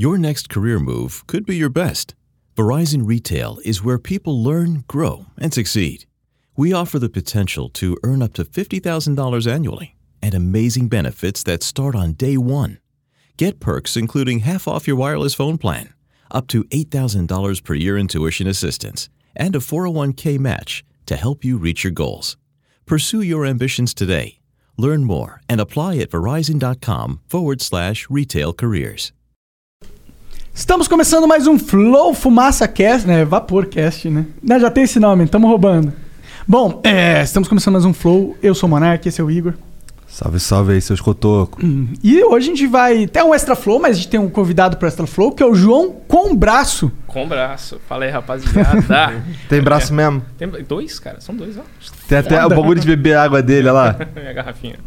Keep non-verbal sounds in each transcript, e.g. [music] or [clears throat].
Your next career move could be your best. Verizon Retail is where people learn, grow, and succeed. We offer the potential to earn up to $50,000 annually and amazing benefits that start on day one. Get perks including half off your wireless phone plan, up to $8,000 per year in tuition assistance, and a 401k match to help you reach your goals. Pursue your ambitions today. Learn more and apply at verizon.com forward slash retail careers. Estamos começando mais um Flow Fumaça Cast, né? Vaporcast, né? né? Já tem esse nome, estamos roubando. Bom, é, estamos começando mais um Flow. Eu sou o Monark, esse é o Igor. Salve, salve aí, seus cotocos. Hum, E hoje a gente vai. Tem um Extra Flow, mas a gente tem um convidado para Extra Flow, que é o João com braço. Com braço. Fala aí, rapaziada. [laughs] Tem braço mesmo? Tem dois, cara. São dois, ó. Tem até o bagulho de beber água dele, olha lá. [laughs] Minha garrafinha.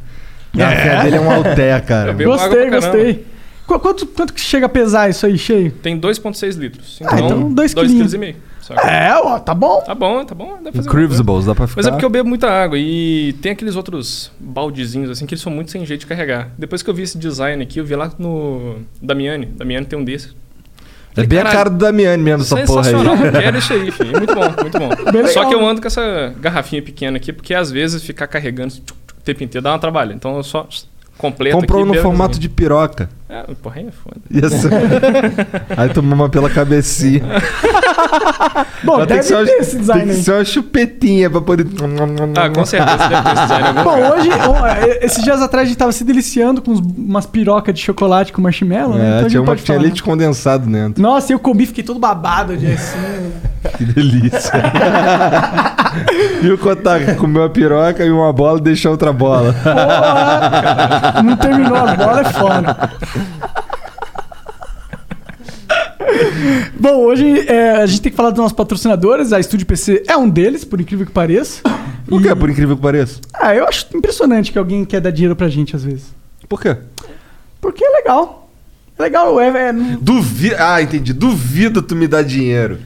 A garrafinha dele é um alté, cara. Eu bebo água Gostei, gostei. Qu- Quanto, quanto que chega a pesar isso aí, cheio? Tem 2,6 litros. Ah, então dois dois quilinhos. quilos e meio. É, ó, tá bom. Tá bom, tá bom. Dá pra. Incredibles, dá pra ficar. Mas é porque eu bebo muita água e tem aqueles outros baldezinhos assim que eles são muito sem jeito de carregar. Depois que eu vi esse design aqui, eu vi lá no Damiani. Damiani tem um desses. É bem a Caralho, cara do Damiani mesmo, essa porra aí. [laughs] Quero isso aí, filho. Muito bom, muito bom. Bem Só legal. que eu ando com essa garrafinha pequena aqui, porque às vezes ficar carregando o tempo inteiro dá uma trabalho. Então eu só completo Comprou aqui, no formato assim. de piroca. É, porra, aí é foda. Isso. aí tomou uma pela cabecinha. [laughs] Bom, Mas deve ser uma- ter esse tem design que aí. ser uma chupetinha pra poder. Ah, com certeza deve ter esse design em algum Bom, lugar. hoje, é, esses dias atrás a gente tava se deliciando com uns- umas pirocas de chocolate com marshmallow, né? É, Então a gente tinha, uma, pode tinha falar, leite condensado dentro. Nossa, eu comi, fiquei todo babado de assim. [laughs] Que delícia. e o Kotaka comeu a piroca e uma bola e deixou outra bola. Porra! [laughs] Não terminou a bola, é foda. [laughs] Bom, hoje é, a gente tem que falar dos nossos patrocinadores. A Estúdio PC é um deles, por incrível que pareça. Por que, por incrível que pareça? Ah, eu acho impressionante que alguém quer dar dinheiro pra gente às vezes. Por quê? Porque é legal. É legal, é, é- Duvido. Ah, entendi. Duvido tu me dar dinheiro.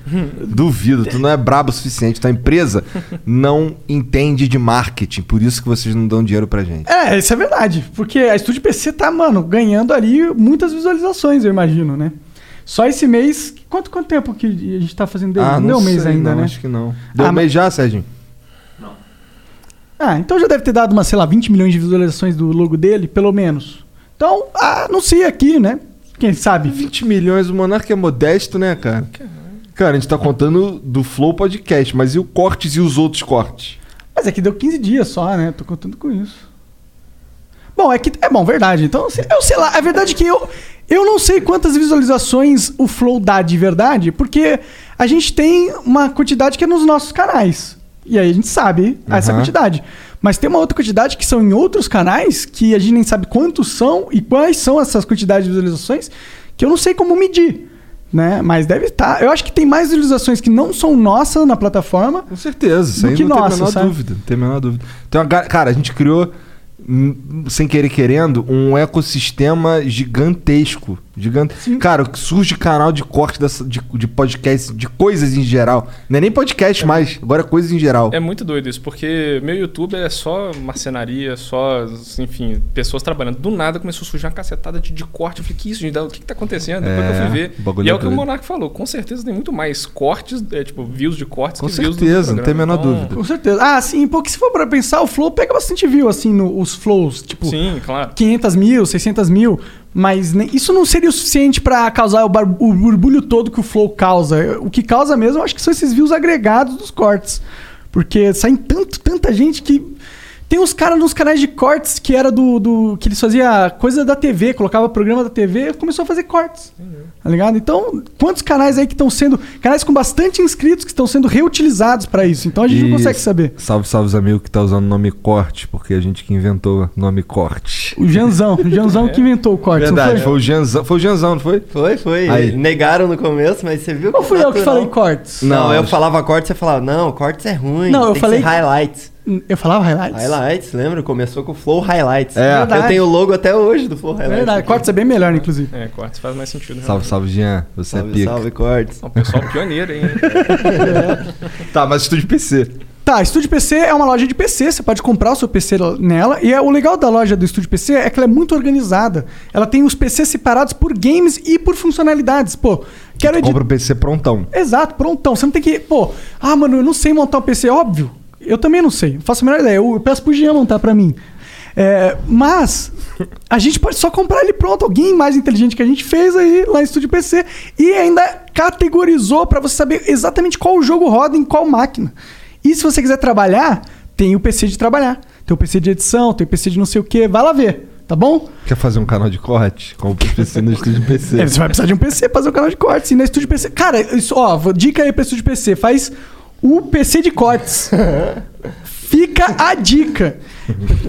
Duvido. Tu não é brabo o suficiente. Tua empresa não entende de marketing. Por isso que vocês não dão dinheiro pra gente. É, isso é verdade. Porque a Estúdio PC tá, mano, ganhando ali muitas visualizações, eu imagino, né? Só esse mês. Quanto, quanto tempo que a gente tá fazendo dele? ah, não deu um mês sei, ainda, não, né? Acho que não. Deu Ah, um mas- mês já, Sérgio? Ah, então já deve ter dado umas, sei lá, 20 milhões de visualizações do logo dele, pelo menos. Então, anuncia aqui, né? Quem sabe? 20 milhões, o Monarca é modesto, né, cara? Cara, a gente tá contando do Flow Podcast, mas e o cortes e os outros cortes? Mas é que deu 15 dias só, né? Tô contando com isso. Bom, é que. É bom, verdade. Então, eu sei lá. É verdade que eu. Eu não sei quantas visualizações o Flow dá de verdade, porque a gente tem uma quantidade que é nos nossos canais. E aí a gente sabe essa Aham. quantidade. Mas tem uma outra quantidade que são em outros canais que a gente nem sabe quantos são e quais são essas quantidades de visualizações que eu não sei como medir. Né? Mas deve estar. Eu acho que tem mais visualizações que não são nossas na plataforma. Com certeza, isso aí que não nossa, tem a menor sabe? dúvida. Não tem a menor dúvida. Então, cara, a gente criou, hum, sem querer querendo, um ecossistema gigantesco. Gigante. Cara, o que surge canal de corte dessa, de, de podcast, de coisas em geral. Não é nem podcast mais, agora é coisas em geral. É muito doido isso, porque meu YouTube é só marcenaria, só, enfim, pessoas trabalhando. Do nada começou a surgir uma cacetada de, de corte. Eu falei, que isso, gente? O que, que tá acontecendo? Depois É, que eu fui ver. o bagulho E é é o que o. Monark falou. Com certeza tem muito mais cortes, é, tipo, views de cortes Com que views do certeza, não tem a menor Então, dúvida. Com certeza. Ah, sim, porque se for pra pensar, o Flow pega bastante view, assim, no, os flows. Tipo, Sim, claro. 500 mil, 600 mil. Mas isso não seria o suficiente pra causar o, o borbulho todo que o Flow causa. O que causa mesmo, acho que são esses views agregados dos cortes. Porque saem tanto, tanta gente que. Tem uns caras nos canais de cortes que era do, do. que eles faziam coisa da TV, colocava programa da TV começou a fazer cortes. Tá ligado? Então, quantos canais aí que estão sendo. Canais com bastante inscritos que estão sendo reutilizados pra isso. Então a gente não E consegue saber. Salve, salve os amigos que tá usando o nome corte, porque a gente que inventou o nome corte. O Janzão. O Janzão [laughs] que inventou o corte. não Verdade, foi? foi o Janzão, foi o Janzão, não foi? Foi, foi. Aí. Negaram no começo, mas você viu Ou fui eu que natural. falei cortes? Não, Não, eu acho- falava cortes, você falava, não, cortes é ruim. Não, eu falei- Que ser highlights. Eu falava highlights? Highlights, lembra? Começou com o Flow Highlights. É. Verdade. Eu tenho o logo até hoje do Flow É Highlights. verdade. aqui. Cortes é bem melhor, inclusive. É, cortes faz mais sentido. Salve, realmente. salve, Jean. Você Salve, é pica. salve, cortes. O pessoal pioneiro, hein? [laughs] Tá, mas estúdio PC. Tá, Estúdio PC é uma loja de PC, você pode comprar o seu PC nela. E é, o legal da loja do Estúdio PC é que ela é muito organizada. Ela tem os PCs separados por games e por funcionalidades. Pô, quero editar. Compra o PC prontão. Exato, prontão. Você não tem que. Pô, ah, mano, eu não sei montar um PC, óbvio. Eu também não sei. Não faço a menor ideia. Eu peço pro Jean montar pra mim. É, mas a gente pode só comprar ele pronto. Alguém mais inteligente que a gente fez aí lá no Estúdio PC. E ainda categorizou pra você saber exatamente qual jogo roda em qual máquina. E se você quiser trabalhar, tem o PC de trabalhar. Tem o PC de edição, tem o PC de não sei o que. Vai lá ver, tá bom? Quer fazer um canal de corte? Compra o PC no estúdio PC. É, você vai precisar de um PC pra fazer o canal de cortes. E na Estúdio PC. Cara, isso, ó, dica aí pra Estúdio PC. Faz o PC de cortes. Fica a dica.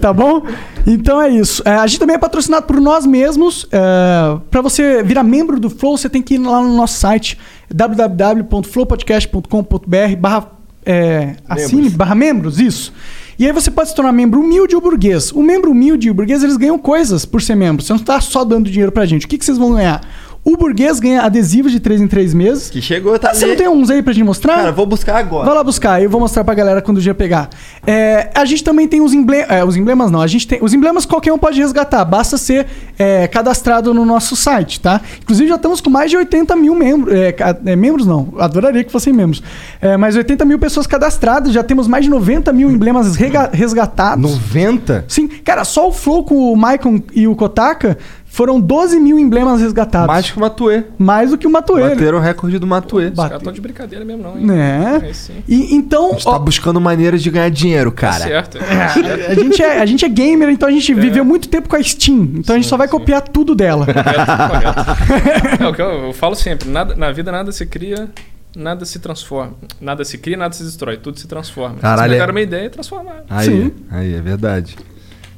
Tá bom? Então é isso. É, a gente também é patrocinado por nós mesmos. É, para você virar membro do Flow, você tem que ir lá no nosso site www.flowpodcast.com.br barra é, assine, barra membros, isso. E aí você pode se tornar membro humilde ou burguês. O membro humilde e o burguês, eles ganham coisas por ser membro. Você não está só dando dinheiro pra gente. O que, que vocês vão ganhar? O burguês ganha adesivos de 3 em 3 meses. Que chegou, tá Ah, você não tem uns aí pra gente mostrar? Cara, vou buscar agora. Vai lá buscar, eu vou mostrar pra galera quando o dia pegar. É, a gente também tem os emblemas. É, os emblemas não, a gente tem. Os emblemas qualquer um pode resgatar, basta ser é, cadastrado no nosso site, tá? Inclusive já estamos com mais de 80 mil membros. É, é, membros não, adoraria que fossem membros. É, mas 80 mil pessoas cadastradas, já temos mais de 90 mil emblemas resgatados. 90? Sim, cara, só o Flow com o Maicon e o Kotaka foram 12 mil emblemas resgatados. Mais que o Matuê. Mais do que o Matoeiro. Bateram o recorde do Matuê. Os caras estão de brincadeira mesmo, não, hein? Né? É, sim. E, então, A gente tá ó, buscando maneiras de ganhar dinheiro, Tá cara. certo. a, gente é, a gente é gamer, então a gente viveu muito tempo com a Steam. Então a gente só vai copiar tudo dela. [laughs] Correto, correto. É o que eu, eu falo sempre. Nada, na vida nada se cria, nada se transforma. Nada se cria, nada se destrói. Tudo se transforma. Caralho, Eles é- pegaram uma ideia e transformaram. Aí, Sim. aí, é verdade.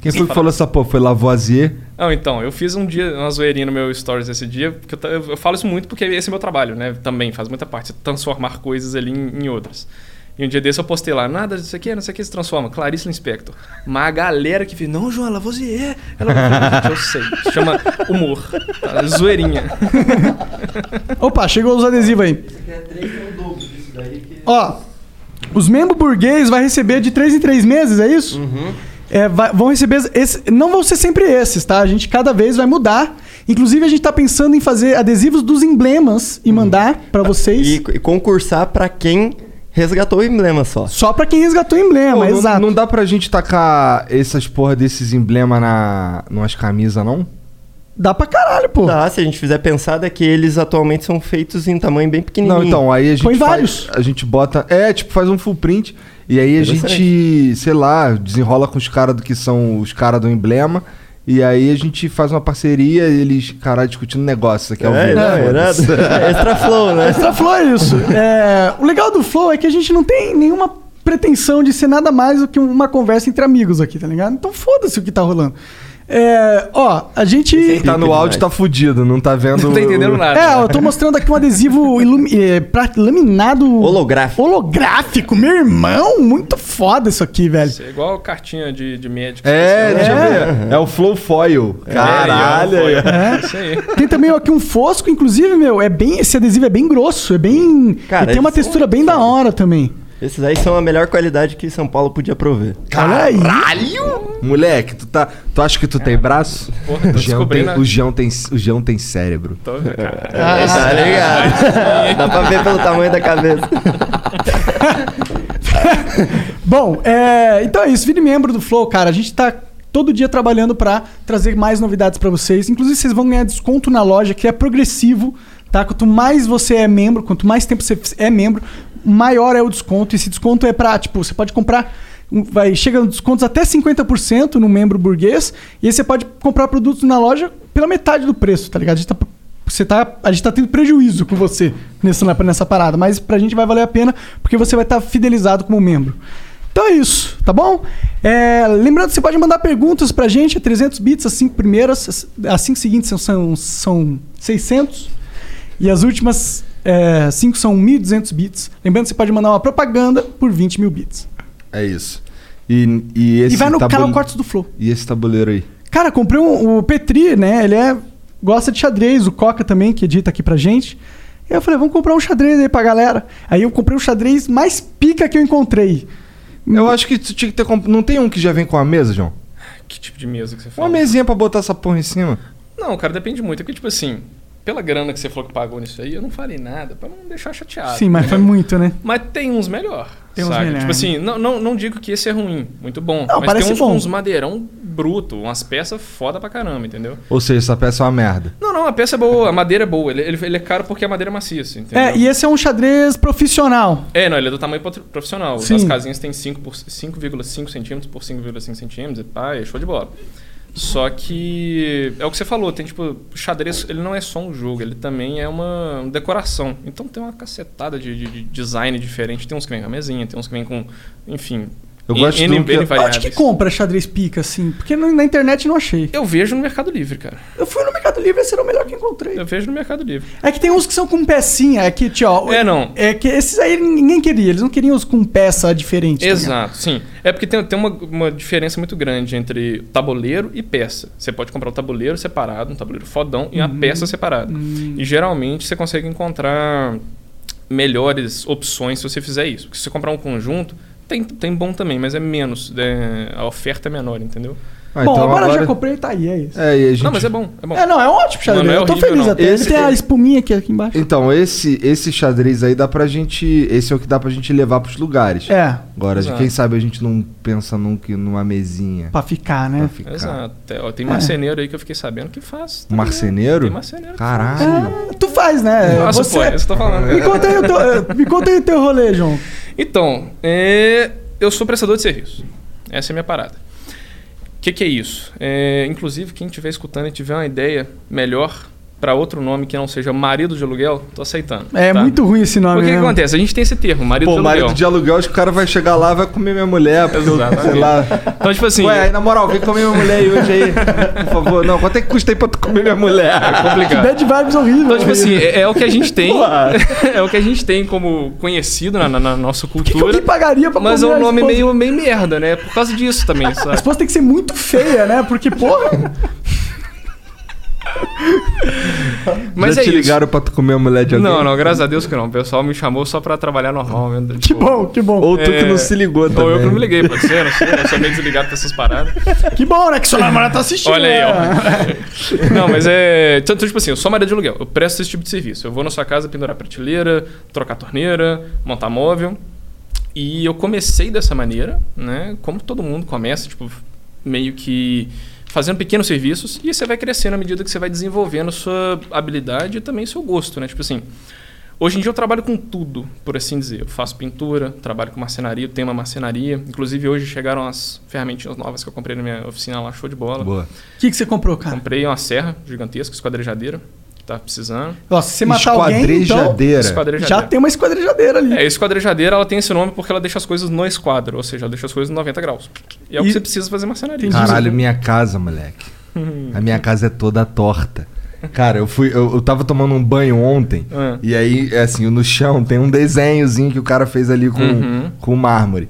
Quem foi que falou essa porra? Foi Lavoisier? Não, então, eu fiz um dia, uma zoeirinha no meu stories esse dia, porque eu, eu- eu falo isso muito porque esse é meu trabalho, né? Também faz muita parte, transformar coisas ali em, em outras. E um dia desse eu postei lá, nada disso aqui, não sei o que se transforma, Clarice Lispector. Mas a galera que fez, não, João, Lavoisier. Ela, gente, eu sei, se chama humor, tá? zoeirinha. [laughs] Opa, chegou os adesivos aí. Ó, os membros burguês vai receber de 3 em 3 meses, é isso? É, vai- vão receber. Esse, não vão ser sempre esses, tá? A gente cada vez vai mudar. Inclusive, a gente tá pensando em fazer adesivos dos emblemas e mandar pra vocês. E, e concursar pra quem resgatou o emblema só. Só pra quem resgatou o emblema, Pô, não, exato. não dá pra gente tacar essas porra desses emblemas na numas camisas, não? Dá pra caralho, pô. Tá, se a gente fizer pensar é que eles atualmente são feitos em tamanho bem pequenininho. Não, então, aí a gente Põe faz, vários. a gente bota, é, tipo, faz um full print e aí a gente, sei lá, desenrola com os caras do que são os caras do emblema e aí a gente faz uma parceria, eles, caralho, discutindo negócio, isso aqui é o É, vídeo. não, irado. [laughs] Extra flow, né? Extra Flow é isso. É, o legal do Flow é que a gente não tem nenhuma pretensão de ser nada mais do que uma conversa entre amigos aqui, tá ligado? Então foda-se o que tá rolando. É, ó, a gente. Quem tá no áudio tá fudido, não tá vendo. Não tá entendendo o- nada. É, ó, eu tô mostrando aqui um adesivo ilumi- é, pra- laminado. Holográfico. Holográfico, meu irmão! Muito foda isso aqui, velho. Isso é igual cartinha de, de médico. É, deixa eu É. ver. É o Flow Foil. Caralho. É, É. Isso aí. Tem também aqui um fosco, inclusive, meu, é bem. Esse adesivo é bem grosso, é bem. Cara, e tem uma textura bem da hora também. Esses aí são a melhor qualidade que São Paulo podia prover. Aí. Moleque, tu tá. Tu acha que tu tem braço? Porra, o, Jean tem, o, Jean tem, o Jean tem cérebro. Tô, cara, tá ligado? Dá pra ver pelo tamanho da cabeça. [laughs] Bom, é, então é isso. Vire membro do Flow, cara. A gente tá todo dia trabalhando pra trazer mais novidades pra vocês. Inclusive, vocês vão ganhar desconto na loja, que é progressivo, tá? Quanto mais você é membro, quanto mais tempo você é membro, maior é o desconto. Esse desconto é pra, tipo, você pode comprar. Vai, chega nos descontos até 50% no membro burguês. E aí você pode comprar produtos na loja pela metade do preço, tá ligado? A gente tá, você tá, a gente tá tendo prejuízo com você nessa, nessa parada. Mas pra gente vai valer a pena, porque você vai estar fidelizado como membro. Então é isso, tá bom? É, lembrando que você pode mandar perguntas pra gente, é 300 bits, as cinco primeiras, as- as cinco seguintes são, são, são 600 e as últimas é, cinco são 1.200 bits. Lembrando que você pode mandar uma propaganda por 20 mil bits. É isso. E, e esse e vai no tabule- canal Cortes do Flow. E esse tabuleiro aí? Cara, comprei um, o Petri, né? Ele é gosta de xadrez, o Coca também, que edita aqui pra gente. E eu falei, vamos comprar um xadrez aí pra galera. Aí eu comprei o xadrez mais pica que eu encontrei. Eu acho que tu tinha que ter. comp- Não tem um que já vem com a mesa, João? Que tipo de mesa que você Uma fala? mesinha pra botar essa porra em cima. Não, cara, depende muito. É que, tipo assim, pela grana que você falou que pagou nisso aí, eu não falei nada pra não deixar chateado. Sim, mas foi entendeu? muito, né? Mas tem uns melhor. Tem uns sabe? melhor. Tipo assim, não, não, não digo que esse é ruim, muito bom. Não, mas parece tem uns, bom. uns madeirão bruto, umas peças foda pra caramba, entendeu? Ou seja, essa peça é uma merda. Não, não, a peça é boa, a madeira é boa. Ele, ele, ele é caro porque a madeira é macia, assim, entendeu? É, e esse é um xadrez profissional. É, não, ele é do tamanho pro- profissional. Sim. As casinhas têm 5 por 5,5 centímetros por 5,5 centímetros, e pá, é show de bola. Só que é o que você falou, tem tipo, o xadrez, ele não é só um jogo, ele também é uma decoração. Então tem uma cacetada de, de- de design diferente. Tem uns que vem com a mesinha, tem uns que vem com, enfim, Eu gosto N- do N que- Onde que compra xadrez pica, assim? Porque na internet não achei. Eu vejo no Mercado Livre, cara. Eu fui no Mercado Livre, esse era o melhor que encontrei. Eu vejo no Mercado Livre. É que tem uns que são com pecinha, é que, tio, É, não. É que esses aí ninguém queria, eles não queriam os com peça diferente. tá? Exato, sim. É porque tem, tem uma, uma diferença muito grande entre tabuleiro e peça. Você pode comprar o tabuleiro separado, um tabuleiro fodão, e uma peça separada. E geralmente você consegue encontrar melhores opções se você fizer isso. Porque se você comprar um conjunto, tem, tem bom também, mas é menos. é, a oferta é menor, entendeu? Ah, Bom, então agora, já comprei, tá aí, é isso. É, e a gente... Não, mas é bom, é bom. É, não, é um ótimo xadrez. Não, não é eu tô horrível, feliz não. até. Esse- Ele tem a espuminha aqui, aqui embaixo. Então, esse, esse xadrez aí dá pra gente. Esse é o que dá pra gente levar pros lugares. É, Agora, Exato. quem sabe a gente não pensa num, que- numa mesinha pra ficar, pra né? ficar. Exato. É, ó, Tem marceneiro aí que eu fiquei sabendo que faz. Um marceneiro? Tem marceneiro. Caralho. É, tu faz, né? [laughs] Nossa, Você... pô, é isso que eu tô falando. me, conta aí o teu, eh, me conta aí o teu rolê, João. Então, é, eu sou prestador de serviço. Essa é a minha parada. O que, que é isso? É, inclusive, quem estiver escutando e tiver uma ideia melhor para outro nome que não seja marido de aluguel, tô aceitando. É tá? muito ruim esse nome, Porque o que né? acontece? A gente tem esse termo, marido Pô, de aluguel. marido de aluguel, acho que o cara vai chegar lá vai comer minha mulher, porque Exatamente. sei lá. Então, tipo assim, Ué, aí, na moral, vem comer minha mulher aí hoje aí. Por favor. Não, quanto é que custa aí pra tu comer minha mulher? é complicado. Bad vibes horrível. Então, tipo assim, é, é o que a gente tem. [laughs] É o que a gente tem como conhecido na, na- na nossa O que, que cultura. alguém pagaria pra mas é um a nome meio, meio merda, né? Por causa disso também, A sabe? esposa tem que ser muito feia, né? Porque, porra... [laughs] Mas Já é te isso. ligaram pra tu comer a mulher de alguém? Não, não, graças a Deus que não. O pessoal me chamou só pra trabalhar normal. Mesmo, Que tipo, bom, que bom. Ou tu que É, não se ligou também. Ou eu que não me liguei, pode ser, não sei. Eu sou meio desligado pra essas paradas. [laughs] Que bom, né? Que sua namorada tá assistindo. Olha aí, né? ó. [laughs] Não, mas é. Então, tipo assim, eu sou marido de aluguel. Eu presto esse tipo de serviço. Eu vou na sua casa pendurar prateleira, trocar torneira, montar móvel. E eu comecei dessa maneira, né? Como todo mundo começa, tipo, meio que fazendo pequenos serviços. E você vai crescendo à medida que você vai desenvolvendo sua habilidade e também seu gosto, né? Tipo assim. Hoje em dia eu trabalho com tudo, por assim dizer. Eu faço pintura, trabalho com marcenaria, eu tenho uma marcenaria. Inclusive hoje chegaram as ferramentinhas novas que eu comprei na minha oficina lá, show de bola. Boa. O que, que você comprou, cara? Comprei uma serra gigantesca, esquadrejadeira, tava precisando. Nossa, se matar alguém, então... Já tem uma esquadrejadeira ali. É, esquadrejadeira ela tem esse nome porque ela deixa as coisas no esquadro, ou seja, ela deixa as coisas em 90 graus. E é o E- que você precisa fazer marcenaria. Caralho, minha casa, moleque. A minha casa é toda torta. Cara, eu fui. Eu, eu tava tomando um banho ontem. Ah. E aí, é assim, no chão tem um desenhozinho que o cara fez ali com, Uhum. com mármore.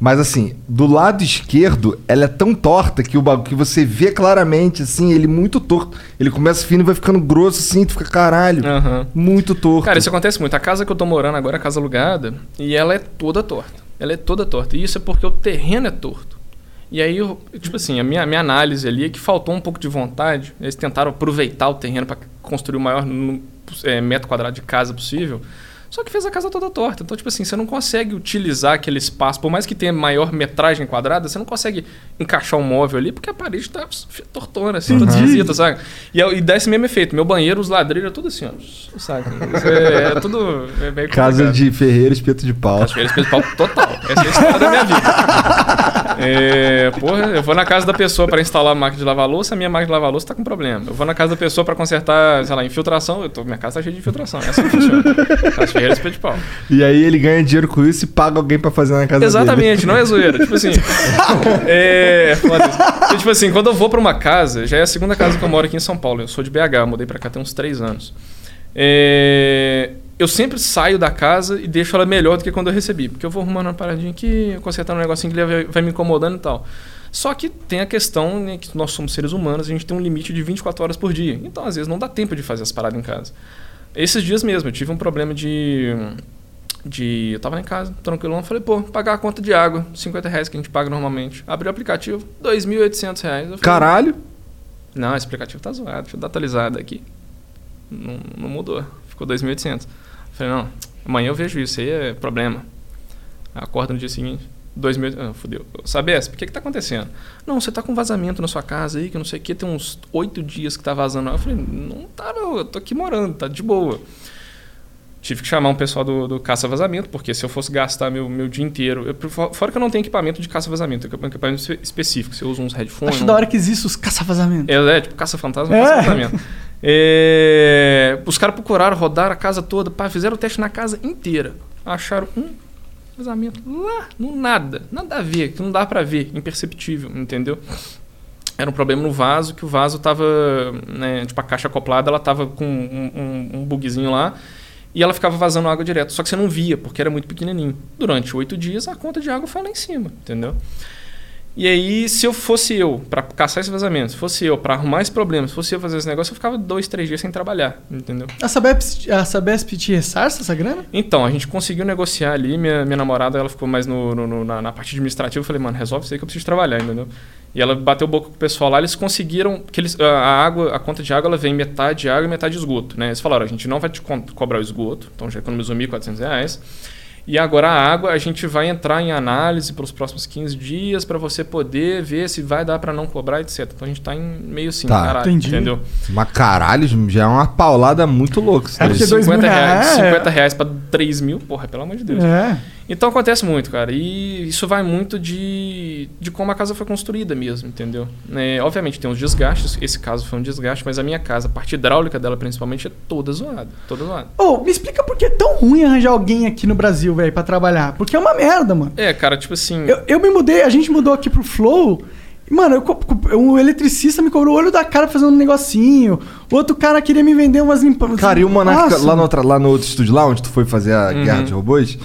Mas assim, do lado esquerdo, ela é tão torta que o bagulho que você vê claramente, assim, ele muito torto. Ele começa fino e vai ficando grosso assim, tu fica caralho. Aham. Muito torto. Cara, isso acontece muito. A casa que eu tô morando agora é a casa alugada e ela é toda torta. Ela é toda torta. E isso é porque o terreno é torto. E aí, eu, tipo assim, a minha, minha análise ali é que faltou um pouco de vontade. Eles tentaram aproveitar o terreno para construir o maior é, metro quadrado de casa possível. Só que fez a casa toda torta. Então, tipo assim, você não consegue utilizar aquele espaço, por mais que tenha maior metragem quadrada, você não consegue encaixar um móvel ali, porque a parede tá tortona, assim, toda Entendi. esquisita, sabe? E, e dá esse mesmo efeito. Meu banheiro, os ladrilhos, é tudo assim, ó. Sabe? Isso É, é tudo é meio Casa de ferreiro, espeto de pau. Cachoeira espiritual total. Essa é a história da minha vida. [laughs] É, porra, eu vou na casa da pessoa para instalar a máquina de lavar louça, a minha máquina de lavar louça tá com problema. Eu vou na casa da pessoa para consertar, sei lá, infiltração, eu tô, minha casa tá cheia de infiltração. É assim que funciona. Cachoeira espiritual. E aí ele ganha dinheiro com isso e paga alguém pra fazer na casa dele. Exatamente, não é zoeira. Tipo assim. [laughs] é. Foda isso. Porque, tipo assim, quando eu vou pra uma casa, já é a segunda casa que eu moro aqui em São Paulo. Eu sou de BH, mudei pra cá tem uns três anos. É, eu sempre saio da casa e deixo ela melhor do que quando eu recebi. Porque eu vou arrumando uma paradinha aqui, consertando um negocinho que vai, vai me incomodando e tal. Só que tem a questão né, que nós somos seres humanos, a gente tem um limite de 24 horas por dia. Então, às vezes, não dá tempo de fazer as paradas em casa. Esses dias mesmo, eu tive um problema de de. Eu tava lá em casa, tranquilão. Falei, pô, pagar a conta de água, 50 reais que a gente paga normalmente. Abri o aplicativo, 2.800 reais. Falei, Caralho. Não, esse aplicativo tá zoado, deixa eu dar atualizado aqui. Não, não mudou, ficou 2.800. Falei, não, amanhã eu vejo isso, aí é problema. Acorda no dia seguinte. 2000, ah, fudeu. Sabesp, o que que tá acontecendo? Não, você tá com vazamento na sua casa aí, que não sei o que, tem uns oito dias que tá vazando. Eu falei, não tá não, eu tô aqui morando, tá de boa. Tive que chamar um pessoal do, do caça-vazamento, porque se eu fosse gastar meu, meu dia inteiro... Eu, for- fora que eu não tenho equipamento de caça-vazamento, eu tenho equipamento espe- específico. Você usa uns headphones... Acho um- da hora que existe os caça-vazamentos. é, é, tipo caça-fantasma, É. caça-vazamento. [laughs] É, os caras procuraram rodar a casa toda, pá, fizeram o teste na casa inteira. Acharam um vazamento lá, no nada. Nada a ver, que não dá pra ver, imperceptível, entendeu? Era um problema no vaso, que o vaso tava, né, tipo, a caixa acoplada, ela tava com um, um, um bugzinho lá. E ela ficava vazando água direto. Só que você não via, porque era muito pequenininho. Durante oito dias, a conta de água foi lá em cima, entendeu? E aí, se eu fosse eu para caçar esse vazamento, se fosse eu para arrumar esse problema, se fosse eu fazer esse negócio, eu ficava dois, três dias sem trabalhar, entendeu? A Sabesp, a Sabesp te ressarça essa grana? Então, a gente conseguiu negociar ali. Minha, minha namorada, ela ficou mais no, no- no- na, na parte administrativa. Eu falei, mano, resolve isso aí que eu preciso trabalhar, entendeu? E ela bateu boca com o pessoal lá. Eles conseguiram. que eles, a água, a conta de água, ela vem metade de água e metade de esgoto, né? Eles falaram, a gente não vai te co- cobrar o esgoto, então já economizou 1.400 reais. E agora a água, a gente vai entrar em análise pelos próximos 15 dias para você poder ver se vai dar para não cobrar, etc. Então a gente tá em meio assim, Tá, caralho, entendi. entendeu? Mas caralho, já é uma paulada muito louca É porque dois 50 mil reais, reais, é. 50 reais para 3 mil, porra, pelo amor de Deus. É. Então acontece muito, cara. E isso vai muito de, de como a casa foi construída mesmo, entendeu? É, obviamente tem uns desgastes. Esse caso foi um desgaste, mas a minha casa, a parte hidráulica dela principalmente, é toda zoada. Toda zoada. Ô, me explica por que é tão ruim arranjar alguém aqui no Brasil, velho, pra trabalhar. Porque é uma merda, mano. É, cara, tipo assim. Eu, eu me mudei, a gente mudou aqui pro Flow. E, mano, eu um eletricista me cobrou o olho da cara fazendo um negocinho. Outro cara queria me vender umas limpas. Cara, e o Monark, Nossa, lá, no outra- lá no outro estúdio lá, onde tu foi fazer a Uhum. Guerra de Robôs,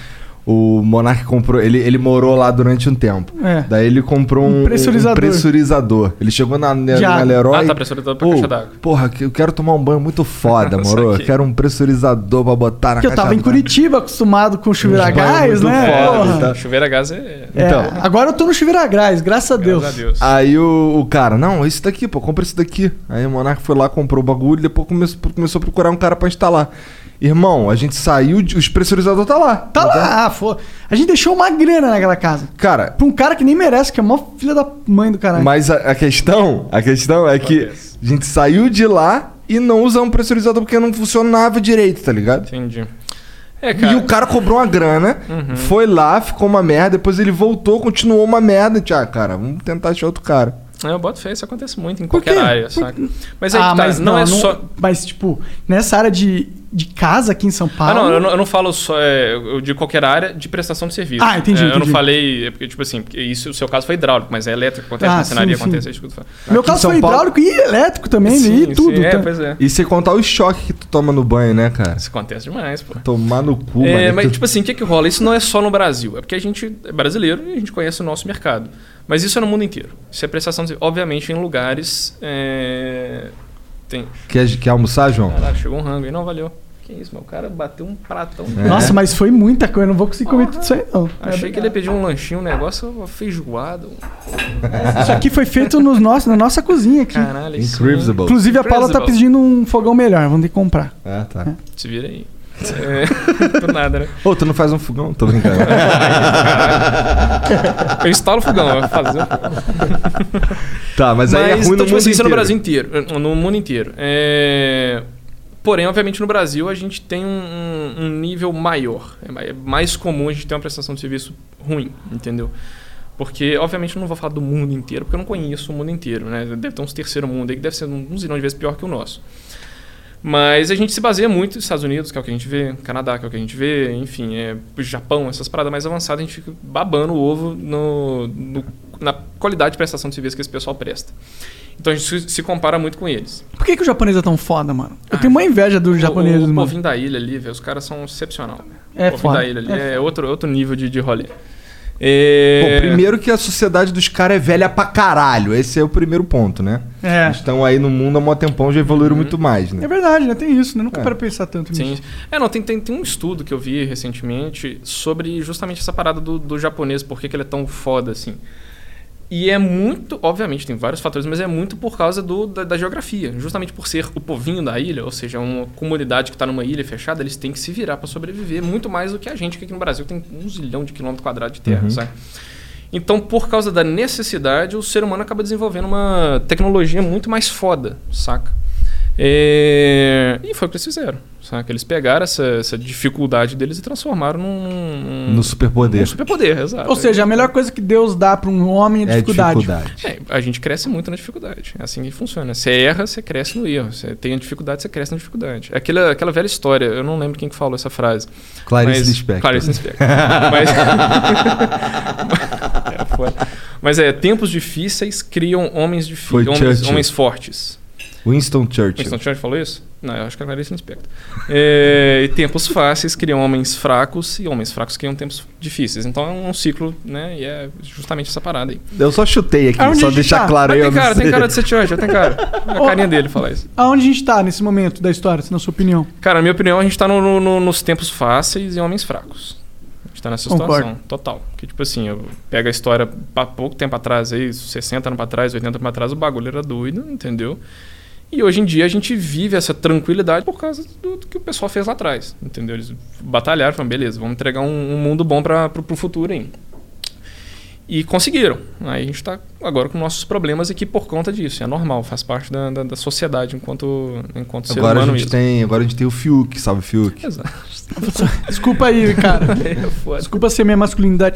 o Monark comprou. Ele, ele morou lá durante um tempo. É. Daí ele comprou um, Um pressurizador. um pressurizador. Ele chegou na, na, na. Leroy. Ah, tá, pressurizador pra "Ô, caixa d'água." Porra, que eu quero tomar um banho muito foda, [laughs] moro? Eu quero um pressurizador pra botar na Que eu tava caixa em d'água." Curitiba, acostumado com chuveiro a gás, né? foda, tá? Chuveiro a gás é. É, Então. agora eu tô no chuveiro a gás, graças a Deus. Graças a Deus. Aí o, o cara, não, esse daqui, pô, compra esse daqui. Aí o Monark foi lá, comprou o bagulho, depois começou, começou a procurar um cara pra instalar. Irmão, a gente saiu, de, os pressurizador tá lá. Tá lá, ah, fô. A gente deixou uma grana naquela casa. Cara, Pra um cara que nem merece, que é mó filha da mãe do caralho. mas a, a questão, a questão é que a gente saiu de lá e não usamos pressurizador porque não funcionava direito, tá ligado? Entendi. É, cara. E o cara cobrou uma grana, Uhum. foi lá, ficou uma merda, depois ele voltou, continuou uma merda. Tchau, ah, cara, vamos tentar achar outro cara. É, eu boto fé, isso acontece muito em qualquer área, Por- saca? Mas aí ah, que tá, mas não, é só. Mas, tipo, nessa área de, de casa aqui em São Ah, Paulo. não, eu não, eu não falo só é, de qualquer área de prestação de serviço. Ah, entendi, É, Eu não falei, é porque, tipo assim, porque isso, o seu caso foi hidráulico, mas é elétrico, acontece, Ah, marcenaria acontece, é isso. Meu Aqui caso foi Paulo- hidráulico e elétrico também, Sim, e tudo. sim, é, tá? pois é. E sem contar o choque que tu toma no banho, né, cara? Isso acontece demais, pô. Tomar no cu, É, mano. mas, Tu- tipo assim, o que que rola? Isso não é só no Brasil. É porque a gente é brasileiro e a gente conhece o nosso mercado. Mas isso é no mundo inteiro. Isso é prestação de... Obviamente, em lugares... é, Tem... Quer, quer almoçar, João? Caralho, chegou um rango aí. Não, valeu. Que isso, meu? O cara bateu um pratão. É. Nossa, mas foi muita coisa, não vou conseguir comer tudo isso aí, não. Achei que ele ia pedir um lanchinho, um negócio, uma feijoada. um- Isso aqui foi feito nos nossos, na nossa cozinha aqui. Caralho. Incredible. Inclusive, a Paula tá pedindo um fogão melhor, vamos ter que comprar. Ah, tá. Se vira aí. É, [laughs] do nada, né? Ô, tu não faz um fogão? Tô brincando. [laughs] Eu instalo fogão, eu vou fazer o fogão. tá, mas, aí é Mas, ruim então, no tipo mundo assim, isso é no inteiro. Brasil inteiro. eh, No mundo inteiro. É... Porém, obviamente, no Brasil a gente tem um, um nível maior. É É mais comum a gente ter uma prestação de serviço ruim, entendeu? Porque, obviamente, eu não vou falar do mundo inteiro, porque eu não conheço o mundo inteiro, né? Deve ter uns terceiro mundo aí que deve ser um zilhão de vezes pior que o nosso. Mas a gente se baseia muito nos Estados Unidos, que é o que a gente vê, Canadá, que é o que a gente vê, enfim, é, Japão, essas paradas mais avançadas, a gente fica babando o ovo no, no- na qualidade de prestação de serviço que esse pessoal presta. Então a gente se, compara muito com eles. Por que, que o japonês é tão foda, mano? Eu Ah, tenho uma inveja dos japoneses, o, o mano. povinho da ilha ali, velho, os caras são excepcional. É o foda. da ilha ali É é, outro, outro nível de, de rolê. É... Bom, primeiro que a sociedade dos caras é velha pra caralho. Esse é o primeiro ponto, né? É. Eles Estão aí no mundo há mó tempão, já evoluíram Uhum. muito mais, né? É verdade, né? Tem isso, né? Nunca É. para pensar tanto Sim. nisso. É, não, tem, tem, tem um estudo que eu vi recentemente sobre justamente essa parada do, do japonês, por que que ele é tão foda assim. E é muito, obviamente, tem vários fatores, mas é muito por causa do, da, da geografia. Justamente por ser o povinho da ilha, ou seja, uma comunidade que está numa ilha fechada, eles têm que se virar para sobreviver, muito mais do que a gente, que aqui no Brasil tem um zilhão de quilômetros quadrados de terra, sabe? Então, por causa da necessidade, o ser humano acaba desenvolvendo uma tecnologia muito mais foda, saca? É, E foi o que eles fizeram, saca? Eles pegaram essa, essa dificuldade deles e transformaram num... No superpoder. num superpoder, exato. Ou seja, a melhor coisa que Deus dá para um homem é É dificuldade. dificuldade. É, a gente cresce muito na dificuldade. É assim que funciona. Você erra, você cresce no erro. Você tem a dificuldade, você cresce na dificuldade. É Aquela, aquela velha história, eu não lembro quem que falou essa frase. Clarice mas, Lispector. Clarice Lispector. [laughs] mas, [laughs] é, foda. mas é, tempos difíceis criam homens difíceis, homens, homens fortes. Winston Churchill. Winston Churchill falou isso? Não, eu acho que é Clarice Lispector. É, e tempos fáceis criam homens fracos e homens fracos criam tempos difíceis. Então é um ciclo, né? E é justamente essa parada aí. Eu só chutei aqui, Aonde só deixar tá? claro aí. tem cara, tem cara de ser Churchill, tem cara. [laughs] A Ô, carinha dele falar isso. Aonde a gente tá nesse momento da história, na sua opinião? Cara, na minha opinião, a gente tá no- no- no- nos tempos fáceis e homens fracos. A gente tá nessa Concordo. situação, total. Que tipo assim, eu pego a história há pouco tempo atrás, aí, 60 anos pra trás, 80 anos pra trás, o bagulho era doido, entendeu? E hoje em dia a gente vive essa tranquilidade por causa do, do que o pessoal fez lá atrás, entendeu? Eles batalharam, falaram, beleza, vamos entregar um, um mundo bom para pro, pro futuro aí. E conseguiram. Aí a gente está agora com nossos problemas aqui por conta disso. É normal, faz parte da, da, da sociedade enquanto, enquanto ser Agora a humano gente mesmo. tem, agora a gente tem o Fiuk, salve Fiuk. Exato. Desculpa aí, cara. [laughs] É. Desculpa ser minha masculinidade.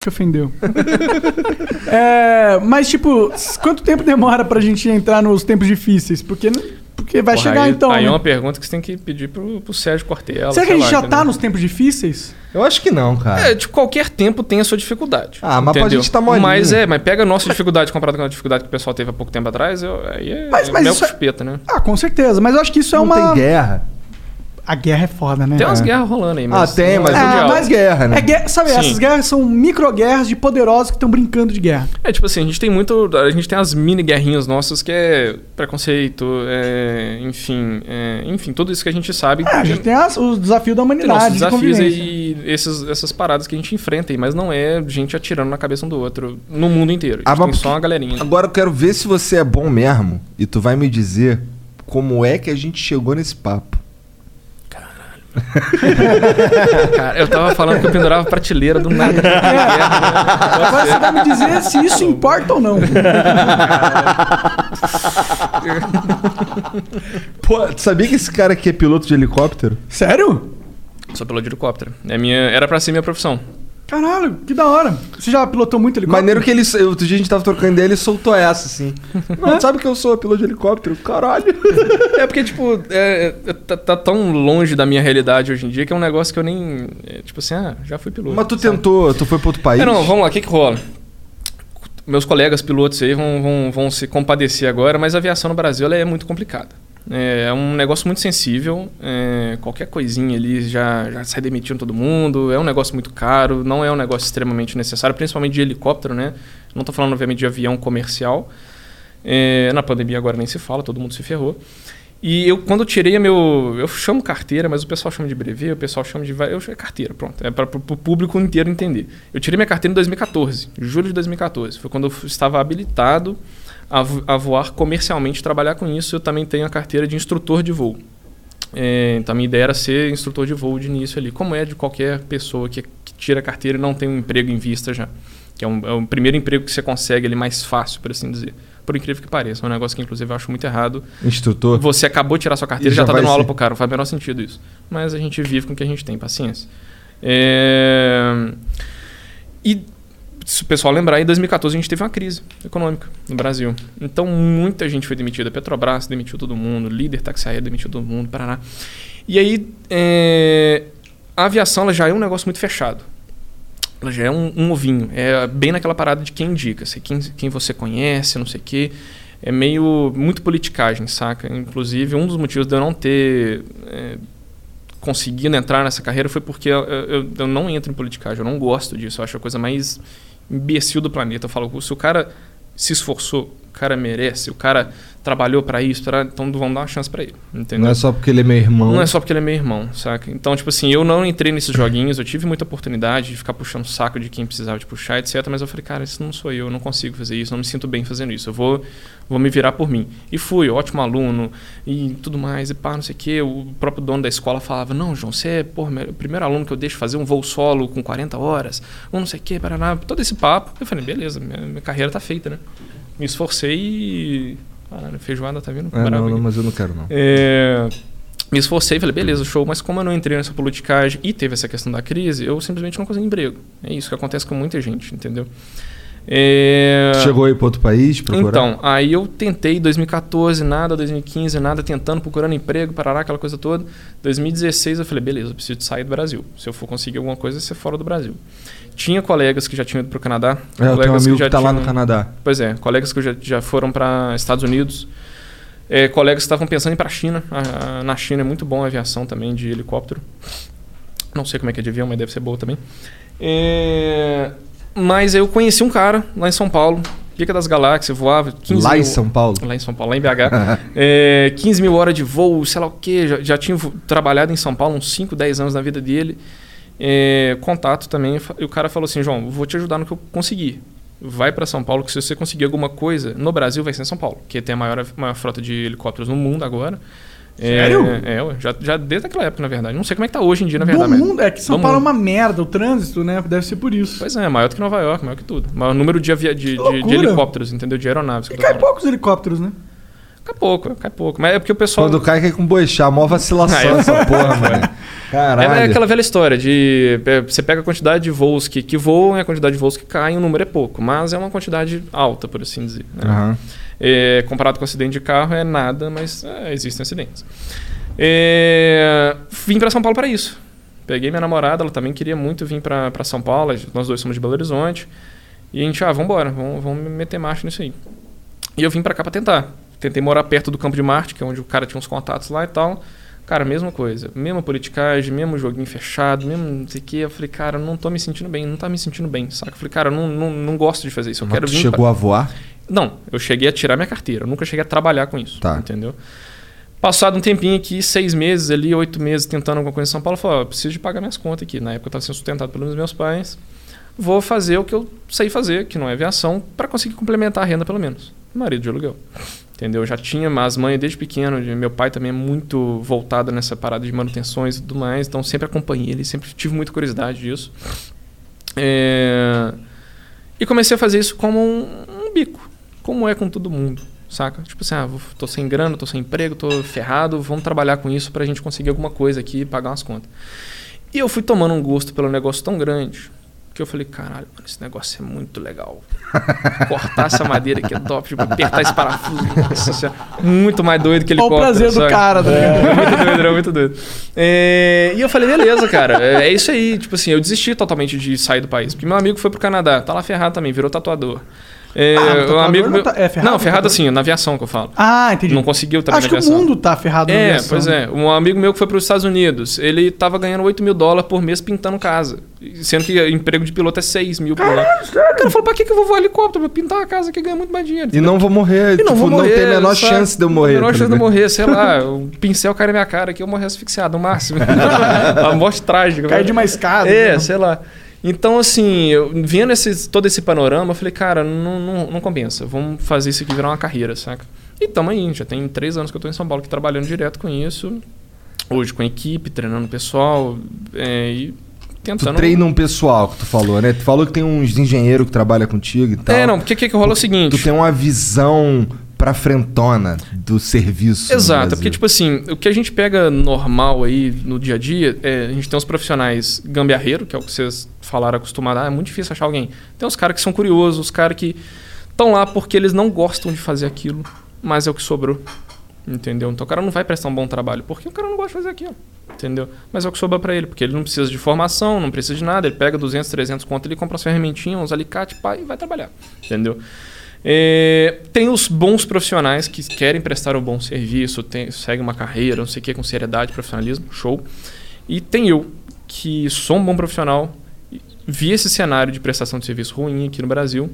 Que ofendeu. [laughs] é, mas, tipo, quanto tempo demora pra gente entrar nos tempos difíceis? Porque, porque vai Porra, chegar aí, então. Aí é né? uma pergunta que você tem que pedir pro, pro Sérgio Cortella. Será que a sei gente lá, já tá entendeu? nos tempos difíceis? Eu acho que não, cara. É, de qualquer tempo tem a sua dificuldade. Ah, mas pra entendeu? gente tá molinho. Mas é, mas pega a nossa dificuldade comparada com a dificuldade que o pessoal teve há pouco tempo atrás, eu, aí é, Mas- é mas mel é- né? Ah, com certeza. Mas eu acho que isso é não uma. tem guerra. A guerra é foda, né? Tem umas guerras rolando aí, Ah, mas... tem, mas não é é mundial. mais guerra, né? É guerra- sabe, Sim. essas guerras são micro-guerras de poderosos que estão brincando de guerra. É, tipo assim, a gente tem muito. A gente tem as mini guerrinhas nossas que é preconceito, é, enfim. é, enfim, tudo isso que a gente sabe. É, a gente tem as- o desafio da tem humanidade, nossos de desafios e esses, essas paradas que a gente enfrenta aí, mas não é gente atirando na cabeça um do outro no mundo inteiro. A Ah, gente mas tem só uma galerinha. Agora eu quero ver se você é bom mesmo e tu vai me dizer como é que a gente chegou nesse papo. Cara, eu tava falando que eu pendurava prateleira do nada. Agora você vai me dizer se isso importa ou não. Pô, tu sabia que esse cara aqui é piloto de helicóptero? Sério? Sou piloto de helicóptero. É minha, era pra ser minha profissão. Caralho, que da hora. Você já pilotou muito helicóptero? Maneiro que ele. Outro dia a gente tava trocando ideia, ele soltou essa, assim. [laughs] Não, sabe que eu sou piloto de helicóptero? Caralho. É porque, tipo, é, é, tá, tá tão longe da minha realidade hoje em dia que é um negócio que eu nem. é, tipo assim, ah, já fui piloto. Mas tu sabe? tentou, tu foi pra outro país? É, não, vamos lá, o que, que rola? Meus colegas pilotos aí vão, vão, vão se compadecer agora, mas a aviação no Brasil ela é muito complicada. É, é um negócio muito sensível, é, qualquer coisinha ali já, já sai demitindo todo mundo, é um negócio muito caro, não é um negócio extremamente necessário, principalmente de helicóptero, né? Não estou falando, obviamente, de avião comercial. É, na pandemia agora nem se fala, todo mundo se ferrou. E eu, quando eu tirei a meu. Eu chamo carteira, mas o pessoal chama de brevet, o pessoal chama de. Eu chamo carteira, pronto. É para o público inteiro entender. Eu tirei minha carteira em 2014, julho de 2014. Foi quando eu estava habilitado a, a voar comercialmente, trabalhar com isso. Eu também tenho a carteira de instrutor de voo. É, então a minha ideia era ser instrutor de voo de início ali, como é de qualquer pessoa que, que tira a carteira e não tem um emprego em vista já. Que é, um, é o primeiro emprego que você consegue ali mais fácil, por assim dizer. Por incrível que pareça. É um negócio que, inclusive, eu acho muito errado. Instrutor. Você acabou de tirar sua carteira E já tá vai dando aula ser. pro cara. Não faz o menor sentido isso. Mas a gente vive com o que a gente tem, paciência. É... E se o pessoal lembrar, em 2014 a gente teve uma crise econômica no Brasil. Então muita gente foi demitida. Petrobras demitiu todo mundo, líder aéreo demitiu todo mundo, Paraná. E aí é, a aviação ela já é um negócio muito fechado. Ela já é um, um ovinho. É bem naquela parada de quem indica, assim, quem, quem você conhece, não sei o quê. É meio muito politicagem, saca? Inclusive, um dos motivos de eu não ter é, conseguindo entrar nessa carreira foi porque eu, eu, eu, não entro em politicagem, eu não gosto disso. Eu acho a coisa mais imbecil do planeta. Eu falo, se o cara se esforçou, cara merece, o cara trabalhou para isso, pra, então vamos dar uma chance para ele, entendeu? Não é só porque ele é meu irmão. Não é só porque ele é meu irmão, saca? Então, tipo assim, eu não entrei nesses joguinhos, eu tive muita oportunidade de ficar puxando o saco de quem precisava de puxar, etc, mas eu falei, cara, isso não sou eu, eu não consigo fazer isso, não me sinto bem fazendo isso, eu vou, vou me virar por mim. E fui, ótimo aluno, e tudo mais, e pá, não sei o quê, o próprio dono da escola falava, não, João, você é, porra, o primeiro aluno que eu deixo fazer um voo solo com 40 horas, ou não sei o quê, paraná, todo esse papo. Eu falei, beleza, minha, minha carreira tá feita, né? Me esforcei e Caralho, feijoada tá vindo? É, não, não, mas eu não quero, não. É, me esforcei, falei, beleza, show, mas como eu não entrei nessa politicagem e teve essa questão da crise, eu simplesmente não consegui emprego. É isso que acontece com muita gente, entendeu? É... Chegou aí para outro país? Procurar? Então, aí eu tentei 2014, nada, 2015, nada, tentando, procurando emprego, parará, aquela coisa toda. 2016 eu falei, beleza, eu preciso sair do Brasil. Se eu for conseguir alguma coisa, ser fora do Brasil. Tinha colegas que já tinham ido para o Canadá. É, eu tenho um amigo que, que tá lá no Canadá. Pois é, colegas que já, já foram para Estados Unidos. É, colegas que estavam pensando em ir para a China. Na China é muito bom a aviação também de helicóptero. Não sei como é que é de avião, mas deve ser boa também. É, mas eu conheci um cara lá em São Paulo, Pica das Galáxias, voava 15 Lá mil, em São Paulo? Lá em São Paulo, lá em BH. [laughs] é, 15 mil horas de voo, sei lá o quê. Já, já tinha trabalhado em São Paulo uns 5, 10 anos na vida dele é, contato também. E o cara falou assim: João, vou te ajudar no que eu conseguir. Vai para São Paulo, que se você conseguir alguma coisa no Brasil, vai ser em São Paulo, que tem a maior, maior frota de helicópteros no mundo agora. Sério? É, é já, já desde aquela época, na verdade. Não sei como é que tá hoje em dia, na Do verdade. mundo, é que São Paulo é uma merda, o trânsito, né? Deve ser por isso. Pois é, é maior do que Nova York, maior que tudo. Maior número de, avia, de, de, de helicópteros, entendeu? De aeronaves. E cai poucos helicópteros, né? Cai pouco, cai pouco. Mas é porque o pessoal. Quando cai, cai com boixá, mó vacilação [laughs] Ah, é. essa porra, mano. Caralho. É aquela velha história de é, você pega a quantidade de voos que, que voam e a quantidade de voos que caem, o número é pouco, mas é uma quantidade alta, por assim dizer. né? Aham. É, comparado com acidente de carro é nada, mas é, existem acidentes. É, vim para São Paulo para isso. Peguei minha namorada, ela também queria muito vir para São Paulo, nós dois somos de Belo Horizonte. E a gente, ah, vamos embora, vamos, vamos meter marcha nisso aí. E eu vim para cá para tentar. Tentei morar perto do Campo de Marte, que é onde o cara tinha uns contatos lá e tal. Cara, mesma coisa. Mesma politicagem, mesmo joguinho fechado, mesmo não sei o quê. Eu falei, cara, não tô me sentindo bem, não tá me sentindo bem, saca? Eu falei, cara, eu não, não, não gosto de fazer isso. Eu Mas quero vir chegou pra- a voar? Não, eu cheguei a tirar minha carteira. Eu nunca cheguei a trabalhar com isso. Tá. Entendeu? Passado um tempinho aqui, seis meses ali, oito meses tentando alguma coisa em São Paulo, eu falei, ó, eu preciso de pagar minhas contas aqui. Na época eu estava sendo sustentado pelos meus pais. Vou fazer o que eu sei fazer, que não é aviação, para conseguir complementar a renda pelo menos. Marido de aluguel. Entendeu? Eu já tinha as mães desde pequeno. Meu pai também é muito voltado nessa parada de manutenções e tudo mais. Então sempre acompanhei ele, sempre tive muita curiosidade disso. É, E comecei a fazer isso como um, um bico. Como é com todo mundo, saca? Tipo assim, ah, tô sem grana, tô sem emprego, tô ferrado, vamos trabalhar com isso pra gente conseguir alguma coisa aqui e pagar umas contas. E eu fui tomando um gosto pelo negócio tão grande que eu falei, caralho, mano, esse negócio é muito legal. [laughs] Cortar essa madeira aqui é top, tipo, apertar esse parafuso. Nossa muito mais doido que ele Olha o prazer do cara, tá ligado? É, muito doido, era muito doido. É, e eu falei, beleza, cara, é, é isso aí. Tipo assim, eu desisti totalmente de sair do país. Porque meu amigo foi pro Canadá, tá lá ferrado também, virou tatuador. É, Ah, um amigo não meu... tá- é ferrado, Não, ferrado assim, na aviação que eu falo. Ah, entendi. Não conseguiu também Acho na que o aviação. mundo tá ferrado na É, aviação. pois é. Um amigo meu que foi para os Estados Unidos, ele tava ganhando 8 mil dólares por mês pintando casa. Sendo que emprego de piloto é 6 mil por ano. O cara falou, pra que, que eu vou voar helicóptero? Pra pintar a casa que ganha muito mais dinheiro. E não vou morrer. E tipo, não vou morrer. tem a menor sabe? chance de eu morrer. A menor tá chance de eu morrer, sei lá. O [laughs] pincel cai na minha cara aqui, eu morrer asfixiado, no máximo. [laughs] a morte trágica. Cai velho. de uma escada. É, né? sei lá. Então, assim, eu, vendo esse, todo esse panorama, eu falei, cara, não, não, não compensa. Vamos fazer isso aqui virar uma carreira, saca? E tamo aí, já tem três anos que eu tô em São Paulo aqui trabalhando direto com isso. Hoje com a equipe, treinando o pessoal é, e Tu tentando... treina um pessoal que tu falou, né? Tu falou que tem uns engenheiros que trabalham contigo e tal. É, não, porque o que, que rola é o seguinte... Tu tem uma visão pra frentona do serviço. Exato, porque, tipo assim, o que a gente pega normal aí no dia a dia, é, a gente tem os profissionais gambiarreiro, que é o que vocês falaram acostumado, ah, é muito difícil achar alguém. Tem os caras que são curiosos, os caras que estão lá porque eles não gostam de fazer aquilo, mas é o que sobrou. Entendeu? Então o cara não vai prestar um bom trabalho, porque o cara não gosta de fazer aquilo. Entendeu? Mas é o que sobra pra ele, porque ele não precisa de formação, não precisa de nada, ele pega 200, 300 conto, ele compra umas ferramentinhas, uns alicates, pá, e vai trabalhar. Entendeu? É, tem os bons profissionais que querem prestar um bom serviço, tem, segue uma carreira, não sei o que, com seriedade, profissionalismo, show. E tem eu, que sou um bom profissional, vi esse cenário de prestação de serviço ruim aqui no Brasil,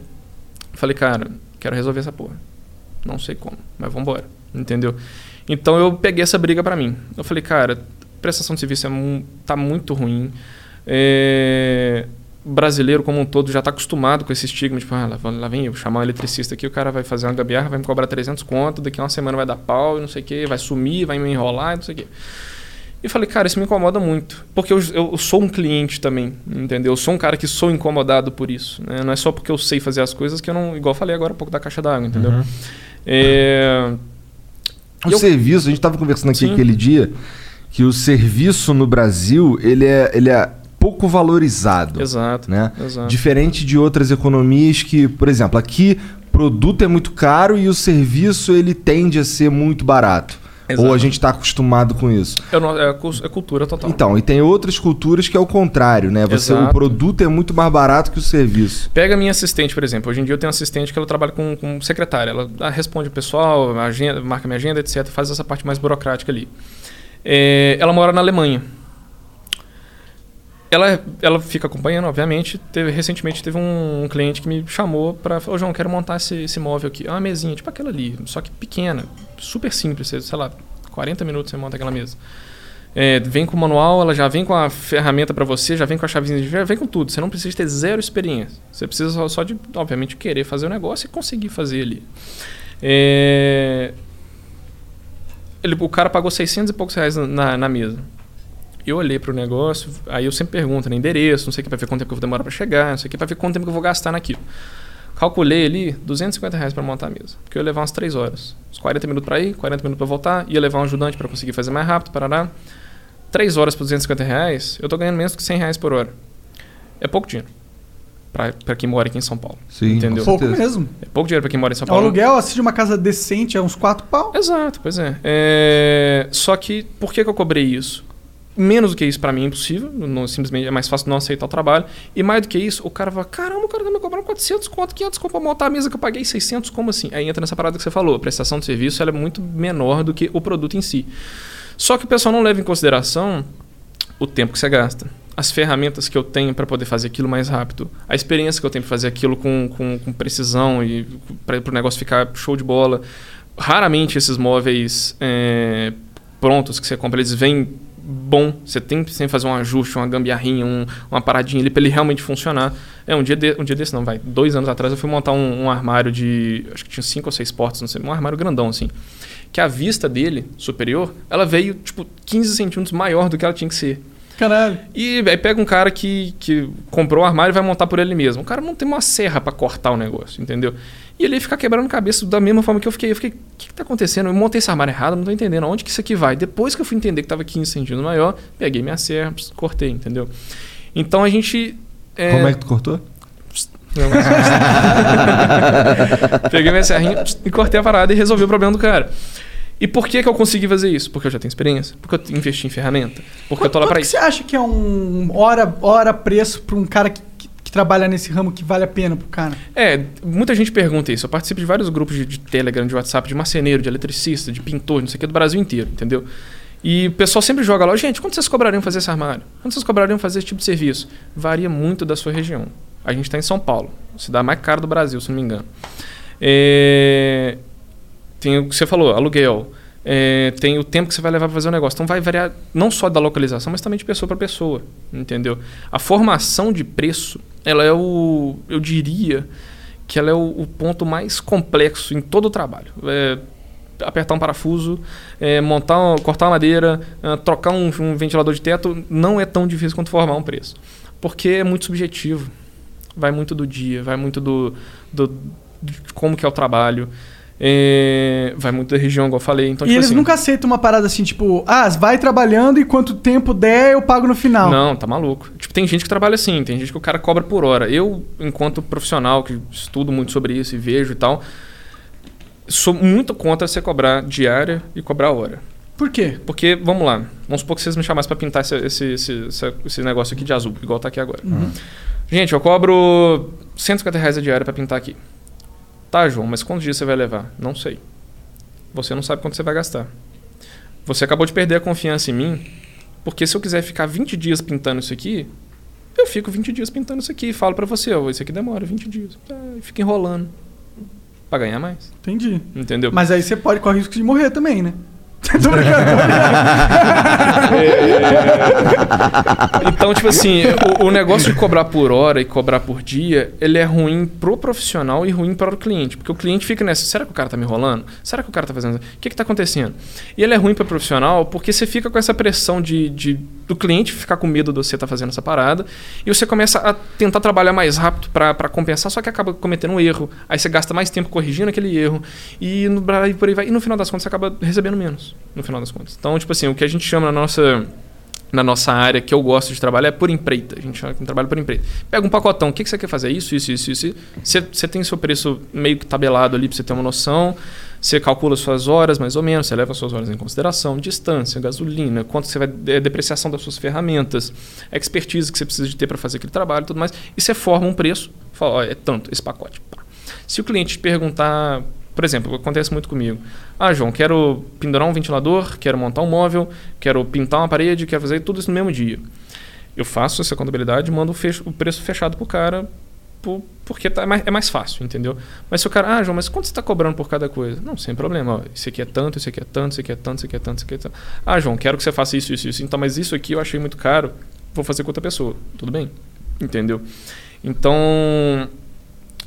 falei, cara, quero resolver essa porra. Não sei como, mas vambora. Entendeu? Então eu peguei essa briga pra mim. Eu falei, cara, prestação de serviço é tá muito ruim. É, brasileiro como um todo já tá acostumado com esse estigma, tipo, ah, lá, vem eu chamar um eletricista aqui, o cara vai fazer uma gambiarra, vai me cobrar 300 conto, daqui a uma semana vai dar pau, e não sei o que, vai sumir, vai me enrolar, e não sei o que. E falei, cara, isso me incomoda muito. Porque eu, eu sou um cliente também, entendeu? Eu sou um cara que sou incomodado por isso. Né? Não é só porque eu sei fazer as coisas que eu não. Igual eu falei agora há pouco da caixa d'água, entendeu? É, O eu- serviço, a gente tava conversando aqui Sim. aquele dia, que o serviço no Brasil, ele é, ele é pouco valorizado. Exato. Né? Exato. Diferente de outras economias que, por exemplo, aqui produto é muito caro e o serviço ele tende a ser muito barato. Exato. Ou a gente está acostumado com isso. É, cu- é cultura total. Então, e tem outras culturas que é o contrário, né? Você, o produto é muito mais barato que o serviço. Pega a minha assistente, por exemplo. Hoje em dia eu tenho uma assistente que ela trabalha com, com secretária. Ela responde o pessoal, agenda, marca minha agenda, etc. Faz essa parte mais burocrática ali. É, ela mora na Alemanha. Ela, ela fica acompanhando, obviamente. Teve, recentemente teve um, um cliente que me chamou para Ô, João, quero montar esse, esse móvel aqui. É uma mesinha, tipo aquela ali, só que pequena, super simples. Sei lá, 40 minutos você monta aquela mesa. É, vem com o manual, ela já vem com a ferramenta para você, já vem com a chavezinha, já vem com tudo. Você não precisa ter zero experiência. Você precisa só, só de, obviamente, querer fazer o negócio e conseguir fazer ali. É, ele, o cara pagou 600 e poucos reais na, na mesa. Eu olhei pro negócio, aí eu sempre pergunto, né, endereço, não sei o que, pra ver quanto tempo que eu vou demorar pra chegar, não sei o que, pra ver quanto tempo que eu vou gastar naquilo. Calculei ali 250 reais pra montar a mesa, porque eu ia levar umas 3 horas. Uns 40 minutos pra ir, 40 minutos pra voltar, ia levar um ajudante pra conseguir fazer mais rápido, parará. 3 horas por 250 reais, eu tô ganhando menos que 100 reais por hora. É pouco dinheiro pra, pra quem mora aqui em São Paulo. Sim, entendeu? com Pouco mesmo. É pouco dinheiro pra quem mora em São O Paulo. aluguel, assim, de uma casa decente é uns 4 pau. Exato, pois é. É, Só que, por que, que eu cobrei isso? Menos do que isso pra mim é impossível, não, simplesmente é mais fácil não aceitar o trabalho. E mais do que isso, o cara fala, caramba, o cara tá me cobrando 400 conto, 500 conto pra montar a mesa que eu paguei 600, como assim? Aí entra nessa parada que você falou, a prestação de serviço é muito menor do que o produto em si. Só que o pessoal não leva em consideração o tempo que você gasta, as ferramentas que eu tenho para poder fazer aquilo mais rápido, a experiência que eu tenho para fazer aquilo com, com, com precisão e para o negócio ficar show de bola. Raramente esses móveis é, prontos que você compra, eles vêm bom. Você tem que sempre fazer um ajuste, uma gambiarrinha, um- uma paradinha ali para ele realmente funcionar. É um dia, de, um dia desse, não, vai. Dois anos atrás eu fui montar um, um armário de. Acho que tinha cinco ou seis portas, não sei, um armário grandão assim. Que a vista dele, superior, ela veio tipo 15 centímetros maior do que ela tinha que ser. Caralho. E aí pega um cara que, que comprou o armário e vai montar por ele mesmo. O cara não tem uma serra pra cortar o negócio, entendeu? E ele fica quebrando cabeça da mesma forma que eu fiquei. Eu fiquei, o que, que tá acontecendo? Eu montei esse armário errado, não tô entendendo. Onde que isso aqui vai? Depois que eu fui entender que tava 15 centímetros maior, peguei minha serra, cortei, entendeu? Então a gente. é, Como é que tu cortou? Peguei minha serrinha e cortei a parada e resolvi o problema do cara. E por que, que eu consegui fazer isso? Porque eu já tenho experiência. Porque eu investi em ferramenta. Porque eu tô lá Quanto pra que isso. você acha que é um hora, hora preço pra um cara que, que, que trabalha nesse ramo que vale a pena pro cara? É, muita gente pergunta isso. Eu participo de vários grupos de, de Telegram, de WhatsApp, de marceneiro, de eletricista, de pintor, não sei o que, do Brasil inteiro, entendeu? E o pessoal sempre joga lá, gente, quanto vocês cobrariam fazer esse armário? Quanto vocês cobrariam fazer esse tipo de serviço? Varia muito da sua região. A gente está em São Paulo, cidade mais cara do Brasil, se não me engano. É, Tem o que você falou, aluguel. É, tem o tempo que você vai levar para fazer o negócio. Então vai variar não só da localização, mas também de pessoa para pessoa, entendeu? A formação de preço, ela é o, eu diria que ela é o, o ponto mais complexo em todo o trabalho. É, apertar um parafuso, é, montar, uma- cortar uma madeira, ah, trocar um, um ventilador de teto, não é tão difícil quanto formar um preço, porque é muito subjetivo. Vai muito do dia, vai muito do, do de como que é o trabalho. É, vai muito da região, igual eu falei. Então, e tipo eles assim, nunca aceitam uma parada assim, tipo, ah, vai trabalhando e quanto tempo der eu pago no final. Não, tá maluco. Tipo, tem gente que trabalha assim, tem gente que o cara cobra por hora. Eu, enquanto profissional, que estudo muito sobre isso e vejo e tal, sou muito contra você cobrar diária e cobrar hora. Por quê? Porque, vamos lá, vamos supor que vocês me chamassem pra pintar esse, esse, esse, esse- negócio aqui de azul, igual tá aqui agora. Gente, eu cobro 150 reais a diária pra pintar aqui. Tá, João, mas quantos dias você vai levar? Não sei. Você não sabe quanto você vai gastar. Você acabou de perder a confiança em mim, porque se eu quiser ficar 20 dias pintando isso aqui, eu fico 20 dias pintando isso aqui e falo pra você, ó, isso aqui demora 20 dias. E fica enrolando. Pra ganhar mais. Entendi. Entendeu? Mas aí você pode correr o risco de morrer também, né? [laughs] Tô brincando. Então, tipo assim, o, o negócio de cobrar por hora e cobrar por dia, ele é ruim pro profissional e ruim para o cliente. Porque o cliente fica nessa, será que o cara tá me enrolando? Será que o cara tá fazendo... O que que tá acontecendo? E ele é ruim para o profissional porque você fica com essa pressão de, de- do cliente ficar com medo de você estar fazendo essa parada e você começa a tentar trabalhar mais rápido para compensar, só que acaba cometendo um erro. Aí você gasta mais tempo corrigindo aquele erro e, no, e por aí vai. E no final das contas você acaba recebendo menos, no final das contas. Então, tipo assim, o que a gente chama na nossa na nossa área que eu gosto de trabalhar é por empreita. A gente chama de trabalho por empreita. Pega um pacotão, o que, que você quer fazer? Isso, isso, isso, isso. Você, tem seu preço meio que tabelado ali para você ter uma noção. Você calcula suas horas, mais ou menos, você leva suas horas em consideração, distância, gasolina, quanto você vai. É, depreciação das suas ferramentas, expertise que você precisa de ter para fazer aquele trabalho e tudo mais. E você forma um preço, fala, ó, é tanto esse pacote. Se o cliente te perguntar, por exemplo, acontece muito comigo. Ah, João, quero pendurar um ventilador, quero montar um móvel, quero pintar uma parede, quero fazer tudo isso no mesmo dia. Eu faço essa contabilidade mando o, fecho- o preço fechado pro cara, por- porque tá mais- é mais fácil, entendeu? Mas se o cara, ah, João, mas quanto você está cobrando por cada coisa? Não, sem problema. Ó, isso aqui é tanto, isso aqui é tanto, isso aqui é tanto, isso aqui é tanto, isso aqui é tanto. Ah, João, quero que você faça isso, isso, isso. Então, mas isso aqui eu achei muito caro, vou fazer com outra pessoa. Tudo bem? Entendeu? Então,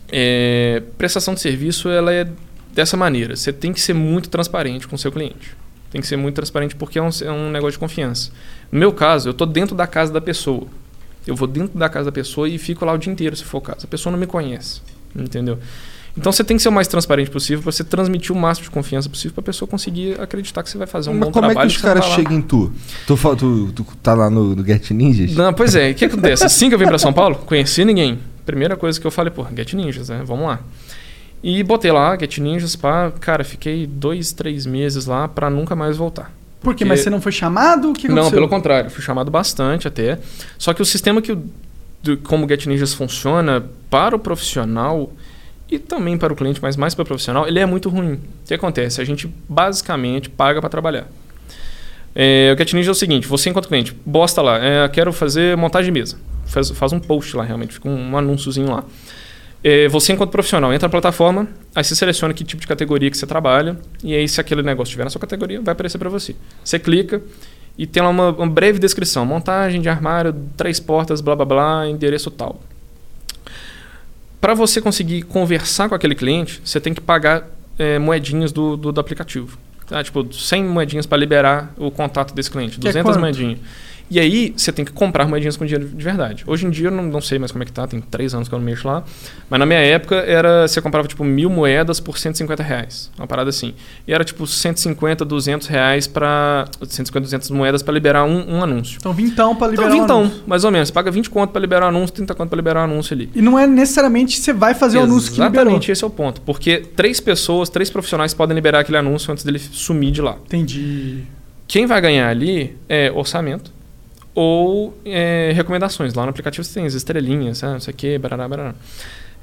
é, prestação de serviço ela é dessa maneira. Você tem que ser muito transparente com o seu cliente. Tem que ser muito transparente porque é um, é um negócio de confiança. No meu caso, eu estou dentro da casa da pessoa. Eu vou dentro da casa da pessoa e fico lá o dia inteiro, se for o caso. A pessoa não me conhece, entendeu? Então você tem que ser o mais transparente possível para você transmitir o máximo de confiança possível para a pessoa conseguir acreditar que você vai fazer um Mas bom como é trabalho. que os caras chegam em tu? Tu, tu, tu tá lá no, no Get Ninjas? Não, pois é, o que [laughs] acontece? Assim que eu vim pra São Paulo, conheci ninguém. Primeira coisa que eu falei, pô, Get Ninjas, né? Vamos lá. E botei lá, Get Ninjas, pá. Cara, fiquei dois, três meses lá pra nunca mais voltar. Por quê? Mas você não foi chamado? O que Não, aconteceu? pelo contrário, fui chamado bastante até. Só que o sistema que o, do, como o Get Ninjas funciona para o profissional e também para o cliente, mas mais para o profissional, ele é muito ruim. O que acontece? A gente basicamente paga para trabalhar. É, o Get Ninja é o seguinte: você, enquanto cliente, bosta lá, é, quero fazer montagem de mesa. Faz, faz um post lá, realmente, fica um, um anúnciozinho lá. É, você, enquanto profissional, entra na plataforma, aí você seleciona que tipo de categoria que você trabalha, e aí, se aquele negócio estiver na sua categoria, vai aparecer para você. Você clica e tem lá uma, uma breve descrição: montagem de armário, três portas, blá blá blá, endereço tal. Para você conseguir conversar com aquele cliente, você tem que pagar é, moedinhas do, do, do aplicativo. Tá? Tipo, 100 moedinhas para liberar o contato desse cliente, Que é 200 quanto? moedinhas. E aí, você tem que comprar moedinhas com dinheiro de verdade. Hoje em dia, eu não, não sei mais como é que tá, tem três anos que eu não mexo lá. Mas na minha época, era você comprava, tipo, mil moedas por 150 reais. Uma parada assim. E era, tipo, 150, 200 reais para 150, 200 moedas para liberar um, um anúncio. Então, vintão pra liberar Então, um vintão, anúncio. mais ou menos. Você paga 20 conto para liberar o anúncio, 30 conto para liberar o anúncio ali. E não é necessariamente você vai fazer o anúncio que liberou. Exatamente, esse é o ponto. Porque três pessoas, três profissionais podem liberar aquele anúncio antes dele sumir de lá. Entendi. Quem vai ganhar ali é orçamento ou é, recomendações. Lá no aplicativo você tem as estrelinhas, ah, não sei o que, barará, barará.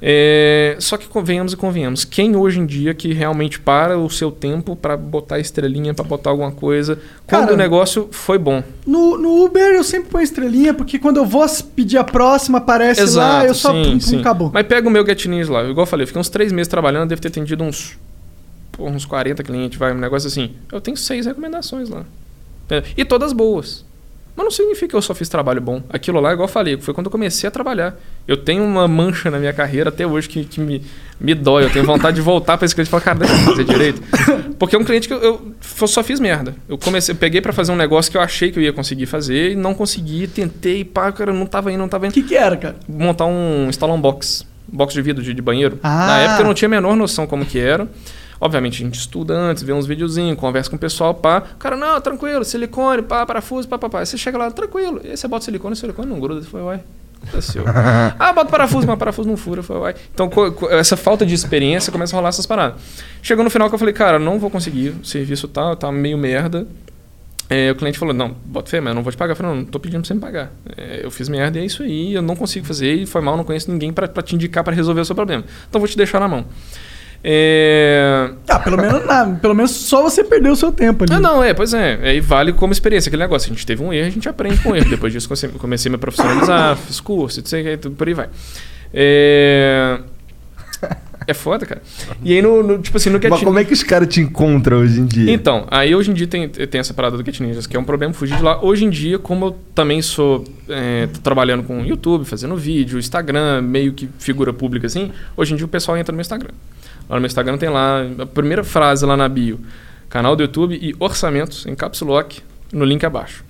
É, só que convenhamos e convenhamos. Quem hoje em dia que realmente para o seu tempo para botar estrelinha, para botar alguma coisa, quando Cara, o negócio foi bom. No, no Uber eu sempre ponho estrelinha, porque quando eu vou pedir a próxima, aparece lá, eu só pum, pum, acabou. Mas pega o meu Get News lá. Igual eu falei, eu fiquei uns três meses trabalhando, devo ter atendido uns, uns 40 clientes, vai, um negócio assim. Eu tenho seis recomendações lá. E todas boas. Mas não significa que eu só fiz trabalho bom. Aquilo lá, igual eu falei, foi quando eu comecei a trabalhar. Eu tenho uma mancha na minha carreira até hoje que, que me, me dói. Eu tenho vontade de voltar para esse cliente e falar, cara, deixa eu fazer direito. [laughs] Porque é um cliente que eu, eu só fiz merda. Eu comecei, eu peguei para fazer um negócio que eu achei que eu ia conseguir fazer e não consegui, tentei, pá, cara, não tava indo, não tava indo O que que era, cara? montar um instalar um box, box de vidro de, de banheiro. Ah. Na época eu não tinha a menor noção como que era. Obviamente, a gente estuda antes, vê uns videozinhos, conversa com o pessoal, pá. O cara, não, tranquilo, silicone, pá, parafuso, pá, pá, pá. Aí você chega lá, tranquilo. E aí você bota silicone, o silicone não gruda. Você foi, uai, aconteceu. [laughs] ah, bota parafuso, mas parafuso não fura. Foi, uai. Então, essa falta de experiência começa a rolar essas paradas. Chegou no final que eu falei, cara, não vou conseguir, o serviço tá, tá meio merda. É, o cliente falou, não, bota fé, mas eu não vou te pagar. Eu falei, não, não tô pedindo pra você me pagar. É, eu fiz merda e é isso aí, eu não consigo fazer, e foi mal, não conheço ninguém pra te indicar pra resolver o seu problema. Então vou te deixar na mão. É... Ah, pelo menos, nada, pelo menos só você perdeu o seu tempo ali. Ah, não, é, pois é. Aí vale como experiência aquele negócio. A gente teve um erro, a gente aprende com o erro. Depois disso, comecei- comecei a me profissionalizar, [laughs] fiz curso, etc, tudo por aí vai. É... É foda, cara. E aí, no, no- tipo assim, no Get Mas como é que os caras te encontram hoje em dia? Então, aí hoje em dia tem, tem essa parada do Get Ninjas, que é um problema fugir de lá. Hoje em dia, como eu também sou. É, tô trabalhando com YouTube, fazendo vídeo, Instagram, meio que figura pública assim, hoje em dia o pessoal entra no meu Instagram. Lá no meu Instagram tem lá a primeira frase lá na bio: canal do YouTube e orçamentos em caps lock no link abaixo.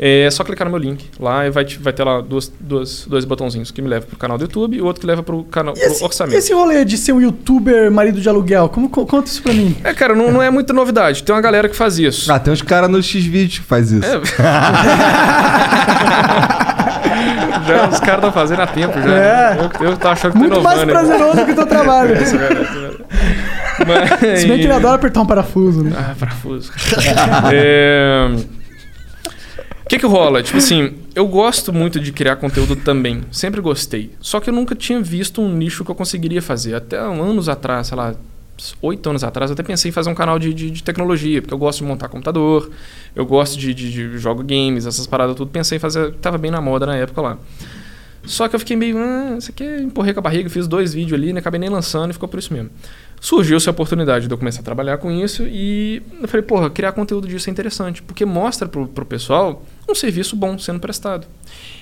É só clicar no meu link lá e vai, vai ter lá duas, duas, dois botãozinhos que me levam pro canal do YouTube e o outro que leva pro canal E pro esse, orçamento. esse rolê de ser um youtuber marido de aluguel, como, co- conta isso pra mim. É, cara, não, não é muita novidade. Tem uma galera que faz isso. Ah, tem uns caras no X-Video que faz isso. É. [laughs] [laughs] já os caras estão fazendo há tempo já. É. Eu, eu tô achando que tô Muito mais né? prazeroso que o teu trabalho. [laughs] Isso, é verdade, isso é verdade. Mas... Se bem que ele adora apertar um parafuso, né? Ah, parafuso. [laughs] É... O que que rola? Tipo assim, eu gosto muito de criar conteúdo também. Sempre gostei. Só que eu nunca tinha visto um nicho que eu conseguiria fazer. Até anos atrás, sei lá, oito anos atrás, eu até pensei em fazer um canal de, de, de tecnologia, porque eu gosto de montar computador, eu gosto de, de, de jogo games, essas paradas tudo. Pensei em fazer, tava bem na moda na época lá. Só que eu fiquei meio, ah, isso aqui é empurrei com a barriga, fiz dois vídeos ali, não acabei nem lançando e ficou por isso mesmo. Surgiu essa oportunidade de eu começar a trabalhar com isso e eu falei, porra, criar conteúdo disso é interessante, porque mostra pro, pro pessoal um serviço bom sendo prestado.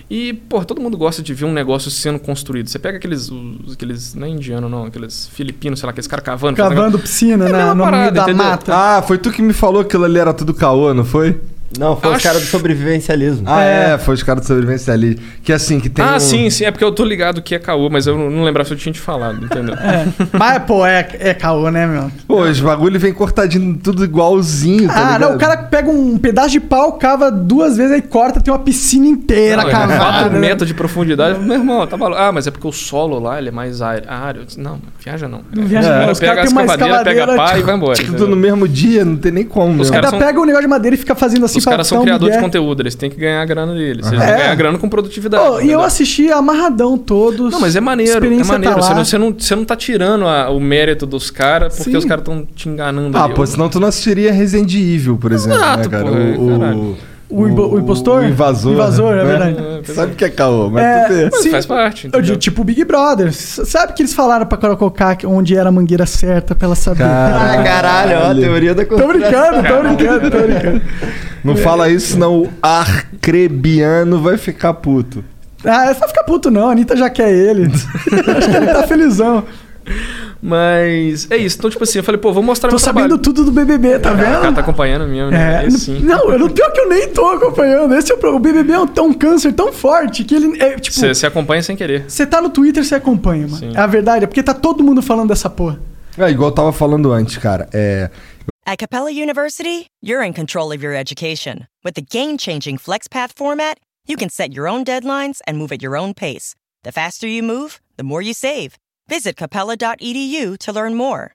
E, porra, todo mundo gosta de ver um negócio sendo construído. Você pega aqueles, os- aqueles não é indiano não, aqueles filipinos, sei lá, aqueles caras cavando. fazendo- Cavando piscina, É a né? meio parada, da entendeu? mata. Ah, foi tu que me falou que aquilo ali era tudo caô, não foi? Não, foi os Acho- caras do sobrevivencialismo. Ah, é, foi os caras do sobrevivência ali. Que assim, que tem. ah, um- sim, sim, é porque eu tô ligado que é caô, mas eu não, lembrava se eu tinha te falado, entendeu? É. [laughs] Mas, pô, é, é caô, né, meu? Pô, os bagulho vem cortadinho tudo igualzinho, tá ah, ligado? não, o cara pega um pedaço de pau, cava duas vezes, aí corta, tem uma piscina inteira Não, é cavada. 4 né? metros de profundidade. Meu irmão, tá maluco. Ah, mas é porque o solo lá ele é mais disse, Não, viaja não. Não viaja É, não, os pega caras as têm uma cavadeiras, pega a escavadeira, pá e vai embora. Tudo entendeu? no mesmo dia, não tem nem como. Os meu. caras são- pega o negócio de madeira e fica fazendo assim Os caras são criadores de conteúdo, eles têm que ganhar a grana deles. Eles É. vão ganhar grana com produtividade. Pô, e eu assisti amarradão todos. Não, mas é maneiro, é maneiro. tá você, não, você, não, você não tá tirando a- o mérito dos caras porque Sim. os caras estão te enganando Ah, ali. pô, Eu- senão tu não assistiria Resident Evil, por exemplo, Exato, né, cara? pô, o, caralho. O impo- o impostor? O invasor. Invasor, é né? verdade. É, Sabe é. o que é caô, mas É. Mas Sim. faz parte. Eu entendeu? digo, tipo Big Brother. Sabe que eles falaram pra Carol Colocar onde era a mangueira certa pra ela saber? Ah, caralho, ó, a teoria da Tô conspiração. brincando, tô brincando, tô brincando. Não fala isso, senão o arcrebiano vai ficar puto. Ah, é só ficar puto não, a Anitta já quer ele. [laughs] Acho que ele tá felizão. Mas é isso. Então, tipo assim, eu falei, pô, vou mostrar Tô meu sabendo trabalho. tudo do BBB, tá O cara vendo? tá acompanhando mesmo, né? É, É, sim. não, eu não pior que eu nem tô acompanhando. Esse é o problema. O BBB é um, tão câncer tão forte que ele é tipo. Você você acompanha sem querer. Você tá no Twitter, você acompanha, mano. Sim. É a verdade, é porque tá todo mundo falando dessa porra. É, igual eu tava falando antes, cara. É, At Capella University, you're in control of your education. With the game changing FlexPath format, you can set your own deadlines and move at your own pace. The faster you move, the more you save. Visit capella.edu to learn more.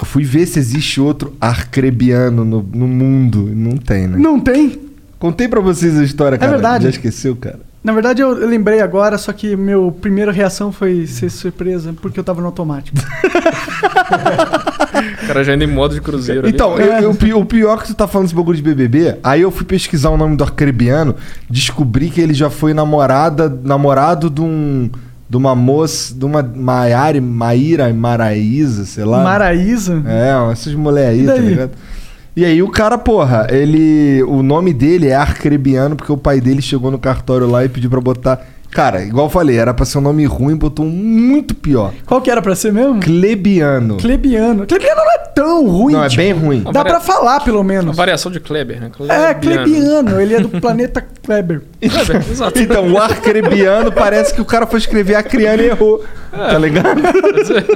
eu fui ver se existe outro arcrebiano no, no mundo. Não tem, né? Não tem. Contei pra vocês a história, cara. verdade. Já esqueceu, cara? Na verdade, eu, lembrei agora, só que meu primeira reação foi ser surpresa, porque eu tava no automático. [laughs] O cara já anda em modo de cruzeiro. ali. Então, eu- eu- o pi- o pior que tu tá falando esse bagulho de BBB, aí eu fui pesquisar o nome do arcrebiano, descobri que ele já foi namorada, namorado de um de uma moça, de uma Maiara, Maíra, Maraísa, sei lá. Maraísa. É, essas mulheres aí, tá ligado? E aí o cara, porra, ele. O nome dele é Arcrebiano, porque o pai dele chegou no cartório lá e pediu pra botar. Cara, igual eu falei, era pra ser um nome ruim, botou um muito pior. Qual que era pra ser mesmo? Clebiano. Clebiano. Clebiano não é tão ruim. Não, é tipo, bem ruim. Dá pra falar, pelo menos. Uma variação de Kleber, né? É, Clebiano. Ele é do planeta Kleber. [laughs] Kleber, exato. Então, o arcrebiano parece que o cara foi escrever acriano e errou. Tá ligado?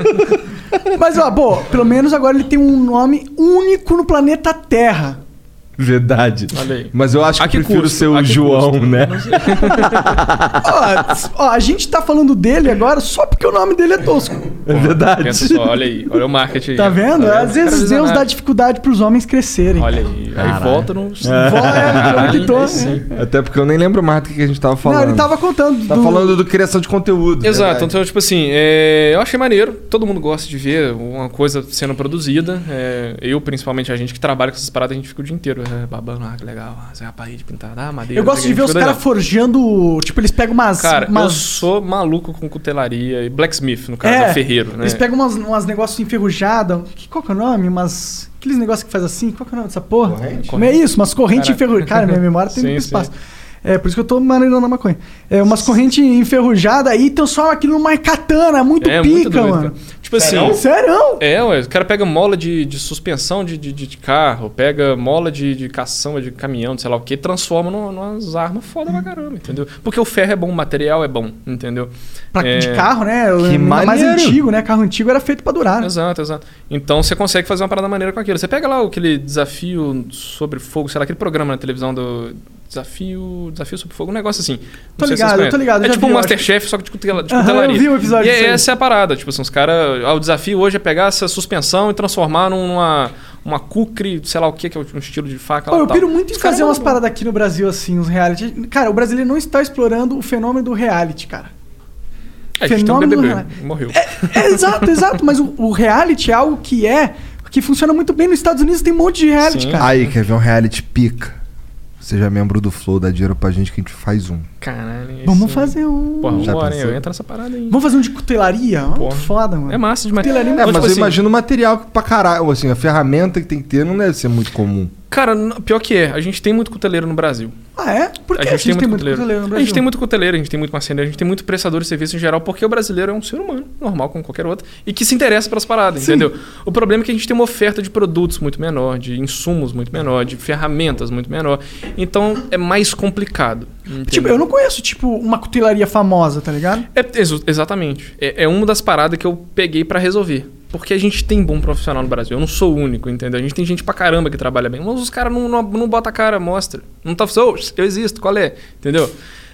[laughs] Mas, ó, pô, pelo menos agora ele tem um nome único no planeta Terra. [laughs] Verdade. Olha aí. Mas eu acho que que prefiro custo? ser o João, custo? né? [laughs] Ó, ó, a gente tá falando dele agora só porque o nome dele é tosco. É verdade. Pensa só, olha aí. Olha o marketing aí. Tá vendo? Tá Às vezes Deus dá dificuldade pros homens crescerem. Olha aí. Aí volta no. Volta, é, que tô. Sim. Até porque eu nem lembro mais do que a gente tava falando. Não, ele tava contando. Tá do- falando do criação de conteúdo. Exato, verdade. então, tipo assim, é, eu achei maneiro. Todo mundo gosta de ver uma coisa sendo produzida. É, eu, principalmente, a gente que trabalha com essas paradas, a gente fica o dia inteiro é, babando. Ah, que legal. Ah, Zé, a parede pintada, ah, madeira. Eu gosto de ver os caras caras forjando. Tipo, eles pegam umas. Cara, eu umas... sou maluco com cutelaria e blacksmith, no caso, É, é, ferreiro, né? Eles pegam umas, umas negócios enferrujados. Que, qual que é o nome? Umas. Aqueles negócios que faz assim. Qual que é o nome dessa porra? Não é isso, umas correntes enferrujadas. Cara, minha memória tem [laughs] Sim, muito sim. É, por isso que eu tô maneirando a maconha. É, umas correntes enferrujadas aí transforma aquilo numa katana. Muito É, pica, muito doido, mano. cara. Tipo assim. Sério? É, ué, o cara pega mola de, de suspensão de, de, de carro, pega mola de, de caçamba de caminhão, de sei lá o que, transforma num- numas armas foda pra caramba, entendeu? Porque o ferro é bom, o material é bom, entendeu? Pra, É, De carro, né? Que mais antigo, né? Carro antigo era feito pra durar. né? Exato, exato. Então você consegue fazer uma parada maneira com aquilo. Você pega lá aquele desafio sobre fogo, sei lá, aquele programa na televisão do. Desafio. Desafio sobre fogo, um negócio assim. Tô ligado, tô ligado, É tipo vi, um eu acho. Masterchef, só que de cutela- de Aham, cutelaria. eu vi o episódio E aí. essa é a parada. Tipo assim, os caras. Ah, o desafio hoje é pegar essa suspensão e transformar numa. Uma cucre, sei lá o que, que é um estilo de faca Pô, lá eu tal. piro muito em Os fazer umas mandam. paradas aqui no Brasil, assim, uns reality. Cara, o brasileiro não está explorando o fenômeno do reality, cara. É, a gente tem um fenômeno BBB. reality. Morreu. É, exato, exato. Mas o, o reality é algo que é. Que funciona muito bem nos Estados Unidos, tem um monte de reality, Sim. cara. Aí, quer ver um reality pica? Seja membro do Flow, dá dinheiro pra gente que a gente faz um. Caralho. Vamos esse- fazer um. Porra, Já vambora, hein? Eu entro nessa parada aí. Vamos fazer um de cutelaria? Muito Porra. foda, mano. É massa demais. Cutelaria É, Mas, mas tipo eu assim, imagino o material pra caralho, assim, a ferramenta que tem que ter não deve ser muito comum. Cara, pior que é, a gente tem muito cuteleiro no Brasil. Ah, é? Por que a gente, tem muito cuteleiro no A Brasil? gente tem muito cuteleiro, a gente tem muito marceneiro, a gente tem muito prestador de serviço em geral, porque o brasileiro é um ser humano, normal como qualquer outro, e que se interessa pelas paradas, Sim. entendeu? O problema é que a gente tem uma oferta de produtos muito menor, de insumos muito menor, de ferramentas muito menor. Então é mais complicado. Tipo, entendeu? eu não conheço, tipo, uma cutelaria famosa, tá ligado? É, ex- exatamente. É, é uma das paradas que eu peguei pra resolver. Porque a gente tem bom profissional no Brasil. Eu não sou o único, entendeu? A gente tem gente pra caramba que trabalha bem. Mas os caras não, não, não botam a cara, mostra. Não tá falando, "Ô, eu existo, qual é? Entendeu?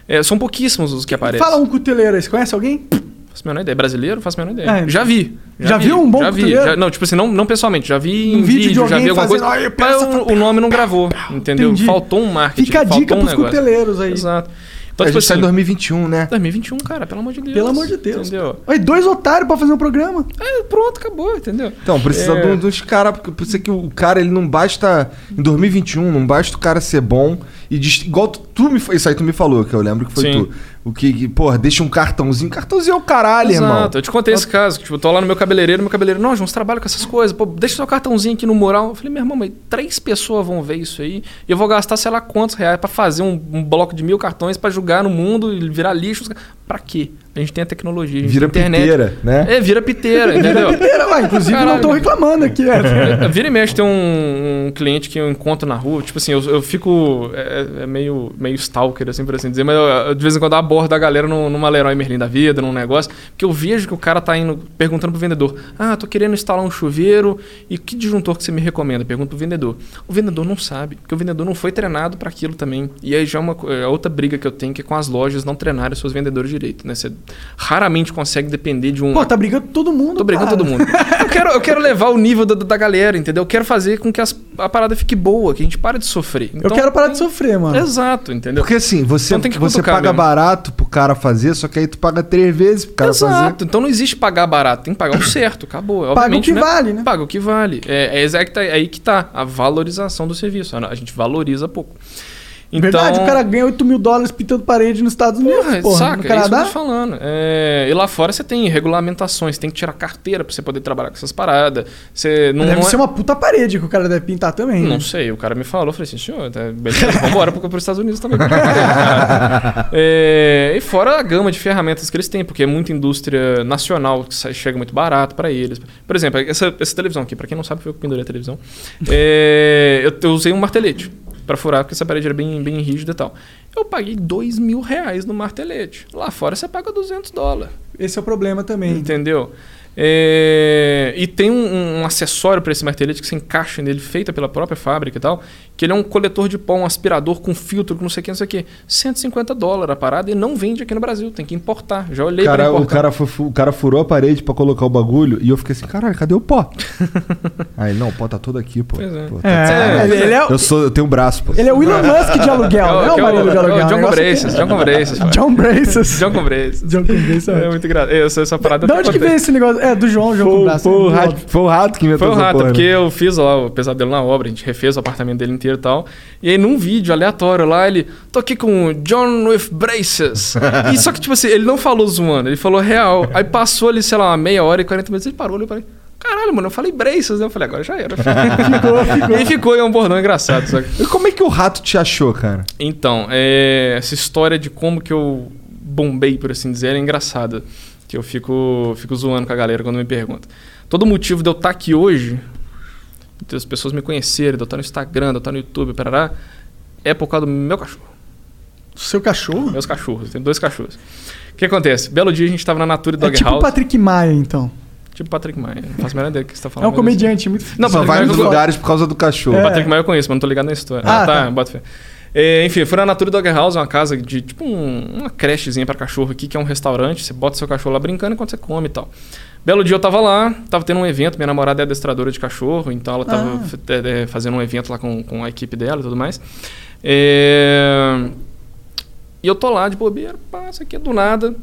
É, são pouquíssimos os que aparecem. Fala um cuteleiro aí, você conhece alguém? Faço a menor ideia. Brasileiro? Faço a menor ideia. É. já vi. Já vi, viu um bom já vi. Já- não, tipo assim, não, não pessoalmente. Já vi Um em vídeo de vídeo, já vi alguma fazendo, coisa. "Ai, Mas o, o nome não gravou, entendeu? Entendi. Faltou um marketing. Fica a dica um pros negócio. cuteleiros aí. Exato. Então, a tipo gente tá em assim, 2021, né? 2021, cara, pelo amor de Deus. Pelo amor de Deus. Entendeu? Oi, dois otários pra fazer um programa. É, pronto, acabou, entendeu? Então, precisa É. de dos caras, porque precisa que o cara, ele não basta. Em 2021, não basta o cara ser bom e igual tu, tu me Isso aí tu me falou, que eu lembro que foi Sim. tu. O que, que, porra, deixa um cartãozinho. Cartãozinho é o caralho, irmão. Exato, eu te contei esse caso, que tipo, eu tô lá no meu cabeleireiro, meu cabeleireiro, não, João, você trabalha com essas coisas, pô, deixa seu cartãozinho aqui no mural. Eu falei, meu irmão, mas três pessoas vão ver isso aí, e eu vou gastar, sei lá, quantos reais pra fazer um, um bloco de mil cartões pra jogar no mundo e virar lixo. Pra quê? A gente tem a tecnologia, a gente Vira tem internet. piteira, né? É, vira piteira, [laughs] entendeu? Pera, ué, inclusive Caralho, não mano. reclamando aqui. É. É, Vira e mexe tem um, um cliente que eu encontro na rua, tipo assim, eu, eu fico. É, é meio, meio stalker, assim, por assim dizer, mas eu, eu, de vez em quando abordo a galera num- numa Leroy Merlin da vida, num negócio, porque eu vejo que o cara tá indo perguntando pro vendedor: Ah, tô querendo instalar um chuveiro e que disjuntor que você me recomenda? Pergunta pro vendedor. O vendedor não sabe, porque o vendedor não foi treinado para aquilo também. E aí já é uma é outra briga que eu tenho que é com as lojas não treinarem os seus vendedores direito, né? Você raramente consegue depender de um. Pô, tá brigando todo mundo. Tô brigando cara. todo mundo. Eu quero, eu quero levar o nível da, da galera, entendeu? Eu quero fazer com que as- a parada fique boa, que a gente pare de sofrer. Eu Então, quero parar tem- de sofrer, mano. Exato, entendeu? Porque assim, você, Então tem que você paga mesmo. barato pro cara fazer, só que aí tu paga três vezes pro cara fazer. Exato. Então não existe pagar barato, tem que pagar o [coughs] certo, acabou. Paga o Obviamente, que vale, né? Paga o que vale. É, é exato, é aí que tá a valorização do serviço. A gente valoriza pouco. Então, Verdade, o cara ganha 8 mil dólares pintando parede nos Estados Unidos, Porra, porra. saca? no É isso que eu Canadá. tô falando. É, e lá fora você tem regulamentações, tem que tirar carteira pra você poder trabalhar com essas paradas. Você não, Deve não é- ser uma puta parede que o cara deve pintar também. né? Não sei, o cara me falou, eu falei assim, senhor, tá, beleza, vambora para os Estados Unidos também. [laughs] É, e fora a gama de ferramentas que eles têm, porque é muita indústria nacional que sai- chega muito barato para eles. Por exemplo, essa, essa televisão aqui, para quem não sabe, foi eu que pendurei a televisão. É, eu, eu usei um martelete para furar, porque essa parede era bem, bem rígida e tal. Eu paguei dois mil reais no martelete. Lá fora você paga 200 dólares. Esse é o problema também. Entendeu? É, e tem um, um acessório para esse martelete que você encaixa nele, feita pela própria fábrica e tal, que ele é um coletor de pó, um aspirador com filtro, com não sei o que, não sei o que. 150 dólares a parada e não vende aqui no Brasil, tem que importar. Já olhei Cara, pra o, importar. cara fu- o cara furou a parede pra colocar o bagulho e eu fiquei assim, caralho, cadê o pó? [laughs] Aí, não, o pó tá todo aqui, pô. Pois é. Pô, tá- É, ele, é, Eu, sou, eu tenho braço, pô. ele é o Elon [laughs] Musk de aluguel, não é o que marido de é aluguel. o John o Braces, aqui- John Braces. [laughs] John Braces. John Braces. John Braces. É muito engraçado. Essa, essa parada Da até onde que veio esse negócio? É, do João, João com Foi, braço. foi o rato, o que inventou Foi o rato, porque né? eu fiz lá o pesadelo na obra, a gente refez o apartamento dele inteiro e tal. E aí, num vídeo aleatório lá, ele. Tô aqui com o John with Braces. [laughs] e só que, tipo assim, ele não falou zoando, ele falou real. Aí passou ali, sei lá, uma meia hora e 40 minutos, ele parou ali e falei. Caralho, mano, eu falei braces, né? Eu falei, agora já era. [laughs] ficou, ficou. E ficou, e é um bordão engraçado, sabe? E como é que o rato te achou, cara? Então, é, essa história de como que eu bombei, por assim dizer, é engraçada. Que eu fico, fico zoando com a galera quando me perguntam. Todo motivo de eu estar aqui hoje, das pessoas me conhecerem, de eu estar no Instagram, de eu estar no YouTube, parará, é por causa do meu cachorro. Seu cachorro? Meus cachorros, eu tenho dois cachorros. O que acontece? Belo dia a gente estava na Nature É Dog tipo o House. Patrick Maia, então. Tipo Patrick Maia. Não faço a menor ideia do que você está É falando. um comediante muito... Não, Só Patrick vai Maia nos eu- lugares por causa do cachorro. É. Patrick Maia eu conheço, mas não tô ligado na história. Ah, Ah, tá, tá. bota fé. É, enfim, eu fui na Natura Dog House, uma casa de tipo um- uma crechezinha pra cachorro aqui, que é um restaurante. Você bota seu cachorro lá brincando enquanto você come e tal. Belo dia eu tava lá, tava tendo um evento. Minha namorada é adestradora de cachorro, então ela tava Ah. é, é, fazendo um evento lá com, com a equipe dela e tudo mais. É, E eu tô lá de bobeira, passa aqui do nada.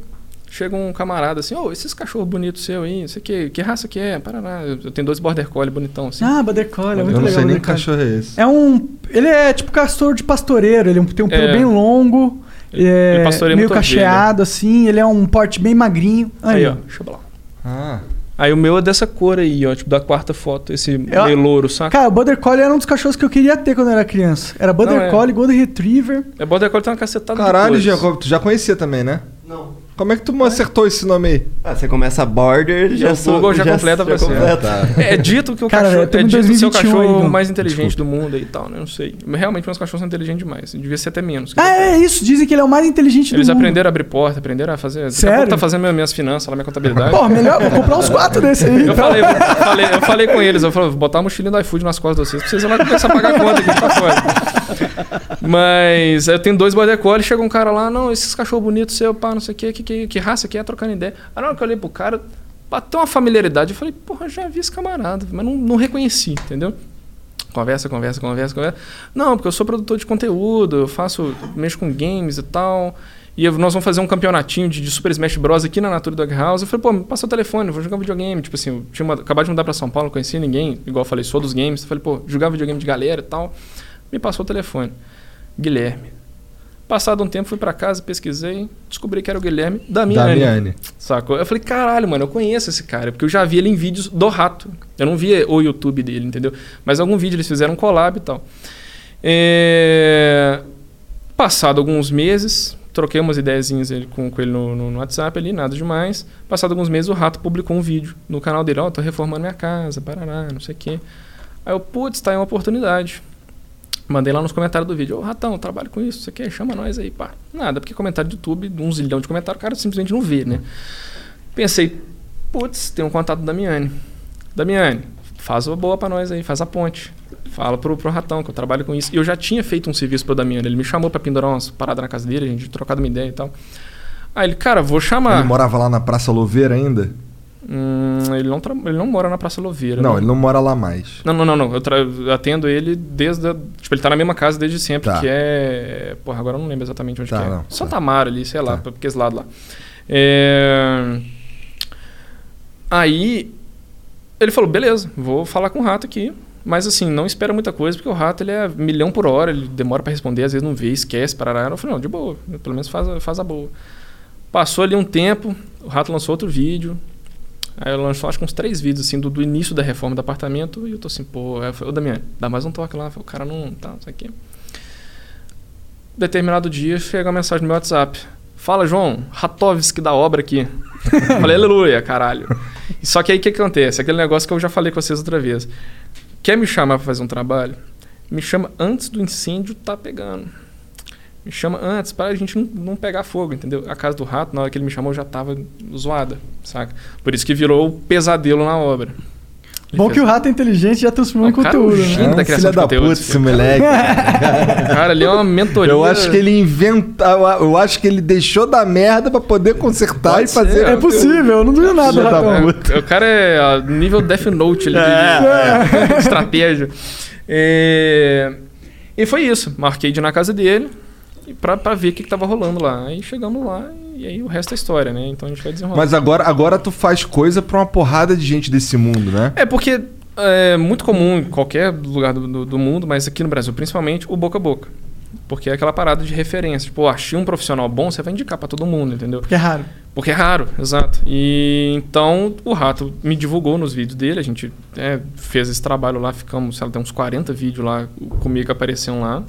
Chega um camarada assim, ô, esses cachorros bonitos seu aí, isso aqui, que raça que é? Paraná, eu eu tenho dois border collie bonitão assim. Ah, Border Collie, é eu muito não legal. sei nem que cachorro é esse. É um... Ele é tipo castor de pastoreiro. Ele tem um pelo É. bem longo. Ele- é, ele meio muito cacheado, assim. Ele é um porte bem magrinho. Aí, Aí, ó, deixa eu lá. Ah. Aí o meu é dessa cor aí, ó, tipo da quarta foto, esse Eu- meio louro, saca? Cara, o Border Collie era um dos cachorros que eu queria ter quando eu era criança. Era Border Não, é. Collie, Golden Retriever. É border collie tem uma cacetada Caralho, de. Jacob, tu já conhecia também, né? Não. Como é que tu acertou esse nome aí? Ah, você começa border, já o sou- Google já completa pra você. completa. [laughs] É dito que o Cara, cachorro é dito ser o 2021 cachorro ainda. mais inteligente do mundo aí e tal, né? Não sei. Realmente meus cachorros são inteligentes demais. Devia ser até menos. Ah, é isso. Dizem que ele é o mais inteligente Eles do mundo. aprenderam a abrir porta, aprenderam a fazer. Daqui a Sério? tá fazendo minhas- finanças, lá minha contabilidade. Pô, melhor, vou comprar uns quatro desses aí. Eu então. falei, eu, falei, eu falei com eles, eu falei, vou botar a mochilinha do iFood nas costas de vocês, pra vocês lá começar a pagar a conta aqui pra fora. Mas eu tenho dois border collie, chega um cara lá, não, esses cachorros bonitos seu, pá, não sei o quê, que, que, que raça que é, trocando ideia. Aí na hora que eu olhei pro cara, bateu uma familiaridade, eu falei, porra, já vi esse camarada, mas não, não reconheci, entendeu? Conversa, conversa, conversa, conversa. Não, porque eu sou produtor de conteúdo, eu faço, mexo com games e tal. E nós vamos fazer um campeonatinho de, de Super Smash Bros. aqui na Natura Dog House. Eu falei, pô, me passa o telefone, vou jogar videogame. Tipo assim, eu tinha uma, acabado de mudar pra São Paulo, não conhecia ninguém, igual eu falei, sou dos games. Eu falei, pô, jogar videogame de galera e tal. Me passou o telefone. Guilherme. Passado um tempo, fui pra casa, pesquisei, descobri que era o Guilherme da minha Damiani. Sacou? Eu falei, caralho, mano, eu conheço esse cara, porque eu já vi ele em vídeos do rato. Eu não via o YouTube dele, entendeu? Mas algum vídeo eles fizeram um collab e tal. É... Passado alguns meses, troquei umas ideiazinhas ele- com, com ele no, no- no WhatsApp ali, nada demais. Passado alguns meses, o rato publicou um vídeo no canal dele: Ó, tô reformando minha casa, parará, não sei o quê. Aí eu, putz, tá aí uma oportunidade. Mandei lá nos comentários do vídeo: Ô, ratão, eu trabalho com isso, você quer? Chama nós aí, pá. Nada, porque comentário do YouTube, um zilhão de comentários, o cara simplesmente não vê, né? Pensei, putz, tem um contato da Damiane. Damiane, faz uma boa pra nós aí, faz a ponte. Fala pro, pro Ratão que eu trabalho com isso. E eu já tinha feito um serviço pro Damiane. Ele me chamou pra pendurar umas paradas na casa dele, a gente trocado uma ideia e tal. Aí ele, cara, vou chamar. Ele morava lá na Praça Louveira ainda? Hum, ele, não ele não mora na Praça Louveira. Não, né? ele não mora lá mais. Não, não, não, não. Eu, atendo ele desde. A... Tipo, ele tá na mesma casa desde sempre, Tá. que é. Porra, agora eu não lembro exatamente onde Tá, que é. não, Santa tá. Amaro ali, sei lá, Tá. porque esse lado lá. É... Aí. Ele falou, beleza, vou falar com o rato aqui. Mas assim, não espera muita coisa, porque o rato ele é milhão por hora, ele demora pra responder, às vezes não vê, esquece, parará. Eu falei, não, de boa, pelo menos faz, faz a boa. Passou ali um tempo, o rato lançou outro vídeo. Aí eu lançou acho que uns três vídeos assim do, do início da reforma do apartamento. E eu tô assim, pô, aí eu falei, ô Damiano, dá mais um toque lá. Falei, O cara não tá, não sei o quê. Determinado dia chega uma mensagem no meu WhatsApp. Fala, João, Ratovski da obra aqui. [laughs] Falei, aleluia, caralho. E Só que aí o que que acontece? Aquele negócio que eu já falei com vocês outra vez. Quer me chamar pra fazer um trabalho? Me chama antes do incêndio tá pegando. Me chama antes para a gente não, não pegar fogo, entendeu? A casa do rato, na hora que ele me chamou, já tava zoada, saca? Por isso que virou o pesadelo na obra. Ele Bom fez- que o rato é inteligente e já transformou em cara é um conteúdo, né? da criação filha de da conteúdo, puta, esse moleque. [laughs] Cara, ali é uma mentoria. Eu acho que ele inventa. Eu acho que ele deixou da merda pra poder consertar Pode e fazer. ser, É possível, eu não duvido nada, Filha da ratão. É, o cara é nível Death Note ali, É, de, de estratégia. É, E foi isso. Marquei de ir na casa dele e pra, pra ver o que, que tava rolando lá. Aí chegamos lá e aí o resto é história, né? Então a gente vai desenrolar. Mas agora, agora tu faz coisa pra uma porrada de gente desse mundo, né? É porque é muito comum em qualquer lugar do, do, do mundo, mas aqui no Brasil principalmente, o boca a boca. Porque é aquela parada de referência. Tipo, achei um profissional bom, você vai indicar pra todo mundo, entendeu? Porque é raro. Porque é raro, exato. E então o Rato me divulgou nos vídeos dele, a gente é, fez esse trabalho lá, ficamos, sei lá, tem uns 40 vídeos lá comigo que apareciam lá.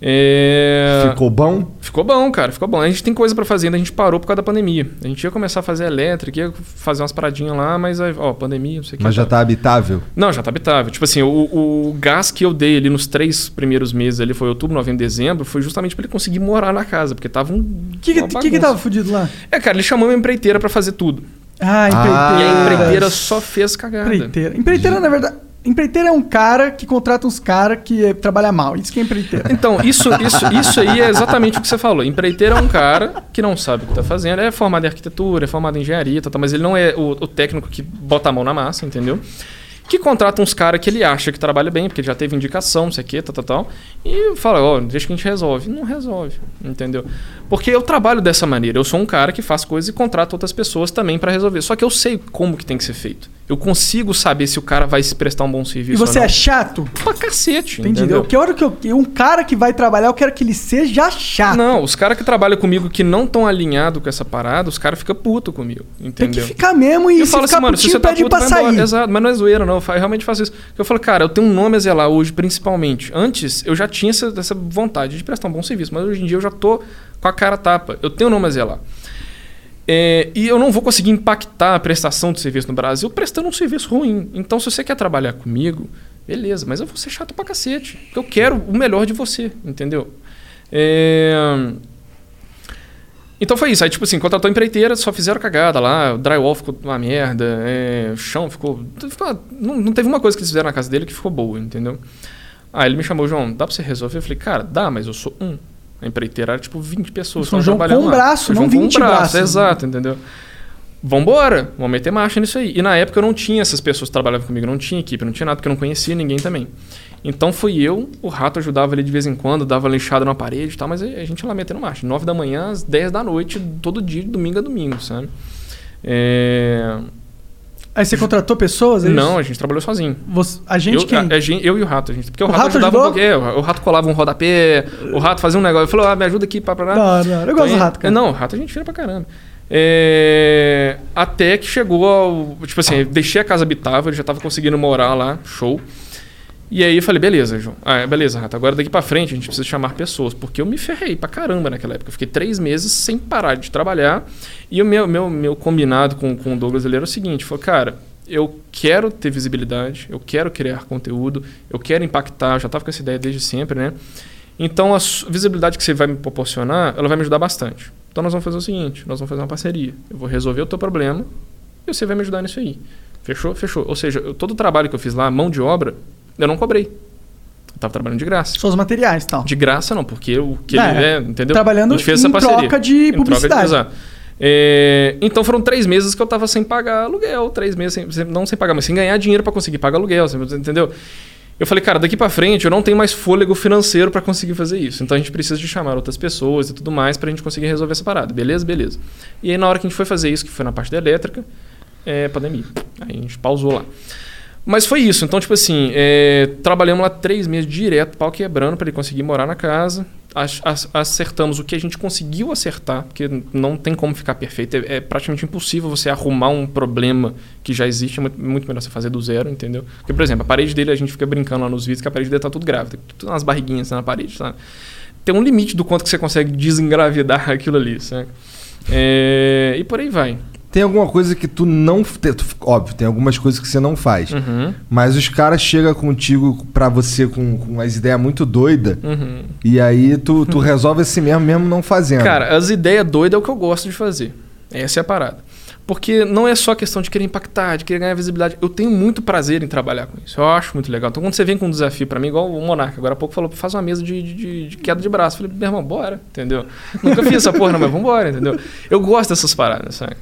É, Ficou bom? Ficou bom, cara, ficou bom. A gente tem coisa pra fazer, ainda a gente parou por causa da pandemia. A gente ia começar a fazer elétrica, ia fazer umas paradinhas lá, mas aí, ó, pandemia, não sei o que. Mas já tá habitável? Não, já tá habitável. Tipo assim, o, o gás que eu dei ali nos três primeiros meses ali, foi outubro, novembro, dezembro, foi justamente pra ele conseguir morar na casa, porque tava um. O que, que, que, tava fudido lá? É, cara, ele chamou uma empreiteira pra fazer tudo. Ah, E empreiteira. a empreiteira só fez cagada. Empreiteira. Empreiteira, na verdade. Empreiteira é um cara que contrata uns caras que trabalha mal. Isso que é empreiteira. Então, isso, isso, isso aí é exatamente o que você falou. Empreiteiro é um cara que não sabe o que está fazendo, é formado em arquitetura, é formado em engenharia, tá, tá, mas ele não é o, o técnico que bota a mão na massa, entendeu? Que contrata uns caras que ele acha que trabalha bem, porque já teve indicação, não sei o que, tal, tal, tal, e fala, ó, deixa que a gente resolve. Não resolve, entendeu? Porque eu trabalho dessa maneira. Eu sou um cara que faz coisas e contrata outras pessoas também para resolver. Só que eu sei como que tem que ser feito. Eu consigo saber se o cara vai se prestar um bom serviço E você é chato? Pra cacete, Entendi. entendeu? Que hora que eu, um cara que vai trabalhar, eu quero que ele seja chato. Não, os caras que trabalham comigo que não estão alinhados com essa parada, os caras ficam putos comigo, Tem entendeu? que ficar mesmo e eu se falo assim, mano, se você tá puto, pra sair. embora. Exato, mas não é zoeira, não. Eu eu realmente faço isso. Eu falo, cara, eu tenho um nome a zelar hoje, principalmente. Antes, eu já tinha essa, essa vontade de prestar um bom serviço, mas hoje em dia eu já tô com a cara tapa. Eu tenho um nome a zelar. É, e eu não vou conseguir impactar a prestação de serviço no Brasil prestando um serviço ruim. Então, se você quer trabalhar comigo, beleza, mas eu vou ser chato pra cacete. Porque eu quero o melhor de você, entendeu? É... Então foi isso. Aí, tipo assim, contratou a empreiteira, só fizeram cagada lá, o drywall ficou uma merda, é, o chão ficou. ficou- não, não teve uma coisa que eles fizeram na casa dele que ficou boa, entendeu? Aí ele me chamou, João, dá pra você resolver? Eu falei, cara, dá, mas eu sou um. A empreiteira era tipo 20 pessoas. Tão João trabalhando com um braço, não João com um 20 braço, braços. Exato, entendeu? Vambora, vamos meter marcha nisso aí. E na época eu não tinha essas pessoas que trabalhavam comigo, não tinha equipe, não tinha nada, porque eu não conhecia ninguém também. Então fui eu, o rato ajudava ali de vez em quando, dava linchada na parede e tal, mas a gente ia lá metendo marcha. 9 da manhã às 10 da noite, todo dia, de domingo a domingo, sabe? É... Aí você contratou pessoas? é? Não, a gente trabalhou sozinho. Você- a gente eu, quem? a- a gente- eu e o rato, a gente. Porque o, O rato, rato ajudava um pouquinho. é, o rato colava um rodapé, o rato fazia um negócio. Ele falou, ah, me ajuda aqui, pá, pá. Não, não, eu gosto do rato, cara. Não, o rato a gente vira pra caramba. É, até que chegou ao. Tipo assim, eu deixei a casa habitável, ele já tava conseguindo morar lá, show. E aí eu falei, beleza, João. Ah, beleza, Rato. Agora daqui pra frente a gente precisa chamar pessoas. Porque eu me ferrei pra caramba naquela época. Eu fiquei três meses sem parar de trabalhar. E o meu, meu, meu combinado com, com o Douglas ele era o seguinte: foi, cara, eu quero ter visibilidade, eu quero criar conteúdo, eu quero impactar. Eu já tava com essa ideia desde sempre, né? Então a visibilidade que você vai me proporcionar, ela vai me ajudar bastante. Então nós vamos fazer o seguinte: nós vamos fazer uma parceria. Eu vou resolver o teu problema e você vai me ajudar nisso aí. Fechou? Fechou. Ou seja, eu- todo o trabalho que eu fiz lá, mão de obra, eu não cobrei. Eu tava trabalhando de graça. Só os materiais e tal. De graça não, porque o que É, ele é, entendeu? trabalhando a gente fez em essa parceria. troca de Em troca publicidade. exato. É, então foram três meses que eu tava sem pagar aluguel, três meses, sem- não sem pagar, mas sem ganhar dinheiro para conseguir pagar aluguel, entendeu? Eu falei, cara, daqui para frente eu não tenho mais fôlego financeiro para conseguir fazer isso. Então a gente precisa de chamar outras pessoas e tudo mais pra gente conseguir resolver essa parada. Beleza? Beleza. E aí na hora que a gente foi fazer isso, que foi na parte da elétrica, é pandemia. Aí a gente pausou lá. Mas foi isso. Então, tipo assim, é, trabalhamos lá três meses direto, pau quebrando, para ele conseguir morar na casa. Acertamos o que a gente conseguiu acertar, porque não tem como ficar perfeito. É, é praticamente impossível você arrumar um problema que já existe. É muito, melhor você fazer do zero, entendeu? Porque, por exemplo, a parede dele, a gente fica brincando lá nos vídeos que a parede dele tá tudo grávida. Tem umas barriguinhas na parede, sabe? Tem um limite do quanto que você consegue desengravidar [laughs] aquilo ali, sabe? É, e por aí vai. Tem alguma coisa que tu não. te- tu- Óbvio, tem algumas coisas que você não faz. Uhum. Mas os caras chegam contigo pra você com, com umas ideias muito doidas. Uhum. E aí tu, tu resolve assim mesmo, mesmo não fazendo. Cara, as ideias doidas é o que eu gosto de fazer. Essa é a parada. Porque não é só questão de querer impactar, de querer ganhar visibilidade. Eu tenho muito prazer em trabalhar com isso. Eu acho muito legal. Então, quando você vem com um desafio pra mim, igual o Monarca, agora há pouco falou, faz uma mesa de, de- de queda de braço. Eu falei, meu irmão, bora, entendeu? Nunca fiz essa porra, não, mas vambora, entendeu? Eu gosto dessas paradas, sabe?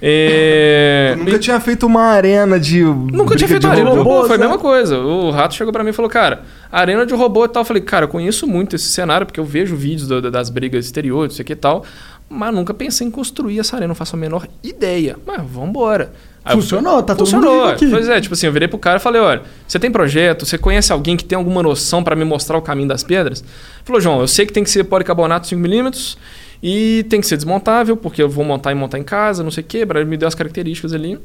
É... [laughs] Nunca tinha feito uma arena de. Nunca tinha feito arena de robô, foi a mesma coisa. O rato chegou pra mim e falou, cara, arena de robô e tal. Eu falei, cara, eu conheço muito esse cenário, porque eu vejo vídeos do- das brigas exteriores, isso aqui e tal, mas nunca pensei em construir essa arena, não faço a menor ideia. Mas vambora. Aí eu- Funcionou, tá todo mundo Funcionou. rico aqui. Pois é, tipo assim, eu virei pro cara e falei, olha, você tem projeto, você conhece alguém que tem alguma noção pra me mostrar o caminho das pedras? Falou, João, eu sei que tem que ser policarbonato 5mm e tem que ser desmontável, porque eu vou montar e montar em casa, não sei o quê. Me deu as características ali.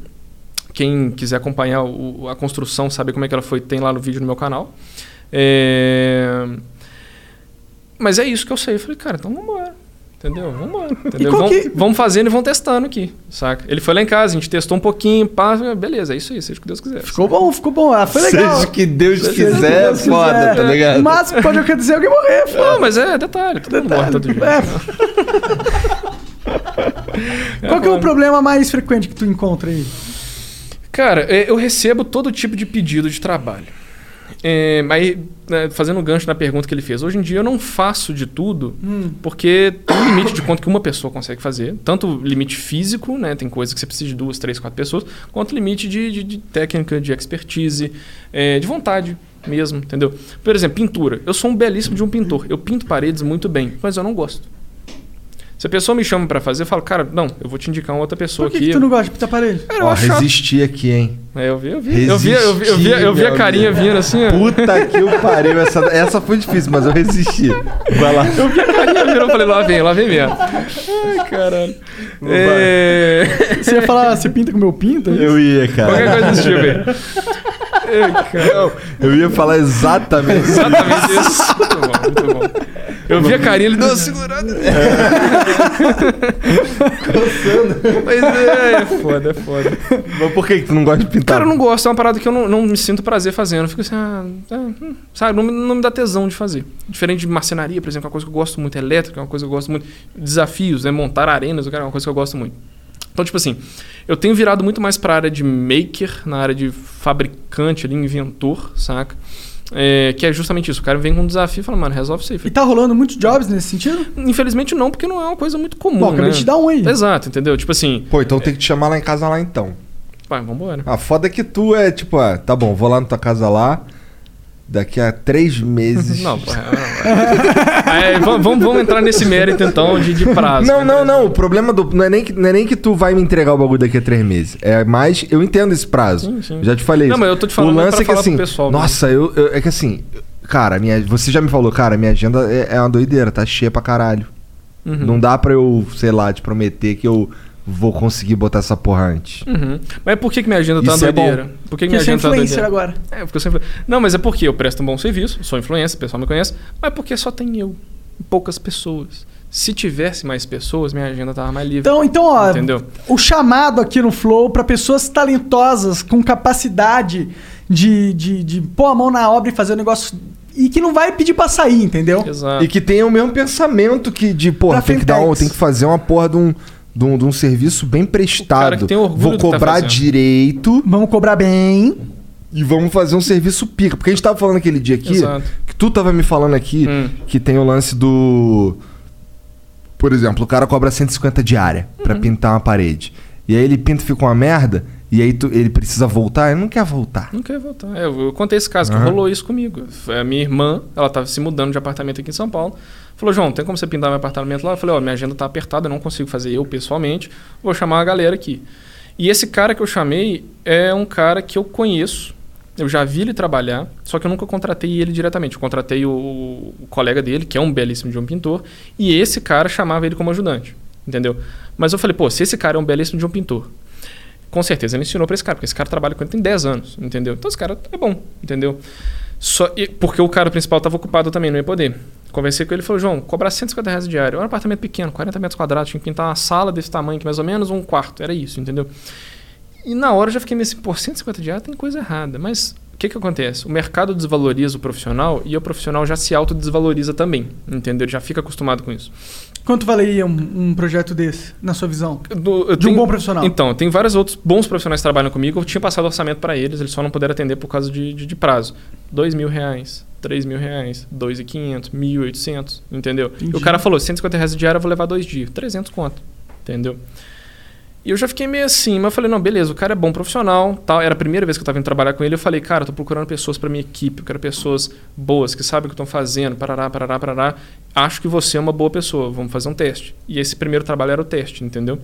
Quem quiser acompanhar o- a construção, saber como é que ela foi, tem lá no vídeo no meu canal. É... Mas é isso que eu sei. Eu falei, cara, então vambora. Entendeu? Vambora. [laughs] Entendeu? Vamos, que- vamos fazendo e vão testando aqui, saca? Ele foi lá em casa, a gente testou um pouquinho, pá, beleza, é isso aí, seja o que Deus quiser. Ficou bom, ficou bom. Ah, foi legal. Seja o que Deus Seja quiser, Deus foda, quiser. tá ligado? O máximo que pode acontecer é alguém morrer, foda. Não, mas é detalhe, todo mundo morre todo dia. É. [laughs] Qual que é o problema mais frequente que tu encontra aí? Cara, é, eu recebo todo tipo de pedido de trabalho. É, mas, né, fazendo um gancho na pergunta que ele fez, hoje em dia eu não faço de tudo, Hum. porque tem um limite de quanto que uma pessoa consegue fazer. Tanto limite físico, né? Tem coisas que você precisa de duas, três, quatro pessoas, quanto limite de, de- de técnica, de expertise, é, de vontade mesmo, entendeu? Por exemplo, pintura. Eu sou um belíssimo de um pintor. Eu pinto paredes muito bem, mas eu não gosto. Se a pessoa me chama pra fazer, eu falo, cara, não, eu vou te indicar uma outra pessoa Por que, aqui. que tu não gosta de pintar parede? Cara, Ó, chato. resisti aqui, hein? É, eu vi, eu vi. Eu vi, eu vi, eu vi, eu vi a Resisti, carinha meu vindo assim, ó. Puta que o pariu. Essa, essa foi difícil, mas eu resisti. Vai lá. Eu vi a carinha vindo, eu falei, lá vem, lá vem mesmo. Ai, caralho. É... Você ia falar, você pinta como eu pinto? é? Eu ia, cara. Qualquer coisa desse tipo aí. Eu ia falar exatamente. Exatamente isso. Muito bom, muito bom. Eu vi a carinha, ele deu uma segurada. Mas é, é foda, é foda. Mas por que, que tu não gosta de pintar? Cara, eu não gosto, é uma parada que eu não, não me sinto prazer fazendo. Eu fico assim, ah, ah, hum, sabe, não, me- não me dá tesão de fazer. Diferente de marcenaria, por exemplo, que é uma coisa que eu gosto muito, elétrica, é uma coisa que eu gosto muito. Desafios, né? Montar arenas, é uma coisa que eu gosto muito. Então, tipo assim, eu tenho virado muito mais pra área de maker, na área de fabricante ali, inventor, saca? É, que é justamente isso. O cara vem com um desafio e fala, mano, resolve isso aí. E tá rolando muitos jobs nesse sentido? Infelizmente não, porque não é uma coisa muito comum. Bom, acabei né? te dar um aí. Exato, entendeu? Tipo assim, Pô, então tem que te chamar lá em casa lá então. vai, vambora. A foda é que tu é tipo, ah, tá bom, vou lá na tua casa lá. Daqui a três meses. Não, porra, não. Aí, vamos, vamos, entrar nesse mérito então de, de prazo. Não, né? não, não. O problema do, não, é nem que, não é nem que tu vai me entregar o bagulho daqui a três meses. É mais. Eu entendo esse prazo. Sim, sim. Já te falei Não, isso. mas eu tô te falando O lance pra é que assim. pessoal mesmo. nossa, eu, eu- É que assim. Cara, minha, você já me falou, cara, minha agenda é, é uma doideira, tá cheia pra caralho. Uhum. Não dá pra eu, sei lá, te prometer que eu vou conseguir botar essa porra antes. Uhum. Mas por que, que minha agenda tá uma Isso é bom. doideira? por que, que Porque minha você é agenda tá uma influencer doideira? agora. É, porque eu sempre... Não, mas é porque eu presto um bom serviço, sou influencer, o pessoal me conhece, mas porque só tem eu, e poucas pessoas. Se tivesse mais pessoas, minha agenda tava mais livre. Então, então ó, Entendeu? o chamado aqui no Flow pra pessoas talentosas, com capacidade de, de, de pôr a mão na obra e fazer o negócio. E que não vai pedir pra sair, entendeu? Exato. E que tenha o mesmo pensamento que de, porra, Pra tem que, dar um, tem que fazer uma porra de um, de um, de um serviço bem prestado. cara que tem orgulho Vou tá cobrar fazendo. direito Vamos cobrar bem. e vamos fazer um serviço pica. Porque a gente tava falando aquele dia aqui, Exato. que tu tava me falando aqui, Hum. que tem o lance do. Por exemplo, o cara cobra 150 diária Uhum. pra pintar uma parede. E aí ele pinta e fica uma merda, e aí tu- ele precisa voltar, ele não quer voltar. Não quer voltar. É, eu, contei esse caso, que rolou isso comigo. A minha irmã, ela tava se mudando de apartamento aqui em São Paulo. Falou, João, tem como você pintar meu apartamento lá? Eu falei, ó, minha agenda tá apertada, eu não consigo fazer eu pessoalmente. Vou chamar a galera aqui. E esse cara que eu chamei é um cara que eu conheço. Eu já vi ele trabalhar, só que eu nunca contratei ele diretamente. Eu contratei o, o colega dele, que é um belíssimo de um pintor, e esse cara chamava ele como ajudante. Entendeu? Mas eu falei, pô, se esse cara é um belíssimo de um pintor, com certeza ele ensinou pra esse cara, porque esse cara trabalha com ele tem 10 anos, entendeu? Então esse cara é bom, entendeu? Só, e- porque o cara principal estava ocupado também, não ia poder. Conversei com ele e falou: João, cobrar 150 reais diário. Era um apartamento pequeno, 40 metros quadrados, tinha que pintar uma sala desse tamanho, que mais ou menos, um quarto. Era isso, entendeu? E na hora eu já fiquei meio assim, pô, 150 diário tem coisa errada. Mas o que que acontece? O mercado desvaloriza o profissional e o profissional já se autodesvaloriza também, entendeu? Ele já fica acostumado com isso. Quanto valeria um, um projeto desse, na sua visão? Do- De um tenho- bom profissional. Então, tem vários outros bons profissionais que trabalham comigo. Eu tinha passado orçamento para eles, eles só não puderam atender por causa de, de, de prazo. Dois mil reais, três mil reais, dois e quinhentos, mil e oitocentos, entendeu? E Entendi. o cara falou, 150 reais diário eu vou levar dois dias, 300 conto, entendeu? E eu já fiquei meio assim, mas eu falei, não, beleza, o cara é bom profissional, tal. Era a primeira vez que eu tava indo trabalhar com ele, eu falei, cara, eu tô procurando pessoas para minha equipe, eu quero pessoas boas, que sabem o que estão fazendo, parará, parará, parará. Acho que você é uma boa pessoa, vamos fazer um teste. E esse primeiro trabalho era o teste, entendeu?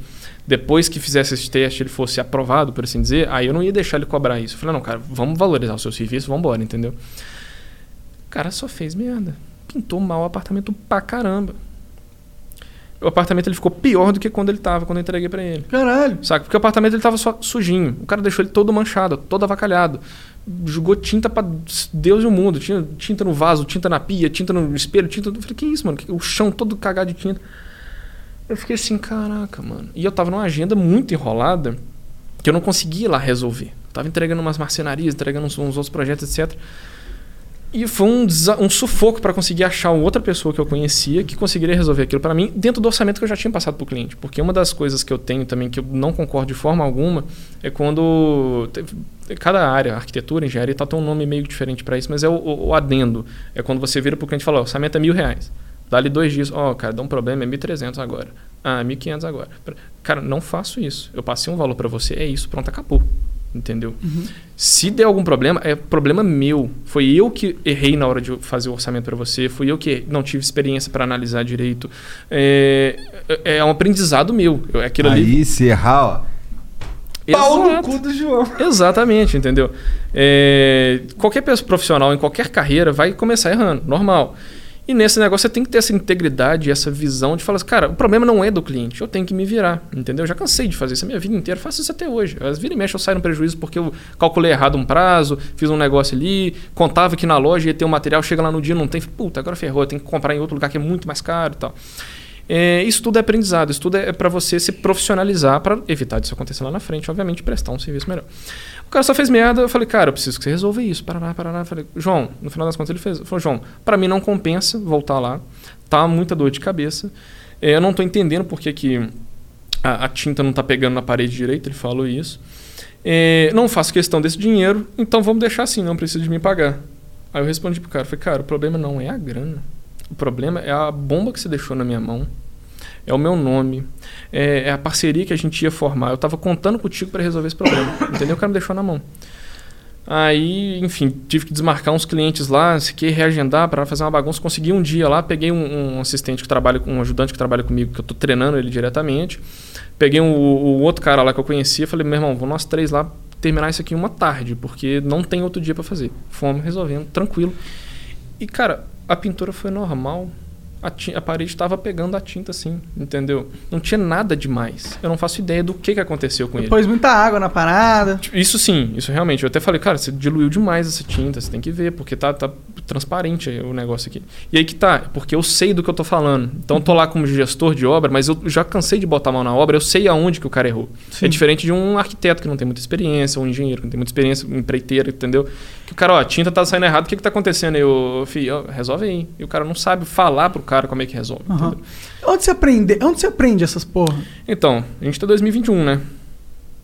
Depois que fizesse esse teste, ele fosse aprovado, por assim dizer, aí eu não ia deixar ele cobrar isso. Eu falei, não, cara, vamos valorizar o seu serviço, vamos embora, entendeu? O cara só fez merda. Pintou mal o apartamento pra caramba. O apartamento ele ficou pior do que quando ele tava, quando eu entreguei pra ele. Caralho. Saca? Porque o apartamento ele tava só sujinho. O cara deixou ele todo manchado, todo avacalhado. Jogou tinta pra Deus e o mundo. Tinha tinta no vaso, tinta na pia, tinta no espelho, tinta. Eu falei, que isso, mano? O chão todo cagado de tinta. Eu fiquei assim, caraca, mano. E eu tava numa agenda muito enrolada que eu não conseguia ir lá resolver. Eu tava entregando umas marcenarias, entregando uns, uns outros projetos, etc. E foi um, um sufoco para conseguir achar outra pessoa que eu conhecia que conseguiria resolver aquilo para mim dentro do orçamento que eu já tinha passado para o cliente. Porque uma das coisas que eu tenho também que eu não concordo de forma alguma é quando cada área, arquitetura, engenharia, tá, tem um nome meio diferente para isso, mas é o, o- o adendo. É quando você vira para o cliente e fala: o orçamento é mil reais. Dá-lhe dois dias, ó, cara, dá um problema, é 1.300 agora. Ah, 1.500 agora. Cara, não faço isso. Eu passei um valor para você, é isso, pronto, acabou. Entendeu? Se der algum problema, é problema meu. Foi eu que errei na hora de fazer o orçamento para você, fui eu que não tive experiência para analisar direito. É, é é um aprendizado meu. Eu- Aquilo ali. Aí, se errar, ó. Pau no cu do João. Exatamente, entendeu? É, qualquer pessoa profissional em qualquer carreira vai começar errando, normal. E nesse negócio você tem que ter essa integridade, essa visão de falar assim, cara, o problema não é do cliente, eu tenho que me virar, entendeu? Eu já cansei de fazer isso a minha vida inteira, faço isso até hoje. Às vira e mexe eu saio no prejuízo porque eu calculei errado um prazo, fiz um negócio ali, contava que na loja ia ter um material, chega lá no dia não tem, puta, agora ferrou, tenho que comprar em outro lugar que é muito mais caro e tal. É, isso tudo é aprendizado, isso tudo é para você se profissionalizar para evitar disso acontecer lá na frente, obviamente, prestar um serviço melhor. O cara só fez merda, eu falei, cara, eu preciso que você resolva isso. Parará, parará. Eu falei, João, no final das contas ele fez. Falou, João, para mim não compensa voltar lá, tá muita dor de cabeça. É, eu não tô entendendo por que, a, a tinta não tá pegando na parede direito, ele falou isso. É, não faço questão desse dinheiro, então vamos deixar assim, não precisa de me pagar. Aí eu respondi pro cara, falei, cara, o problema não é a grana. O problema é a bomba que você deixou na minha mão. É o meu nome. É, é a parceria que a gente ia formar. Eu tava contando contigo para resolver esse problema. [coughs] Entendeu? O cara me deixou na mão. Aí, enfim, tive que desmarcar uns clientes lá, se quer reagendar para fazer uma bagunça. Consegui um dia lá, peguei um, um assistente que trabalha um ajudante que trabalha comigo, que eu tô treinando ele diretamente. Peguei um- o outro cara lá que eu conhecia, falei, meu irmão, vamos nós três lá terminar isso aqui uma tarde, porque não tem outro dia para fazer. Fomos resolvendo, tranquilo. E, cara, a pintura foi normal. A, a parede estava pegando a tinta assim, entendeu? Não tinha nada demais. Eu não faço ideia do que, que aconteceu com ele. Pôs muita água na parada. Isso sim, isso realmente. Eu até falei, cara, você diluiu demais essa tinta, você tem que ver, porque tá, tá transparente o negócio aqui. E aí que tá, porque eu sei do que eu tô falando. Então eu tô lá como gestor de obra, mas eu já cansei de botar a mão na obra, eu sei aonde que o cara errou. Sim. É diferente de um arquiteto que não tem muita experiência, um engenheiro que não tem muita experiência, um empreiteiro, entendeu? Que o cara, ó, a tinta tá saindo errado, o que que tá acontecendo aí, ô filho? Ó, Resolve aí. E o cara não sabe falar pro cara como é que resolve. Entendeu? Onde você aprende? Onde você aprende essas porra? Então, a gente tá em 2021, né?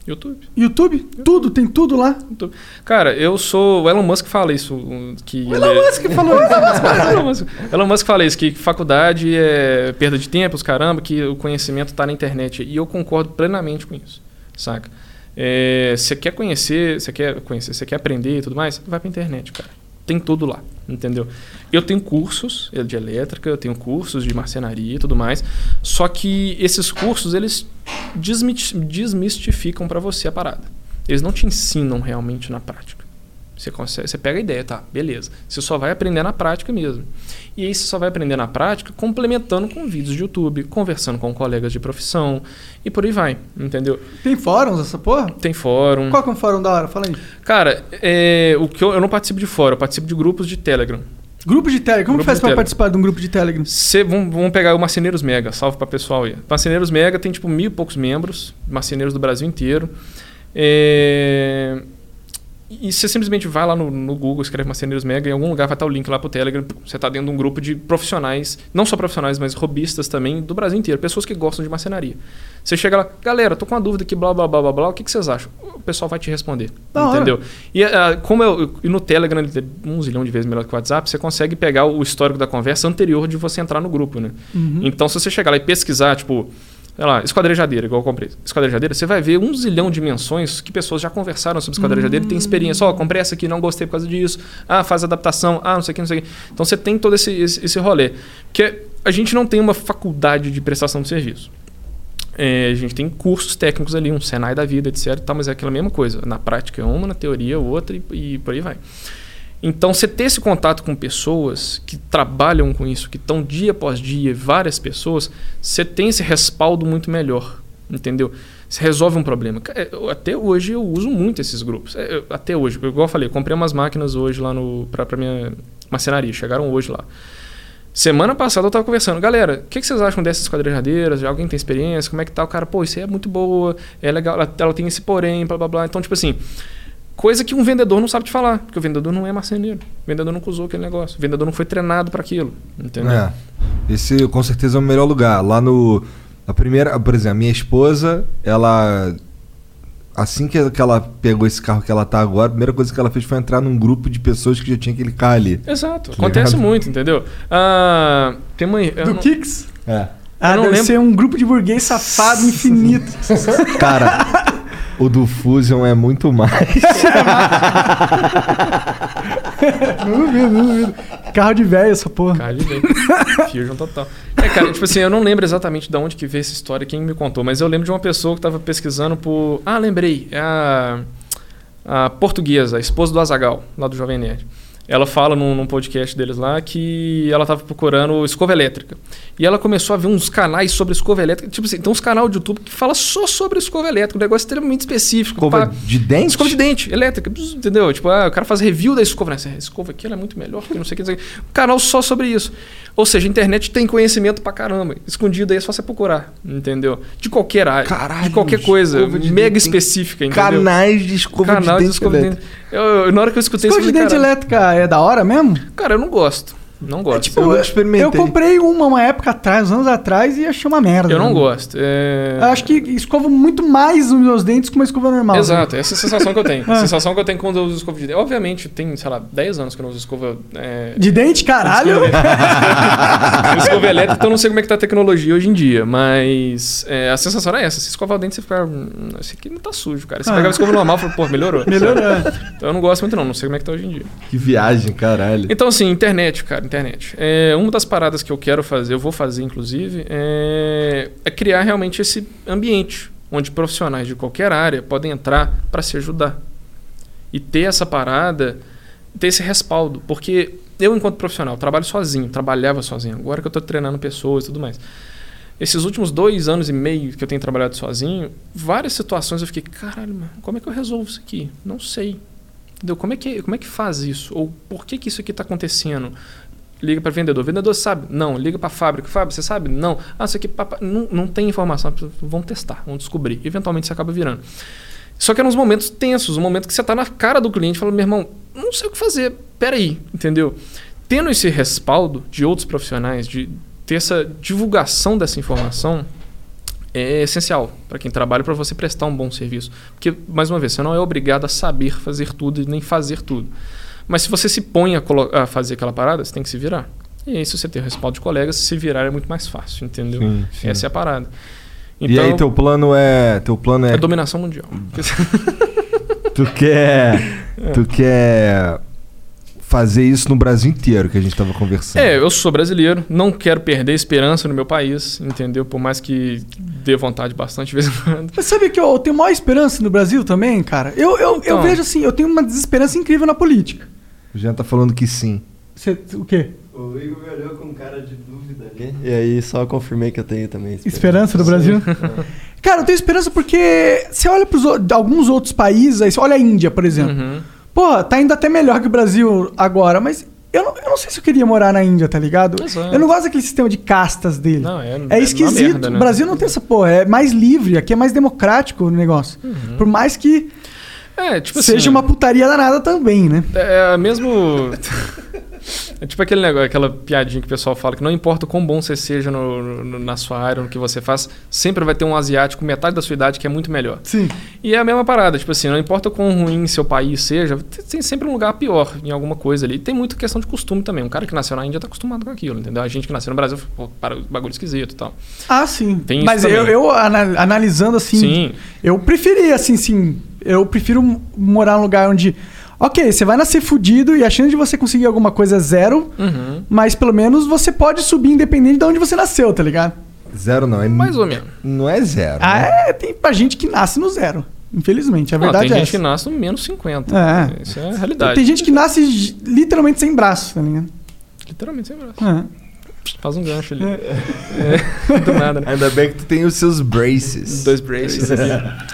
YouTube. YouTube? Tudo, tem tudo lá. YouTube. Cara, eu sou. O Elon Musk fala isso. Que O Elon é- Musk [laughs] falou isso. Elon Musk. Fala isso, que faculdade é perda de tempo, os caramba, que o conhecimento está na internet. E eu concordo plenamente com isso, saca? É, Você quer conhecer, você quer conhecer, você quer aprender e tudo mais, vai pra internet, cara. Tem tudo lá, entendeu? Eu tenho cursos de elétrica, eu tenho cursos de marcenaria e tudo mais. Só que esses cursos, eles desmistificam para você a parada. Eles não te ensinam realmente na prática. Você, consegue, você pega a ideia, tá, beleza. Você só vai aprender na prática mesmo. E aí você só vai aprender na prática complementando com vídeos de YouTube, conversando com colegas de profissão e por aí vai, entendeu? Tem fóruns essa porra? Tem fórum. Qual que é um fórum da hora? Fala aí. Cara, é, o que eu, eu não participo de fórum, eu participo de grupos de Telegram. Grupo de Telegram. Como Grupo faz Telegram. participar de um grupo de Telegram? Cê, vamos, vamos pegar o Marceneiros Mega, salve pra pessoal aí. Marceneiros Mega tem tipo mil e poucos membros, marceneiros do Brasil inteiro. É, E você simplesmente vai lá no, no Google, escreve Marceneiros Mega, em algum lugar vai estar o link lá pro Telegram. Você está dentro de um grupo de profissionais, não só profissionais, mas robistas também, do Brasil inteiro, pessoas que gostam de marcenaria. Você chega lá, galera, tô com uma dúvida aqui, blá blá blá blá blá, o que, que vocês acham? O pessoal vai te responder. Da hora. entendeu? E ah, como eu, e no Telegram, ele um zilhão de vezes melhor que o WhatsApp, você consegue pegar o histórico da conversa anterior de você entrar no grupo, né? Uhum. Então, se você chegar lá e pesquisar, tipo, sei lá, esquadrejadeira, igual eu comprei. Esquadrejadeira, você vai ver um zilhão de menções que pessoas já conversaram sobre esquadrejadeira e tem experiência. Ó, comprei essa aqui, não gostei por causa disso. Ah, faz adaptação. Ah, não sei o que, não sei o que. Então, você tem todo esse, esse, esse rolê. Porque a gente não tem uma faculdade de prestação de serviço. É, a gente tem cursos técnicos ali, um Senai da vida, etc. tal, mas é aquela mesma coisa. Na prática é uma, na teoria é outra e, e por aí vai. Então, você ter esse contato com pessoas que trabalham com isso, que estão dia após dia, várias pessoas, você tem esse respaldo muito melhor, entendeu? Você resolve um problema. É, Até hoje eu uso muito esses grupos. É, Até hoje, igual eu falei, eu comprei umas máquinas hoje lá no para minha marcenaria, chegaram hoje lá. Semana passada eu tava conversando, galera, o que, que vocês acham dessas quadrejadeiras? Alguém tem experiência? Como é que tá? O cara, pô, isso aí é muito boa, é legal, ela, ela tem esse porém, blá blá blá. Então, tipo assim, coisa que um vendedor não sabe te falar, porque o vendedor não é marceneiro. O vendedor não usou aquele negócio, o vendedor não foi treinado para aquilo, entendeu? É. Esse com certeza é o melhor lugar. Lá no. A primeira. Por exemplo, a minha esposa, ela. Assim que que ela pegou esse carro que ela tá agora, a primeira coisa que ela fez foi entrar num grupo de pessoas que já tinha aquele carro ali. Exato, Tá acontece ligado? muito, entendeu? Ah, tem uma. Do não- Kicks? É. Ah, Eu não deve lembro. ser um grupo de burguês safado infinito. Cara, [laughs] o do Fusion é muito mais. não duvido, não duvido. Carro de velho essa porra. Cara, de ver. Fusion total. É, cara, tipo assim, eu não lembro exatamente de onde que veio essa história, quem me contou, mas eu lembro de uma pessoa que tava pesquisando por. Ah, lembrei. É a, a portuguesa, a esposa do Azagal, lá do Jovem Nerd. Ela fala num, num podcast deles lá que ela tava procurando escova elétrica. E ela começou a ver uns canais sobre escova elétrica. Tipo assim, tem uns canais de YouTube que fala só sobre escova elétrica, um negócio extremamente específico. Escova pá. de dente? Escova de dente, elétrica, entendeu? Tipo, ah, o cara faz review da escova, né? Essa escova aqui é muito melhor, que não sei o que. Um canal só sobre isso. Ou seja, a internet tem conhecimento pra caramba. Escondido aí é só você procurar, entendeu? De qualquer área. Caralho, de qualquer coisa. de Mega específica, entendeu? Canais de escova Canal de de dente. escova de dente. Eu, eu- na hora que eu escutei Escova de dente "Caralho, elétrica é da hora mesmo? Cara, eu não gosto. Não gosto. tipo, eu. Eu comprei uma uma época atrás, uns anos atrás, e achei uma merda. Eu não né? gosto. É... Eu acho que escovo muito mais os meus dentes que uma escova normal. Exato, essa é a sensação que eu tenho. [laughs] A sensação que eu tenho quando eu uso escova de dente. Obviamente, tem, sei lá, 10 anos que eu não uso escova. é, De dente, caralho? escova [laughs] [laughs] elétrica, então eu não sei como é que tá a tecnologia hoje em dia, mas é, a sensação é essa. Se escovar o dente, você fica. "Hum, Esse aqui não tá sujo, cara. Se Ah. pegar a escova normal, fala, pô, melhorou. Melhorou. Então eu não gosto muito, não. Não sei como é que tá hoje em dia. Que viagem, caralho. Então, assim, internet, cara, internet. É, uma das paradas que eu quero fazer, eu vou fazer, inclusive, é, é criar realmente esse ambiente onde profissionais de qualquer área podem entrar para se ajudar. E ter essa parada, ter esse respaldo. Porque eu, enquanto profissional, trabalho sozinho, trabalhava sozinho. Agora que eu tô treinando pessoas e tudo mais. Esses últimos dois anos e meio que eu tenho trabalhado sozinho, várias situações eu fiquei, caralho, mano, como é que eu resolvo isso aqui? Não sei. Entendeu? Como é que, como é que faz isso? Ou por que, que isso aqui está acontecendo? Liga para vendedor. Vendedor sabe? Não. Liga para fábrica. Fábrica, você sabe? Não. Ah, isso aqui papa- não, não tem informação. Vamos testar, vamos descobrir. Eventualmente você acaba virando. Só que eram uns momentos tensos, um momento que você está na cara do cliente falando, meu irmão, não sei o que fazer. Peraí, entendeu? Tendo esse respaldo de outros profissionais, de ter essa divulgação dessa informação, é essencial para quem trabalha para você prestar um bom serviço. Porque, mais uma vez, você não é obrigado a saber fazer tudo e nem fazer tudo. Mas se você se põe a, a fazer aquela parada, você tem que se virar. E aí, se você tem o respaldo de colegas, se virar é muito mais fácil, entendeu? Sim, sim. Essa é a parada. e aí teu plano é. Teu plano é. é dominação mundial. Tu quer. [laughs] Tu quer fazer isso no Brasil inteiro que a gente tava conversando. É, eu sou brasileiro, não quero perder esperança no meu país, entendeu? Por mais que dê vontade bastante de vez em quando. Mas sabe que eu tenho maior esperança no Brasil também, cara? Eu, eu, eu Então. vejo assim, eu tenho uma desesperança incrível na política. O Jean tá falando que sim. Você, o quê? O Igor me olhou com cara de dúvida ali. E aí só confirmei que eu tenho também. Esperança do Brasil? [laughs] Cara, eu tenho esperança porque você olha para alguns outros países, aí você olha a Índia, por exemplo. Uhum. Porra, tá indo até melhor que o Brasil agora, mas Eu não, eu não sei se eu queria morar na Índia, tá ligado? Exato. Eu não gosto daquele sistema de castas dele. Não, é- é, é esquisito. merda, né? O Brasil não tem essa porra. É mais livre, aqui é mais democrático o negócio. Uhum. Por mais que É, tipo seja assim, uma putaria danada também, né? É mesmo. [laughs] É tipo aquele negócio, aquela piadinha que o pessoal fala que não importa o quão bom você seja no- no- na sua área, no que você faz, sempre vai ter um asiático, metade da sua idade, que é muito melhor. Sim. E é a mesma parada, tipo assim, não importa o quão ruim seu país seja, tem- sempre um lugar pior em alguma coisa ali. Tem muita questão de costume também. Um cara que nasceu na Índia tá acostumado com aquilo, entendeu? A gente que nasceu no Brasil, pô, para bagulho esquisito e tal. Ah, sim. Tem Mas eu, eu ana- analisando assim, Sim. eu preferia, assim, sim. Eu prefiro morar num lugar onde. Ok, você vai nascer fudido e a chance de você conseguir alguma coisa é zero, Uhum. mas pelo menos você pode subir independente de onde você nasceu, tá ligado? Zero não, é Mais ou menos. Não é zero. Ah, né? é, tem pra gente que nasce no zero. Infelizmente, a Não, verdade tem é gente que nasce no menos 50. É. Isso é a realidade. Tem gente que nasce literalmente sem braço, tá ligado? Literalmente sem braço. É. Faz um gancho ali. É, do nada, né? Ainda bem que tu tem os seus braces. Dois braces aqui.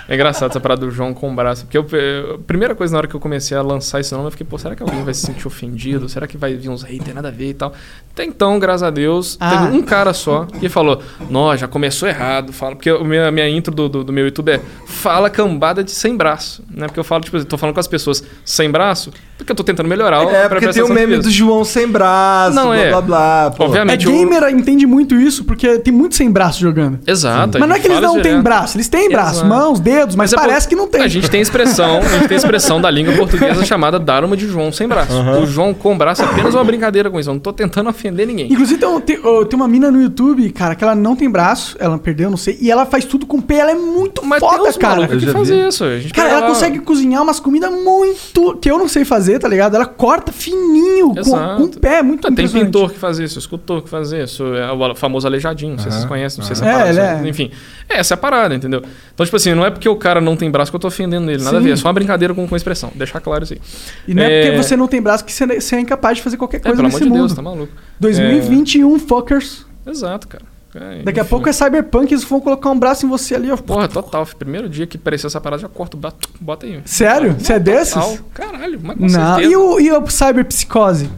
É engraçado essa parada do João com o braço. Porque eu, eu- a primeira coisa na hora que eu comecei a lançar esse nome, eu fiquei, pô, será que alguém vai se sentir ofendido? Será que vai vir uns haters, nada a ver e tal? Até então, graças a Deus, Ah. teve um cara só que falou: Nó, já começou errado. Fala, porque a minha, minha intro do, do, do meu YouTube é fala cambada de sem braço. Né? Porque eu falo, tipo, eu tô falando com as pessoas sem braço, porque eu tô tentando melhorar É, porque tem o meme do João sem braço, Não, blá é. blá blá. É Obviamente, eu- gamer entende muito isso, porque tem muito sem braço jogando. Exato. Mas não é que eles não têm direto. braço, eles têm braço, Exato. mãos, dedos, mas, é por- parece que não tem. A gente tem expressão, a gente tem expressão da língua portuguesa chamada Dharma de João sem braço. O João com braço é apenas uma brincadeira com isso. Eu não tô tentando ofender ninguém. Inclusive, tem, tem, oh, tem uma mina no YouTube, cara, que ela não tem braço, ela perdeu, não sei, e ela faz tudo com pé, ela é muito Mas foda, tem uns cara. que fazem vi. isso. A gente Cara, ela lá- consegue cozinhar umas comidas muito. que eu não sei fazer, tá ligado? Ela corta fininho, com, Exato. com o pé, muito Ah, Tem pintor que faz isso, escultor que faz isso, é o famoso aleijadinho, não sei se vocês conhecem, não sei se é, É, parada, só- é. Enfim, é, essa é a parada, entendeu? Então, tipo assim, não é porque o cara não tem braço que eu tô ofendendo ele, nada a Sim. ver, é só uma brincadeira com, com expressão, deixar claro isso aí. E não é, É. porque você não tem braço que você, você é incapaz de fazer qualquer É, coisa pelo amor nesse de mundo. Deus, tá maluco. 2021, fuckers. Exato, cara. É, Daqui a pouco é cyberpunk, eles vão colocar um braço em você ali, ó. Porra, total. Primeiro dia que apareceu essa parada, já corta o braço, bota aí. Sério? Você é desses? Total. Caralho, mas com Não. certeza. E o, e o cyberpsicose?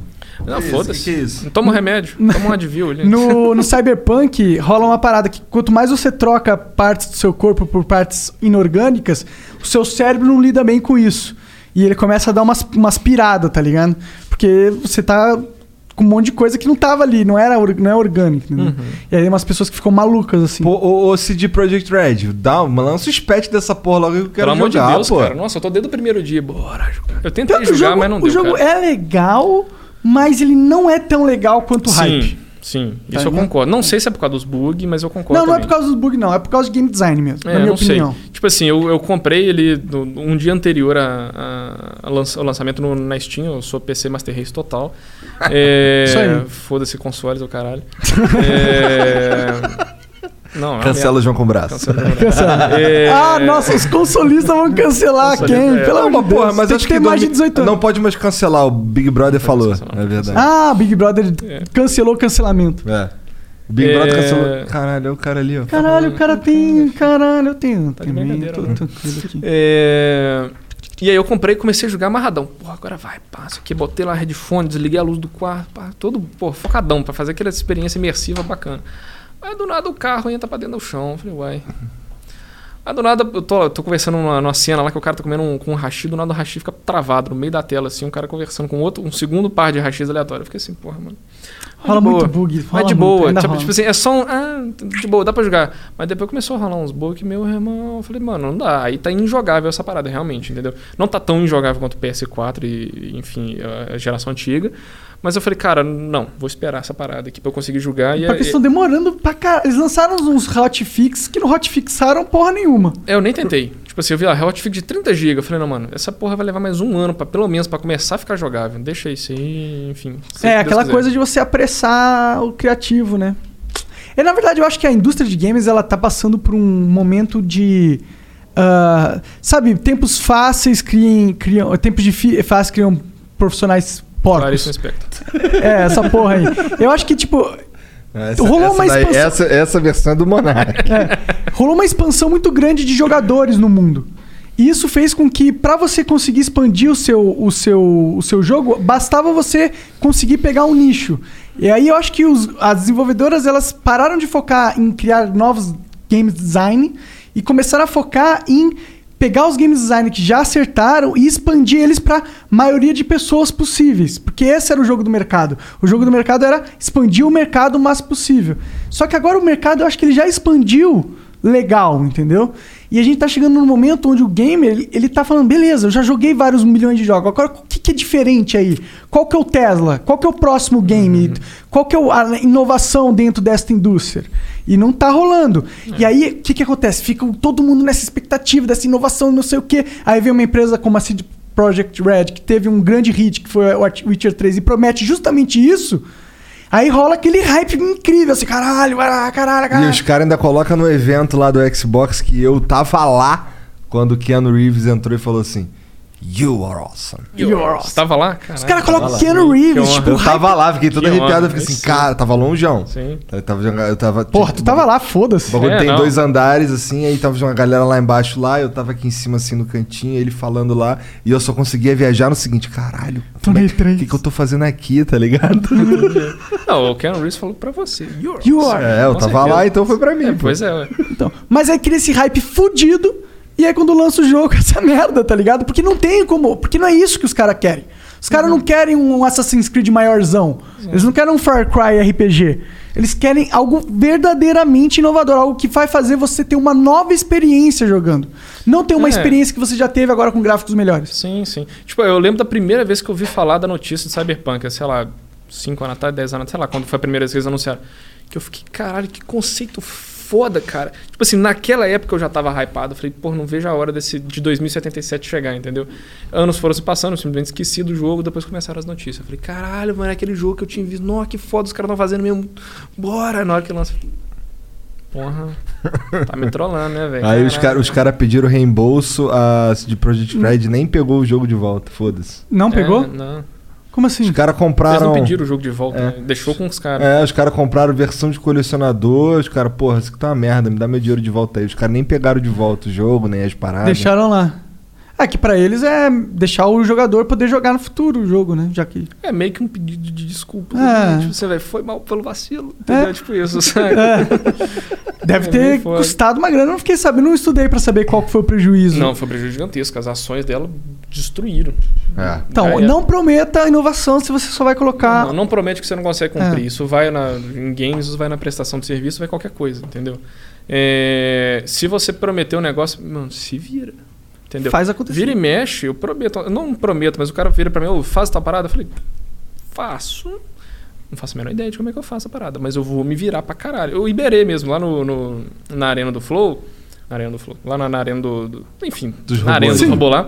Não, foda-se. que é isso? Toma um remédio, [laughs] toma um Advil ali. No, no Cyberpunk rola uma parada que quanto mais você troca partes do seu corpo por partes inorgânicas, o seu cérebro não lida bem com isso. E ele começa a dar umas, umas piradas, tá ligado? Porque você tá com um monte de coisa que não tava ali, não era não é orgânico. entendeu? E aí umas pessoas que ficam malucas assim. Pô, ô, ô CD Projekt Red, dá, uma- lança os patch dessa porra logo que eu quero Pelo amor jogar, de Deus, pô. cara. Nossa, eu tô desde o primeiro dia. Bora jogar. Eu tentei que jogar, o jogo, mas não o deu, jogo cara. é legal, mas ele não é tão legal quanto o hype. Sim, sim. Tá Isso eu concordo. Não sei se é por causa dos bugs, mas eu concordo Não, não é também. por causa dos bugs, não. É por causa de game design mesmo, É, na minha não opinião. sei. Tipo assim, eu, eu comprei ele no- um dia anterior a, a- a lança- ao lançamento no, na Steam. Eu sou PC Master Race total. É, Isso aí. Foda-se consoles, o caralho. É, não, é Cancela o João com braço. merda. É, Ah, nossa, os consolistas vão cancelar Consolista, quem? é. Pelo Não, amor mas de Deus. porra, mas Tem acho que que mais de dorme- 18 anos. Não pode mais cancelar, o Big Brother falou. cancelar. É verdade. Ah, Big Brother cancelou o cancelamento. É. O Big É. Brother cancelou. Caralho, é o cara ali, ó. Caralho, o cara tem. Caralho, eu tenho. Tá de também, brincadeira, tô né? tranquilo aqui. É, E aí eu comprei e comecei a jogar amarradão. Porra, agora vai, passa aqui, botei lá headphone, desliguei a luz do quarto, pá, todo pô, focadão pra fazer aquela experiência imersiva bacana. Aí do nada o carro entra pra dentro do chão. Falei, uai. Aí do nada eu tô, tô conversando numa, numa cena lá que o cara tá comendo um, com um hashi, do nada o hashi fica travado no meio da tela, assim, um cara conversando com outro, um segundo par de hashis aleatório. Eu fiquei assim, porra, mano. Rola boa. muito bug. rola Mas de boa, tipo, tipo assim, é só um. Ah, de boa, dá pra jogar. Mas depois começou a rolar uns bugs que meu irmão. Eu falei, mano, não dá. Aí tá injogável essa parada, realmente, entendeu? Não tá tão injogável quanto o PS4 e, enfim, a geração antiga. Mas eu falei, cara, não, vou esperar essa parada aqui pra eu conseguir jogar. E, Porque eles estão demorando pra caralho. Eles lançaram uns hotfix que não hotfixaram porra nenhuma. É, eu nem tentei. Tipo assim, eu vi lá, hotfix de 30 GB. Eu falei, não, mano, essa porra vai levar mais um ano, pra, pelo menos, pra começar a ficar jogável. Deixa isso aí, enfim. É, que aquela Deus coisa quiser. de você apressar o criativo, né? E na verdade eu acho que a indústria de games ela tá passando por um momento de. ah, sabe, tempos fáceis criam. criam tempos fáceis criam profissionais porcos. Lispector. É, essa porra aí. Eu acho que, tipo, Essa, Rolou essa uma daí- expansão- essa, essa versão é do Monark. rolou uma expansão muito grande de jogadores no mundo. E isso fez com que, para você conseguir expandir o seu, o, seu, o seu jogo, bastava você conseguir pegar um nicho. E aí eu acho que os, as desenvolvedoras elas pararam de focar em criar novos games design e começaram a focar em pegar os game design que já acertaram e expandir eles para maioria de pessoas possíveis, porque esse era o jogo do mercado. O jogo do mercado era expandir o mercado o mais possível. Só que agora o mercado eu acho que ele já expandiu legal, entendeu? E a gente tá chegando num momento onde o gamer, ele, ele tá falando, beleza, eu já joguei vários milhões de jogos, agora o que, que é diferente aí? Qual que é o Tesla? Qual que é o próximo game? Qual que é a inovação dentro desta indústria? E não tá rolando. E aí, o que que acontece? Fica todo mundo nessa expectativa dessa inovação, não sei o quê. Aí vem uma empresa como a CD Projekt Red, que teve um grande hit, que foi o Witcher 3, e promete justamente isso. Aí rola aquele hype incrível, assim, caralho, ah, caralho, E caralho. os caras ainda colocam no evento lá do Xbox que eu tava lá quando o Keanu Reeves entrou e falou assim: You are awesome. You're awesome. Você tava lá? Caralho. Os caras colocam. Keanu Reeves, tipo, Eu tava lá, fiquei todo Que arrepiado. honra, Eu fiquei assim, cara, tava longeão. Sim. Eu tava, eu tava Porra, tu tava lá, foda-se. O bagulho É, tem não. dois andares, assim, aí tava uma galera lá embaixo lá, eu tava aqui em cima, assim, no cantinho, ele falando lá, e eu só conseguia viajar no seguinte, caralho, Tomei é que- três. o que, eu tô fazendo aqui, tá ligado? [laughs] Não, o Keanu Reeves falou pra você. You awesome. are. é, eu Com tava certeza. lá, então foi pra mim. É, pois é, ué. Então, mas aí cria esse hype fudido. E aí quando lança o jogo, [laughs] essa merda, tá ligado? Porque não tem como. Porque não é isso que os caras querem. Os caras não querem um Assassin's Creed maiorzão. Eles não querem um Far Cry RPG. Eles querem algo verdadeiramente inovador, algo que vai fazer você ter uma nova experiência jogando. Não ter uma É. experiência que você já teve agora com gráficos melhores. Sim, sim. Tipo, eu lembro da primeira vez que eu ouvi falar da notícia de Cyberpunk, sei lá, 5 anos atrás, 10 anos, sei lá, quando foi a primeira vez que eles anunciaram. Que eu fiquei, caralho, que conceito foda, cara. Tipo assim, naquela época eu já tava hypado. Eu falei, pô, não vejo a hora desse de 2077 chegar, entendeu? Anos foram se passando, eu simplesmente esqueci do jogo, depois começaram as notícias. Eu falei, caralho, mano, é aquele jogo que eu tinha visto. Nossa, que foda, os caras estão fazendo mesmo. Bora! Na hora que lança. Porra, tá me trollando, né, velho? Aí os caras os cara pediram reembolso, a de Project Red nem pegou o jogo de volta, foda-se. Não pegou? É, não. Como assim? Os caras Eles compraram. não pediram o jogo de volta, É. né? Deixou com os caras. É, os caras compraram versão de colecionador, os caras, porra, isso aqui tá uma merda, me dá meu dinheiro de volta aí. Os caras nem pegaram de volta o jogo, nem as paradas. Deixaram lá. É que pra eles é deixar o jogador poder jogar no futuro o jogo, né? Já que. É meio que um pedido de desculpa. É. né? Tipo, você vai, foi mal pelo vacilo. Entendeu? É. Tipo isso, [laughs] sabe? Deve É ter custado uma grana. Eu não fiquei sabendo, não estudei pra saber qual que foi o prejuízo. Não, foi um prejuízo gigantesco. As ações dela destruíram. É. Então, era. não prometa inovação se você só vai colocar. Não, não promete que você não consegue cumprir. É. Isso vai na, em games, isso vai na prestação de serviço, vai qualquer coisa, entendeu? É, se você prometer um negócio, mano, se vira. Entendeu? Faz acontecer. Vira e mexe, eu prometo. Eu não prometo, mas o cara vira pra mim, ô, faz essa parada. Eu falei, faço. Não faço a menor ideia de como é que eu faço a parada, mas eu vou me virar pra caralho. Eu Iberê mesmo, lá no, no- na arena do Flow. Na arena do Flow. Lá na, na arena do, do- Enfim, Dos na arena robôs. do Sim. robô lá.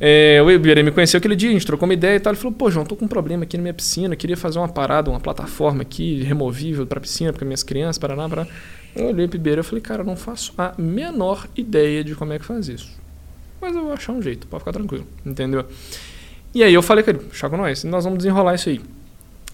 É, o Iberê me conheceu aquele dia, a gente trocou uma ideia e tal. Ele falou, pô, João, tô com um problema aqui na minha piscina, queria fazer uma parada, uma plataforma aqui removível pra piscina, para minhas crianças, paraná, paraná. Eu olhei pro Iberê e falei, cara, não faço a menor ideia de como é que faz isso. Mas eu vou achar um jeito, pode ficar tranquilo, entendeu? E aí eu falei com ele, chá com nós, nós vamos desenrolar isso aí.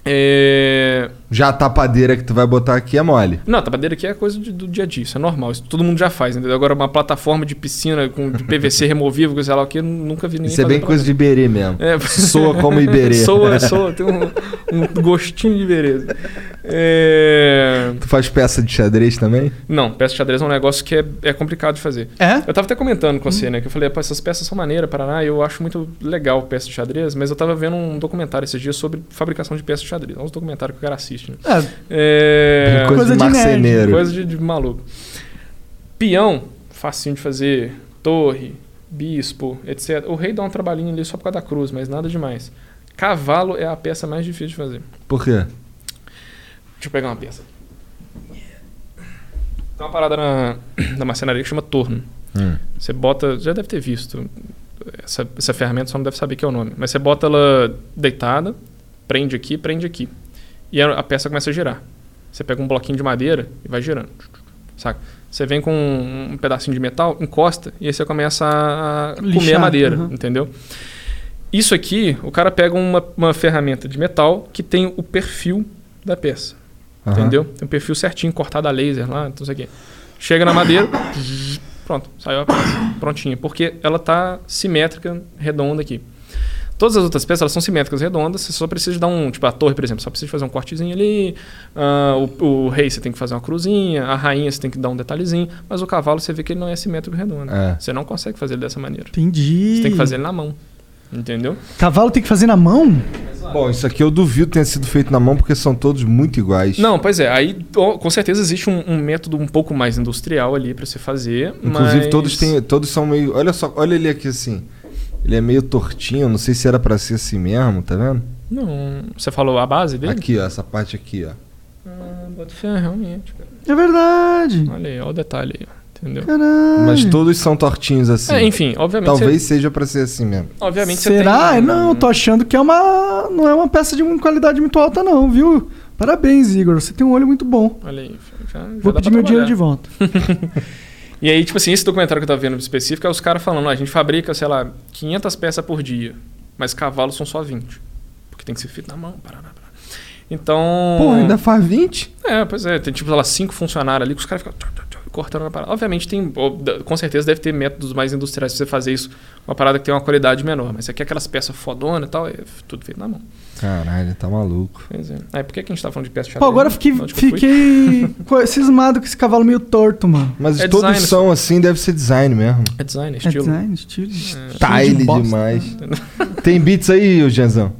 É... Já a tapadeira que tu vai botar aqui é mole. Não, a tapadeira aqui é coisa de- do dia a dia, isso é normal, isso todo mundo já faz, entendeu? Agora uma plataforma de piscina com de PVC [laughs] removível, sei lá o que, eu nunca vi ninguém Isso é bem coisa de Iberê mesmo. É. Soa como Iberê. [laughs] Soa, soa, tem um, um gostinho de beleza. É... Tu faz peça de xadrez também? Não, peça de xadrez é um negócio que é, é complicado de fazer. É? Eu tava até comentando com você, né? Que eu falei, essas peças são maneiras, Paraná, eu acho muito legal peça de xadrez, mas eu tava vendo um documentário esses dias sobre fabricação de peças de xadrez. É um documentário que o cara assiste, né? É, É... Coisa, Coisa de nerd. marceneiro. Coisa de, de maluco. Peão, facinho de fazer. Torre, bispo, etc. O rei dá um trabalhinho ali só por causa da cruz, mas nada demais. Cavalo é a peça mais difícil de fazer. Por quê? Deixa eu pegar uma peça. Tem uma parada na, [clears throat] na marcenaria que chama torno. Hum. Você bota. Já deve ter visto. Essa, essa ferramenta só não deve saber que é o nome. Mas você bota ela deitada, prende aqui, prende aqui. E a, a peça começa a girar. Você pega um bloquinho de madeira e vai girando. Saca? Você vem com um pedacinho de metal, encosta, e aí você começa a a comer Lixar, a madeira, uhum. entendeu? Isso aqui, o cara pega uma, uma ferramenta de metal que tem o perfil da peça. Aham. Entendeu? Tem um perfil certinho, cortado a laser lá, então isso aqui. Chega na madeira, [coughs] Pronto, saiu a peça. Prontinha. Porque ela tá simétrica, redonda aqui. Todas as outras peças elas são simétricas, redondas. Você só precisa dar um. Tipo, a torre, por exemplo, só precisa fazer um cortezinho ali. ah, o, o rei você tem que fazer uma cruzinha. A rainha você tem que dar um detalhezinho. Mas o cavalo você vê que ele não é simétrico redondo. É. Você não consegue fazer ele dessa maneira. Entendi. Você tem que fazer ele na mão. Entendeu? Cavalo tem que fazer na mão? Bom, isso aqui eu duvido tenha sido feito na mão porque são todos muito iguais. Não, pois é. Aí com certeza existe um, um método um pouco mais industrial ali pra você fazer. Inclusive mas- todos têm, todos são meio, olha só, olha ele aqui assim. Ele é meio tortinho, não sei se era pra ser assim mesmo, tá vendo? Não. Você falou a base dele? Aqui, ó, essa parte aqui, ó. Ah, bota fé, realmente, cara. É verdade. Olha aí, olha o detalhe aí, ó. Entendeu? Caralho. Mas todos são tortinhos assim. É, enfim, obviamente. Talvez você- seja pra ser assim mesmo. obviamente você Será? tem- Não, eu tô achando que é uma. Não é uma peça de uma qualidade muito alta, não, viu? Parabéns, Igor. Você tem um olho muito bom. Olha aí. Já, já Vou dá pedir pra meu dinheiro de volta. [laughs] E aí, tipo assim, esse documentário que eu tava vendo específico é os caras falando, a gente fabrica, sei lá, 500 peças por dia, mas cavalos são só 20. Porque tem que ser feito na mão, parará, parará. Então... Pô, ainda faz 20? É, pois é, tem tipo, sei lá, cinco funcionários ali que os caras ficam cortando na parada. Obviamente tem, com certeza deve ter métodos mais industriais pra você fazer isso, uma parada que tem uma qualidade menor, mas aqui aquelas peças fodonas e tal, é tudo feito na mão. Caralho, tá maluco. Pois é. Aí por que, que a gente tá falando de peça de Pô, agora eu fiquei, fiquei [laughs] cismado com esse cavalo meio torto, mano. Mas É todos design, são assim, deve ser design mesmo. É design, é É estilo. design, estilo. Style de bosta. demais. Tem beats aí, ô Genzão?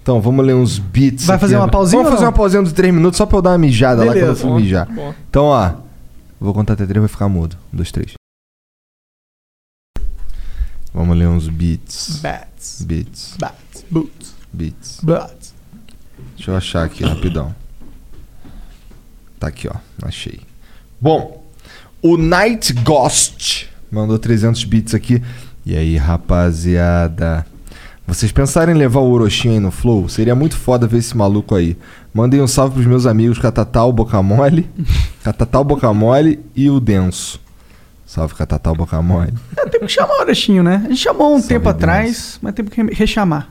Então, vamos ler uns beats. Vai aqui fazer uma pausinha Vamos fazer uma pausinha de 3 minutos só pra eu dar uma mijada lá quando eu Beleza. for mijar. bom. Então, ó. Vou contar até 3 vai ficar mudo. 1, 2, 3. Vamos ler uns beats. Bats, Beats. bats, boots, Beats. bats. Deixa eu achar aqui rapidão. Tá aqui, ó. Achei. Bom, o Night Ghost mandou 300 bits aqui. E aí, rapaziada? Vocês pensaram em levar o Orochinho aí no Flow? Seria muito foda ver esse maluco aí. Mandem um salve pros meus amigos Catatal Bocamole, [laughs] Catatal Bocamole e o Denso. Salve Catatal Bocamole. É, tem que chamar o Orechinho, né? A gente chamou um Salve tempo Deus. atrás, mas tem que re- rechamar.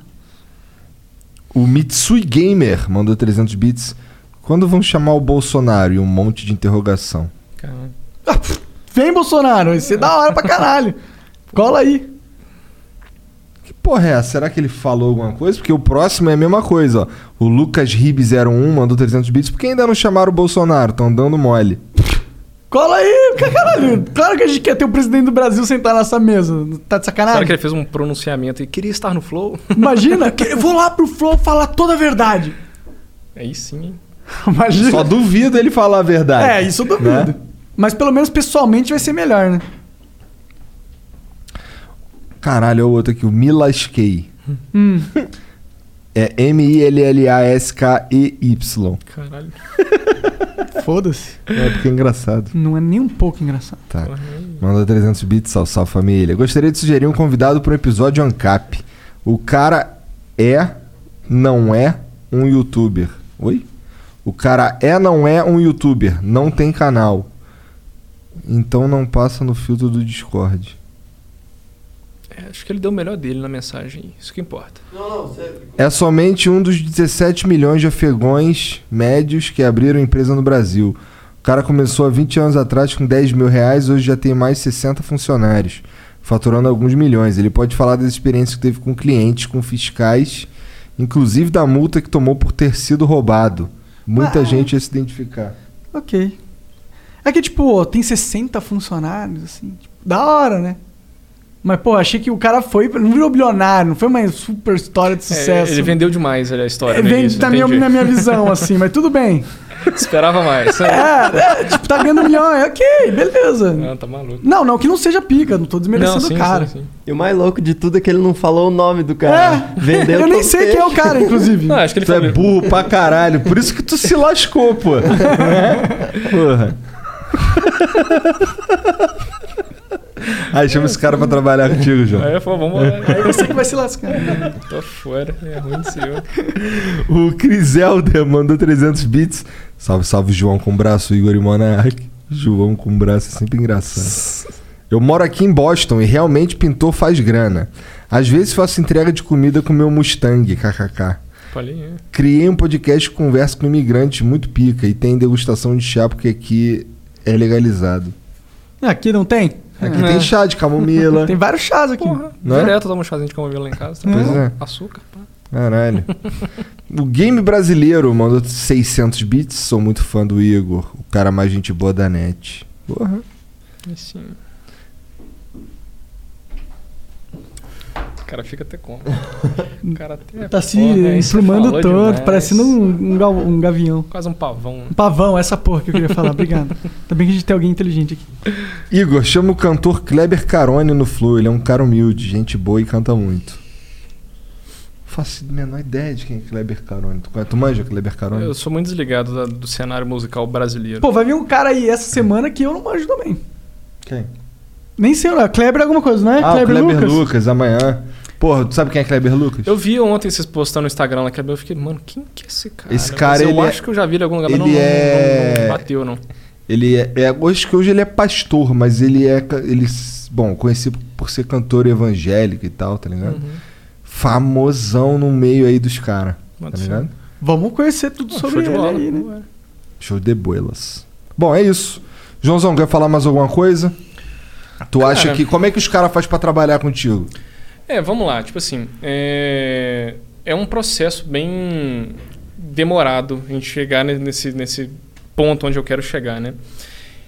O Mitsui Gamer mandou 300 bits. Quando vão chamar o Bolsonaro? E um monte de interrogação. Caralho. Vem, Bolsonaro, isso é da hora pra caralho. Cola aí. Porra é essa? Será que ele falou alguma coisa? Porque o próximo é a mesma coisa, ó. O Lucas Rib01 mandou 300 bits. Por que ainda não chamaram o Bolsonaro? Estão dando mole. Cola aí, caralho. Claro que a gente quer ter o presidente do Brasil sentar nessa mesa. Tá de sacanagem? Será que ele fez um pronunciamento e queria estar no flow? Imagina, [laughs] que eu vou lá pro Flow falar toda a verdade. Aí sim, hein? Imagina. Só duvido ele falar a verdade. É, isso eu duvido. Né? Mas pelo menos pessoalmente vai ser melhor, né? Caralho, é o outro aqui, o Milaskei. Hum. É M-I-L-L-A-S-K-E-Y. Caralho. [laughs] Foda-se. É porque é engraçado. Não é nem um pouco engraçado. Tá. Manda 300 bits, sal, sal família. Gostaria de sugerir um convidado para um episódio Ancap. O cara é, não é um youtuber. Oi? O cara é, não é um youtuber. Não tem canal. Então não passa no filtro do Discord. É, acho que ele deu o melhor dele na mensagem. Isso que importa. Não, não, você. É somente um dos 17 milhões de afegões médios que abriram empresa no Brasil. O cara começou há 20 anos atrás com 10 mil reais, hoje já tem mais 60 funcionários, faturando alguns milhões. Ele pode falar das experiências que teve com clientes, com fiscais, inclusive da multa que tomou por ter sido roubado. Muita Ah. gente ia se identificar. Ok. É que, tipo, tem 60 funcionários, assim. tipo, da hora, né? Mas, pô, achei que o cara foi. Não virou bilionário, não foi uma super história de É, sucesso. ele vendeu demais a história. É, no vem início, da minha, na minha [laughs] visão, assim, mas tudo bem. Esperava mais. É, é, tipo, tá ganhando milhão, é ok, beleza. Não, tá maluco. Não, não que não seja pica, não tô desmerecendo Não, sim, o cara. sim, sim. E o mais louco de tudo é que ele não falou o nome do cara. É, Vendeu eu nem sei quem é o cara, inclusive. Não, acho que ele Tu falou. é burro pra caralho, por isso que tu se lascou, pô. [laughs] Porra. [laughs] Aí chama esse cara pra trabalhar contigo, João. Aí eu falei, vamos lá. Aí você que vai se lascar. [laughs] Tô fora, é ruim de senhor. O Criselder mandou 300 bits. Salve, salve, João com braço, Igor e Monark. João com braço é sempre engraçado. Eu moro aqui em Boston e realmente pintor faz grana. Às vezes faço entrega de comida com meu Mustang, kkk. Falei, é. Criei um podcast que conversa com imigrantes muito pica e tem degustação de chá porque aqui é legalizado. Aqui não tem? Aqui tem chá de camomila. Tem vários chás aqui. Porra, Né? direto eu tomo um chazinho de camomila lá em casa. tá? Pois é. Açúcar. pá. Caralho. o game brasileiro mandou 600 bits. Sou muito fã do Igor, o cara mais gente boa da net. Porra. Sim. Cara fica até como? [laughs] O cara até. Tá se porra, emplumando tanto, demais. parecendo um, um, gal- um gavião. Quase um pavão. Um pavão, essa porra que eu queria falar. Obrigado. Ainda bem que a gente tem alguém inteligente aqui. Igor, chama o cantor Kleber Carone no Flow. Ele é um cara humilde, gente boa e canta muito. Faço a menor ideia de quem é Kleber Carone. Tu, conhece- tu manja Kleber Carone? Eu sou muito desligado da- do cenário musical brasileiro. Pô, vai vir um cara aí essa semana que eu não manjo também. Quem? Nem sei, não. Kleber é alguma coisa, não é? Ah, o Kleber Lucas? Lucas? amanhã. Porra, tu sabe quem é Kleber Lucas? Eu vi ontem vocês postando no Instagram lá que eu fiquei, mano, quem que é esse cara? Esse cara, Mas eu ele é- acho que eu já vi ele em algum lugar, mas ele não, não- é- não- não bateu, não. Ele é, é. Acho que hoje ele é pastor, mas ele é. ca- Ele, bom, conhecido por ser cantor evangélico e tal, tá ligado? Uhum. Famosão no meio aí dos caras. Tá ser. ligado? Vamos conhecer tudo sobre show de ele bola. aí, né? Show de boelas. Bom, é isso. Joãozão, quer falar mais alguma coisa? Tu Cara. acha que. Como é que os caras fazem pra trabalhar contigo? É, vamos lá. Tipo assim, é, é um processo bem demorado a gente chegar ne- nesse, nesse ponto onde eu quero chegar, né?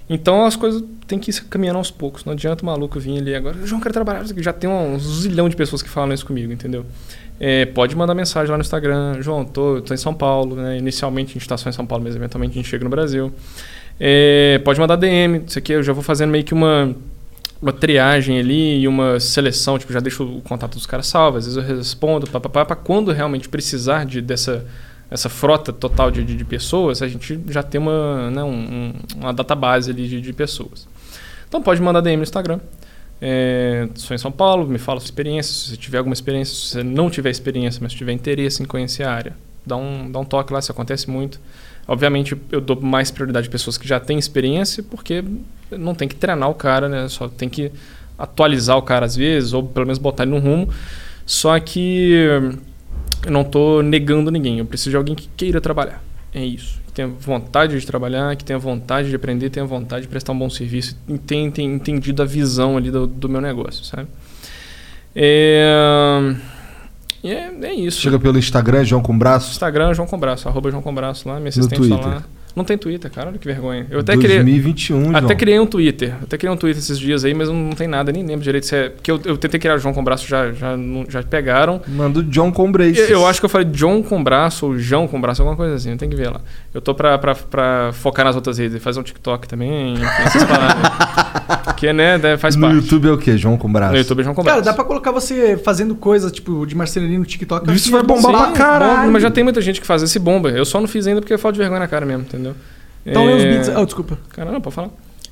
Então as coisas têm que ir caminhando aos poucos. Não adianta o maluco vir ali agora. João, quero trabalhar. Já tem um zilhão de pessoas que falam isso comigo, entendeu? É, pode mandar mensagem lá no Instagram. João, tô, tô em São Paulo, né? Inicialmente a gente está só em São Paulo, mas eventualmente a gente chega no Brasil. É, pode mandar DM. Isso aqui eu já vou fazendo meio que uma uma triagem ali e uma seleção, tipo, já deixo o contato dos caras salvo, às vezes eu respondo, papapá, para quando realmente precisar de, dessa essa frota total de, de, de pessoas, a gente já tem uma, né, um, um- uma database ali de, de pessoas. Então pode mandar DM no Instagram. É, sou em São Paulo, me fala sua experiência, se você tiver alguma experiência, se você não tiver experiência, mas tiver interesse em conhecer a área, dá um, dá um toque lá, isso acontece muito. Obviamente eu dou mais prioridade a pessoas que já têm experiência, porque não tem que treinar o cara, né? Só tem que atualizar o cara às vezes, ou pelo menos botar ele no rumo. Só que eu não estou negando ninguém, eu preciso de alguém que queira trabalhar. É isso. Que tenha vontade de trabalhar, que tenha vontade de aprender, tenha vontade de prestar um bom serviço tenha entendido a visão ali do, do meu negócio, sabe? É, e é, é isso. Chega pelo Instagram, João com braço. Instagram, João Combraço, arroba João Combraço lá, minha assistente tá lá. Não tem Twitter, cara, olha que vergonha. Eu até criei. 2021, Até João. criei um Twitter. Até criei um Twitter esses dias aí, mas não, não tem nada, nem lembro direito se é. Porque eu, eu tentei criar o João com braço, já, já, já pegaram. Manda o John com braço. Eu, eu acho que eu falei John com braço ou João com braço, alguma coisa assim, tem que ver lá. Eu tô pra, pra, pra focar nas outras redes, fazer um TikTok também, enfim, essas [laughs] paradas. Porque, né, faz No parte. YouTube é o quê? João com braço. No YouTube é João com Cara, braço. dá pra colocar você fazendo coisa, tipo, de marcenaria no TikTok. Isso vai bombar Sim, pra caralho. bomba, mas já tem muita gente que faz esse bomba. Eu só não fiz ainda porque falta de vergonha na cara mesmo, entendeu? Então lê os É, beats. Oh, desculpa. Cara, não, pode falar.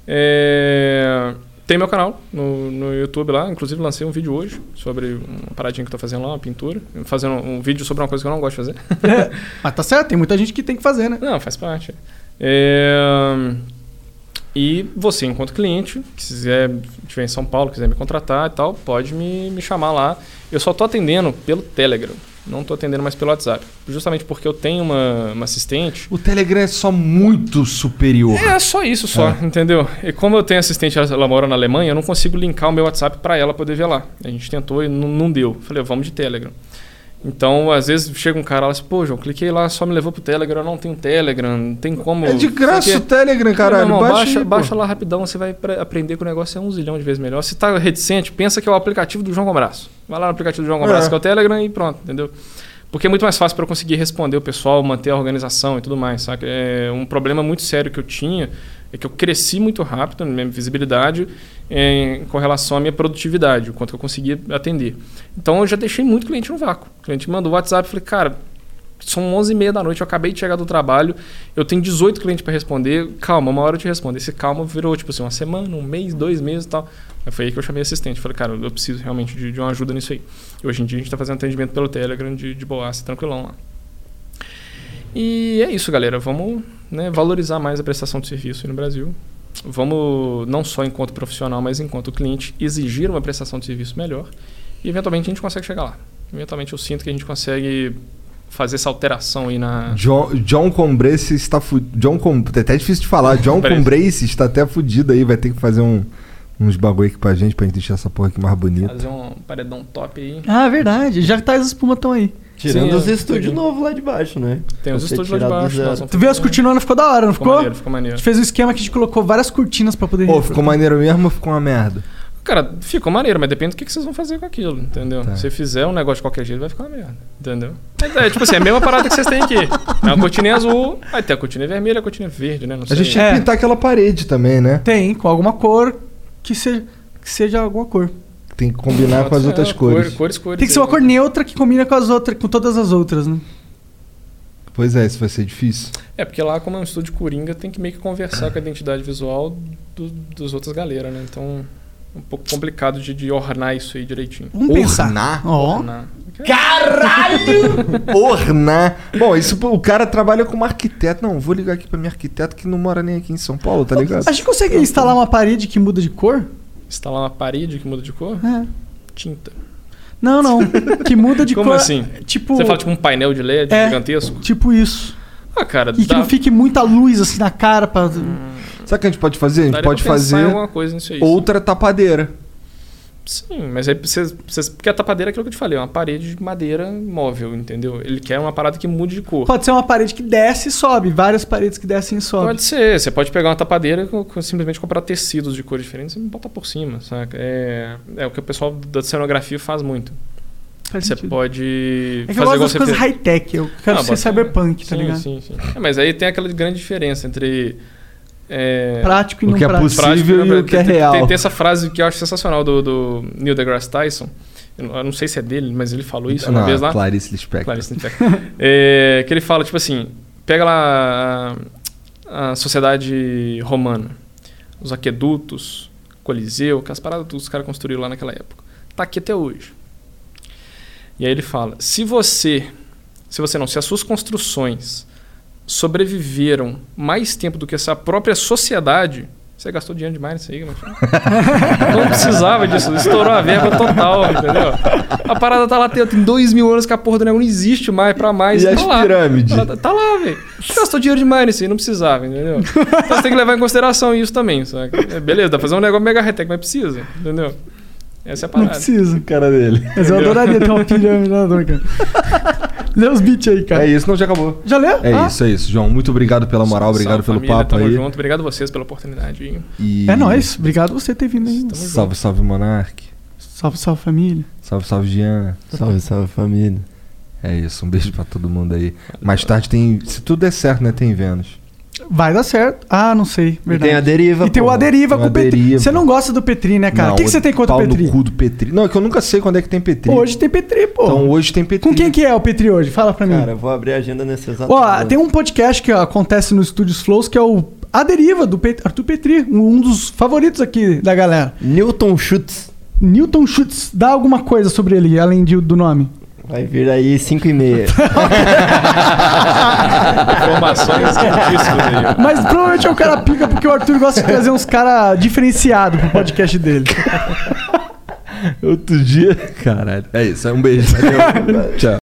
É, Tem meu canal no, no YouTube lá. Inclusive, lancei um vídeo hoje sobre uma paradinha que eu tô fazendo lá, uma pintura. Fazendo um vídeo sobre uma coisa que eu não gosto de fazer. [laughs] É, mas tá certo, tem muita gente que tem que fazer, né? Não, faz parte. É, E você, enquanto cliente, quiser estiver em São Paulo, quiser me contratar e tal, pode me, me chamar lá. Eu só tô atendendo pelo Telegram. Não tô atendendo mais pelo WhatsApp. Justamente porque eu tenho uma, uma assistente. O Telegram é só muito superior. É só isso só, entendeu? E como eu tenho assistente, ela, ela mora na Alemanha, eu não consigo linkar o meu WhatsApp para ela poder ver lá. A gente tentou e não, não deu. Falei, vamos de Telegram. Então, às vezes chega um cara lá assim, pô, João, cliquei lá, só me levou pro Telegram, eu não tenho Telegram, não tem como. É de graça o Telegram, caralho. Não, não, baixa, baixa, aí, baixa lá rapidão, você vai pre- aprender que o negócio é um zilhão de vezes melhor. Se tá reticente, pensa que é o aplicativo do João Combraço. Vai lá no aplicativo do João Combraço, É. que é o Telegram e pronto, entendeu? Porque é muito mais fácil para eu conseguir responder o pessoal, manter a organização e tudo mais, saca? É um problema muito sério que eu tinha é que eu cresci muito rápido na minha visibilidade em, com relação à minha produtividade, o quanto eu conseguia atender. Então eu já deixei muito cliente no vácuo. O cliente me mandou WhatsApp e falei, cara, são 11h30 da noite, eu acabei de chegar do trabalho, eu tenho 18 clientes para responder, calma, uma hora eu te respondo. Esse calma virou tipo assim, uma semana, um mês, dois meses e tal. Aí foi aí que eu chamei assistente. Falei, cara, eu preciso realmente de, de uma ajuda nisso aí. E hoje em dia a gente está fazendo atendimento pelo Telegram de, de boaça, tranquilão lá. E é isso, galera. Vamos né, valorizar mais a prestação de serviço no Brasil. Vamos, não só enquanto profissional, mas enquanto cliente, exigir uma prestação de serviço melhor. E eventualmente a gente consegue chegar lá. Eventualmente eu sinto que a gente consegue fazer essa alteração aí na. John, John Combrace está fudido. John Com... É até difícil de falar. [laughs] John. Combrace está até fudido aí. Vai ter que fazer um, uns bagulho aqui pra gente, pra gente deixar essa porra aqui mais bonita. Fazer um paredão top aí. Ah, verdade. Já tá as espumas tão aí. Tirando Sim, os é, estúdios novos lá de baixo, né? Tem os estúdios lá de baixo. vamos Tu viu as cortinonas? Ficou da hora, não Ficou ficou? maneiro, ficou A maneiro. gente fez um esquema que a gente colocou várias cortinas pra poder... Pô, ficou maneiro mesmo ou ficou uma merda? Cara, ficou maneiro, mas depende do que que vocês vão fazer com aquilo, entendeu? Tá. Se você fizer um negócio de qualquer jeito, vai ficar uma merda, entendeu? Mas é, tipo assim, é a mesma parada que vocês têm aqui. É uma cortina azul, aí tem a cortina vermelha a cortina verde, né? Não A sei. gente tinha É. que pintar aquela parede também, né? Tem, com alguma cor que seja, que seja alguma cor. Tem que combinar com as É, outras cor- cores. Cores, cores. Tem que ser uma cor neutra que combina com as outras, com todas as outras, né? Pois é, isso vai ser difícil. É, porque lá, como é um estúdio Coringa, tem que meio que conversar com a identidade visual do, dos outras galera, né? Então, é um pouco complicado de, de ornar isso aí direitinho. Vamos pensar. Ornar? Ó. Ornar. Ornar. Bom, isso o cara trabalha como arquiteto. Não, vou ligar aqui pra minha arquiteto que não mora nem aqui em São Paulo, tá ligado? A gente consegue instalar uma parede que muda de cor? Instalar uma parede que muda de cor? É. Tinta. Não, não. Que muda de [laughs] Como cor. assim? Tipo, Você fala tipo um painel de LED É. gigantesco? tipo isso. Ah, cara, E que dá, não fique muita luz assim na cara pra. Sabe o que a gente pode fazer? A gente daria pode fazer alguma coisa nisso aí. outra tapadeira. Sim, mas aí vocês, vocês. Porque a tapadeira é aquilo que eu te falei, é uma parede de madeira móvel, entendeu? Ele quer uma parada que mude de cor. Pode ser uma parede que desce e sobe. Várias paredes que descem e sobem. Pode ser, você pode pegar uma tapadeira com- simplesmente comprar tecidos de cores diferentes e botar por cima, saca? É, é o que o pessoal da cenografia faz muito. Faz Você sentido. pode É que eu fazer gosto das coisas high-tech. Eu quero Ah, ser bota- cyberpunk, tá sim, ligado? Sim, sim. É, mas aí tem aquela grande diferença entre. É, Prático e O não que é prático. possível prático e o que é tem- tem- real. Tem, tem essa frase que eu acho sensacional do, do Neil deGrasse Tyson. Eu não- não sei se é dele, mas ele falou isso uma Não, vez lá. Clarice Lispector. Clarice Lispector. [laughs] É, que ele fala, tipo assim, pega lá a, a sociedade romana, os aquedutos, Coliseu, aquelas paradas que os caras construíram lá naquela época. Tá aqui até hoje. E aí ele fala, se você, se você não, se as suas construções sobreviveram mais tempo do que essa própria sociedade, você gastou dinheiro demais nisso aí, filho. [laughs] Não precisava disso, estourou a verba total, entendeu? A parada tá lá, tem, tem dois mil anos que a porra do negócio não existe mais pra mais. E tá as lá. pirâmides? Tá, tá lá, velho. Você gastou dinheiro demais nisso aí, não precisava, entendeu? Então você tem que levar em consideração isso também, sabe? É, beleza, dá pra fazer um negócio mega high-tech, mas precisa, entendeu? Essa é a Não parada. precisa. Cara dele. Mas eu adoraria ter uma pirâmide lá, não, cara. [laughs] Lê os beats aí, cara. É isso, não, já acabou. Já leu? É Ah, isso, é isso. João, muito obrigado pela moral, obrigado Salve, pelo família, papo tamo aí. junto. Obrigado a vocês pela oportunidade. E... É nóis. Obrigado por você ter vindo aí. Salve, salve, Monark. Salve, salve, família. Salve, salve, Jean. Salve, salve família. É isso, um beijo pra todo mundo aí. Mais tarde tem. Se tudo der certo, né? Tem Vênus. Vai dar certo. Ah, não sei. E Verdade. tem a deriva, E tem o pô. Aderiva Tem com o Petri. Você não gosta do Petri, né, cara? O que, que você tem contra o pau Petri? no cu do Petri. Não, é que eu nunca sei quando é que tem Petri. Hoje tem Petri, pô. Então hoje tem Petri. Com quem que é o Petri hoje? Fala pra mim. Cara, eu vou abrir a agenda nesse exato Ó, momento. tem um podcast que acontece no Estúdios Flows que é o A Deriva, do Pet- Arthur Petri, um dos favoritos aqui da galera. Newton Schutz. Newton Schutz, dá alguma coisa sobre ele, além de- do nome? Vai vir aí 5 e meia. [laughs] Informações aí. Mas provavelmente é o cara pica porque o Arthur gosta de trazer uns caras diferenciados pro podcast dele. Outro dia. Caralho. É isso, é um beijo. [laughs] Valeu. Tchau.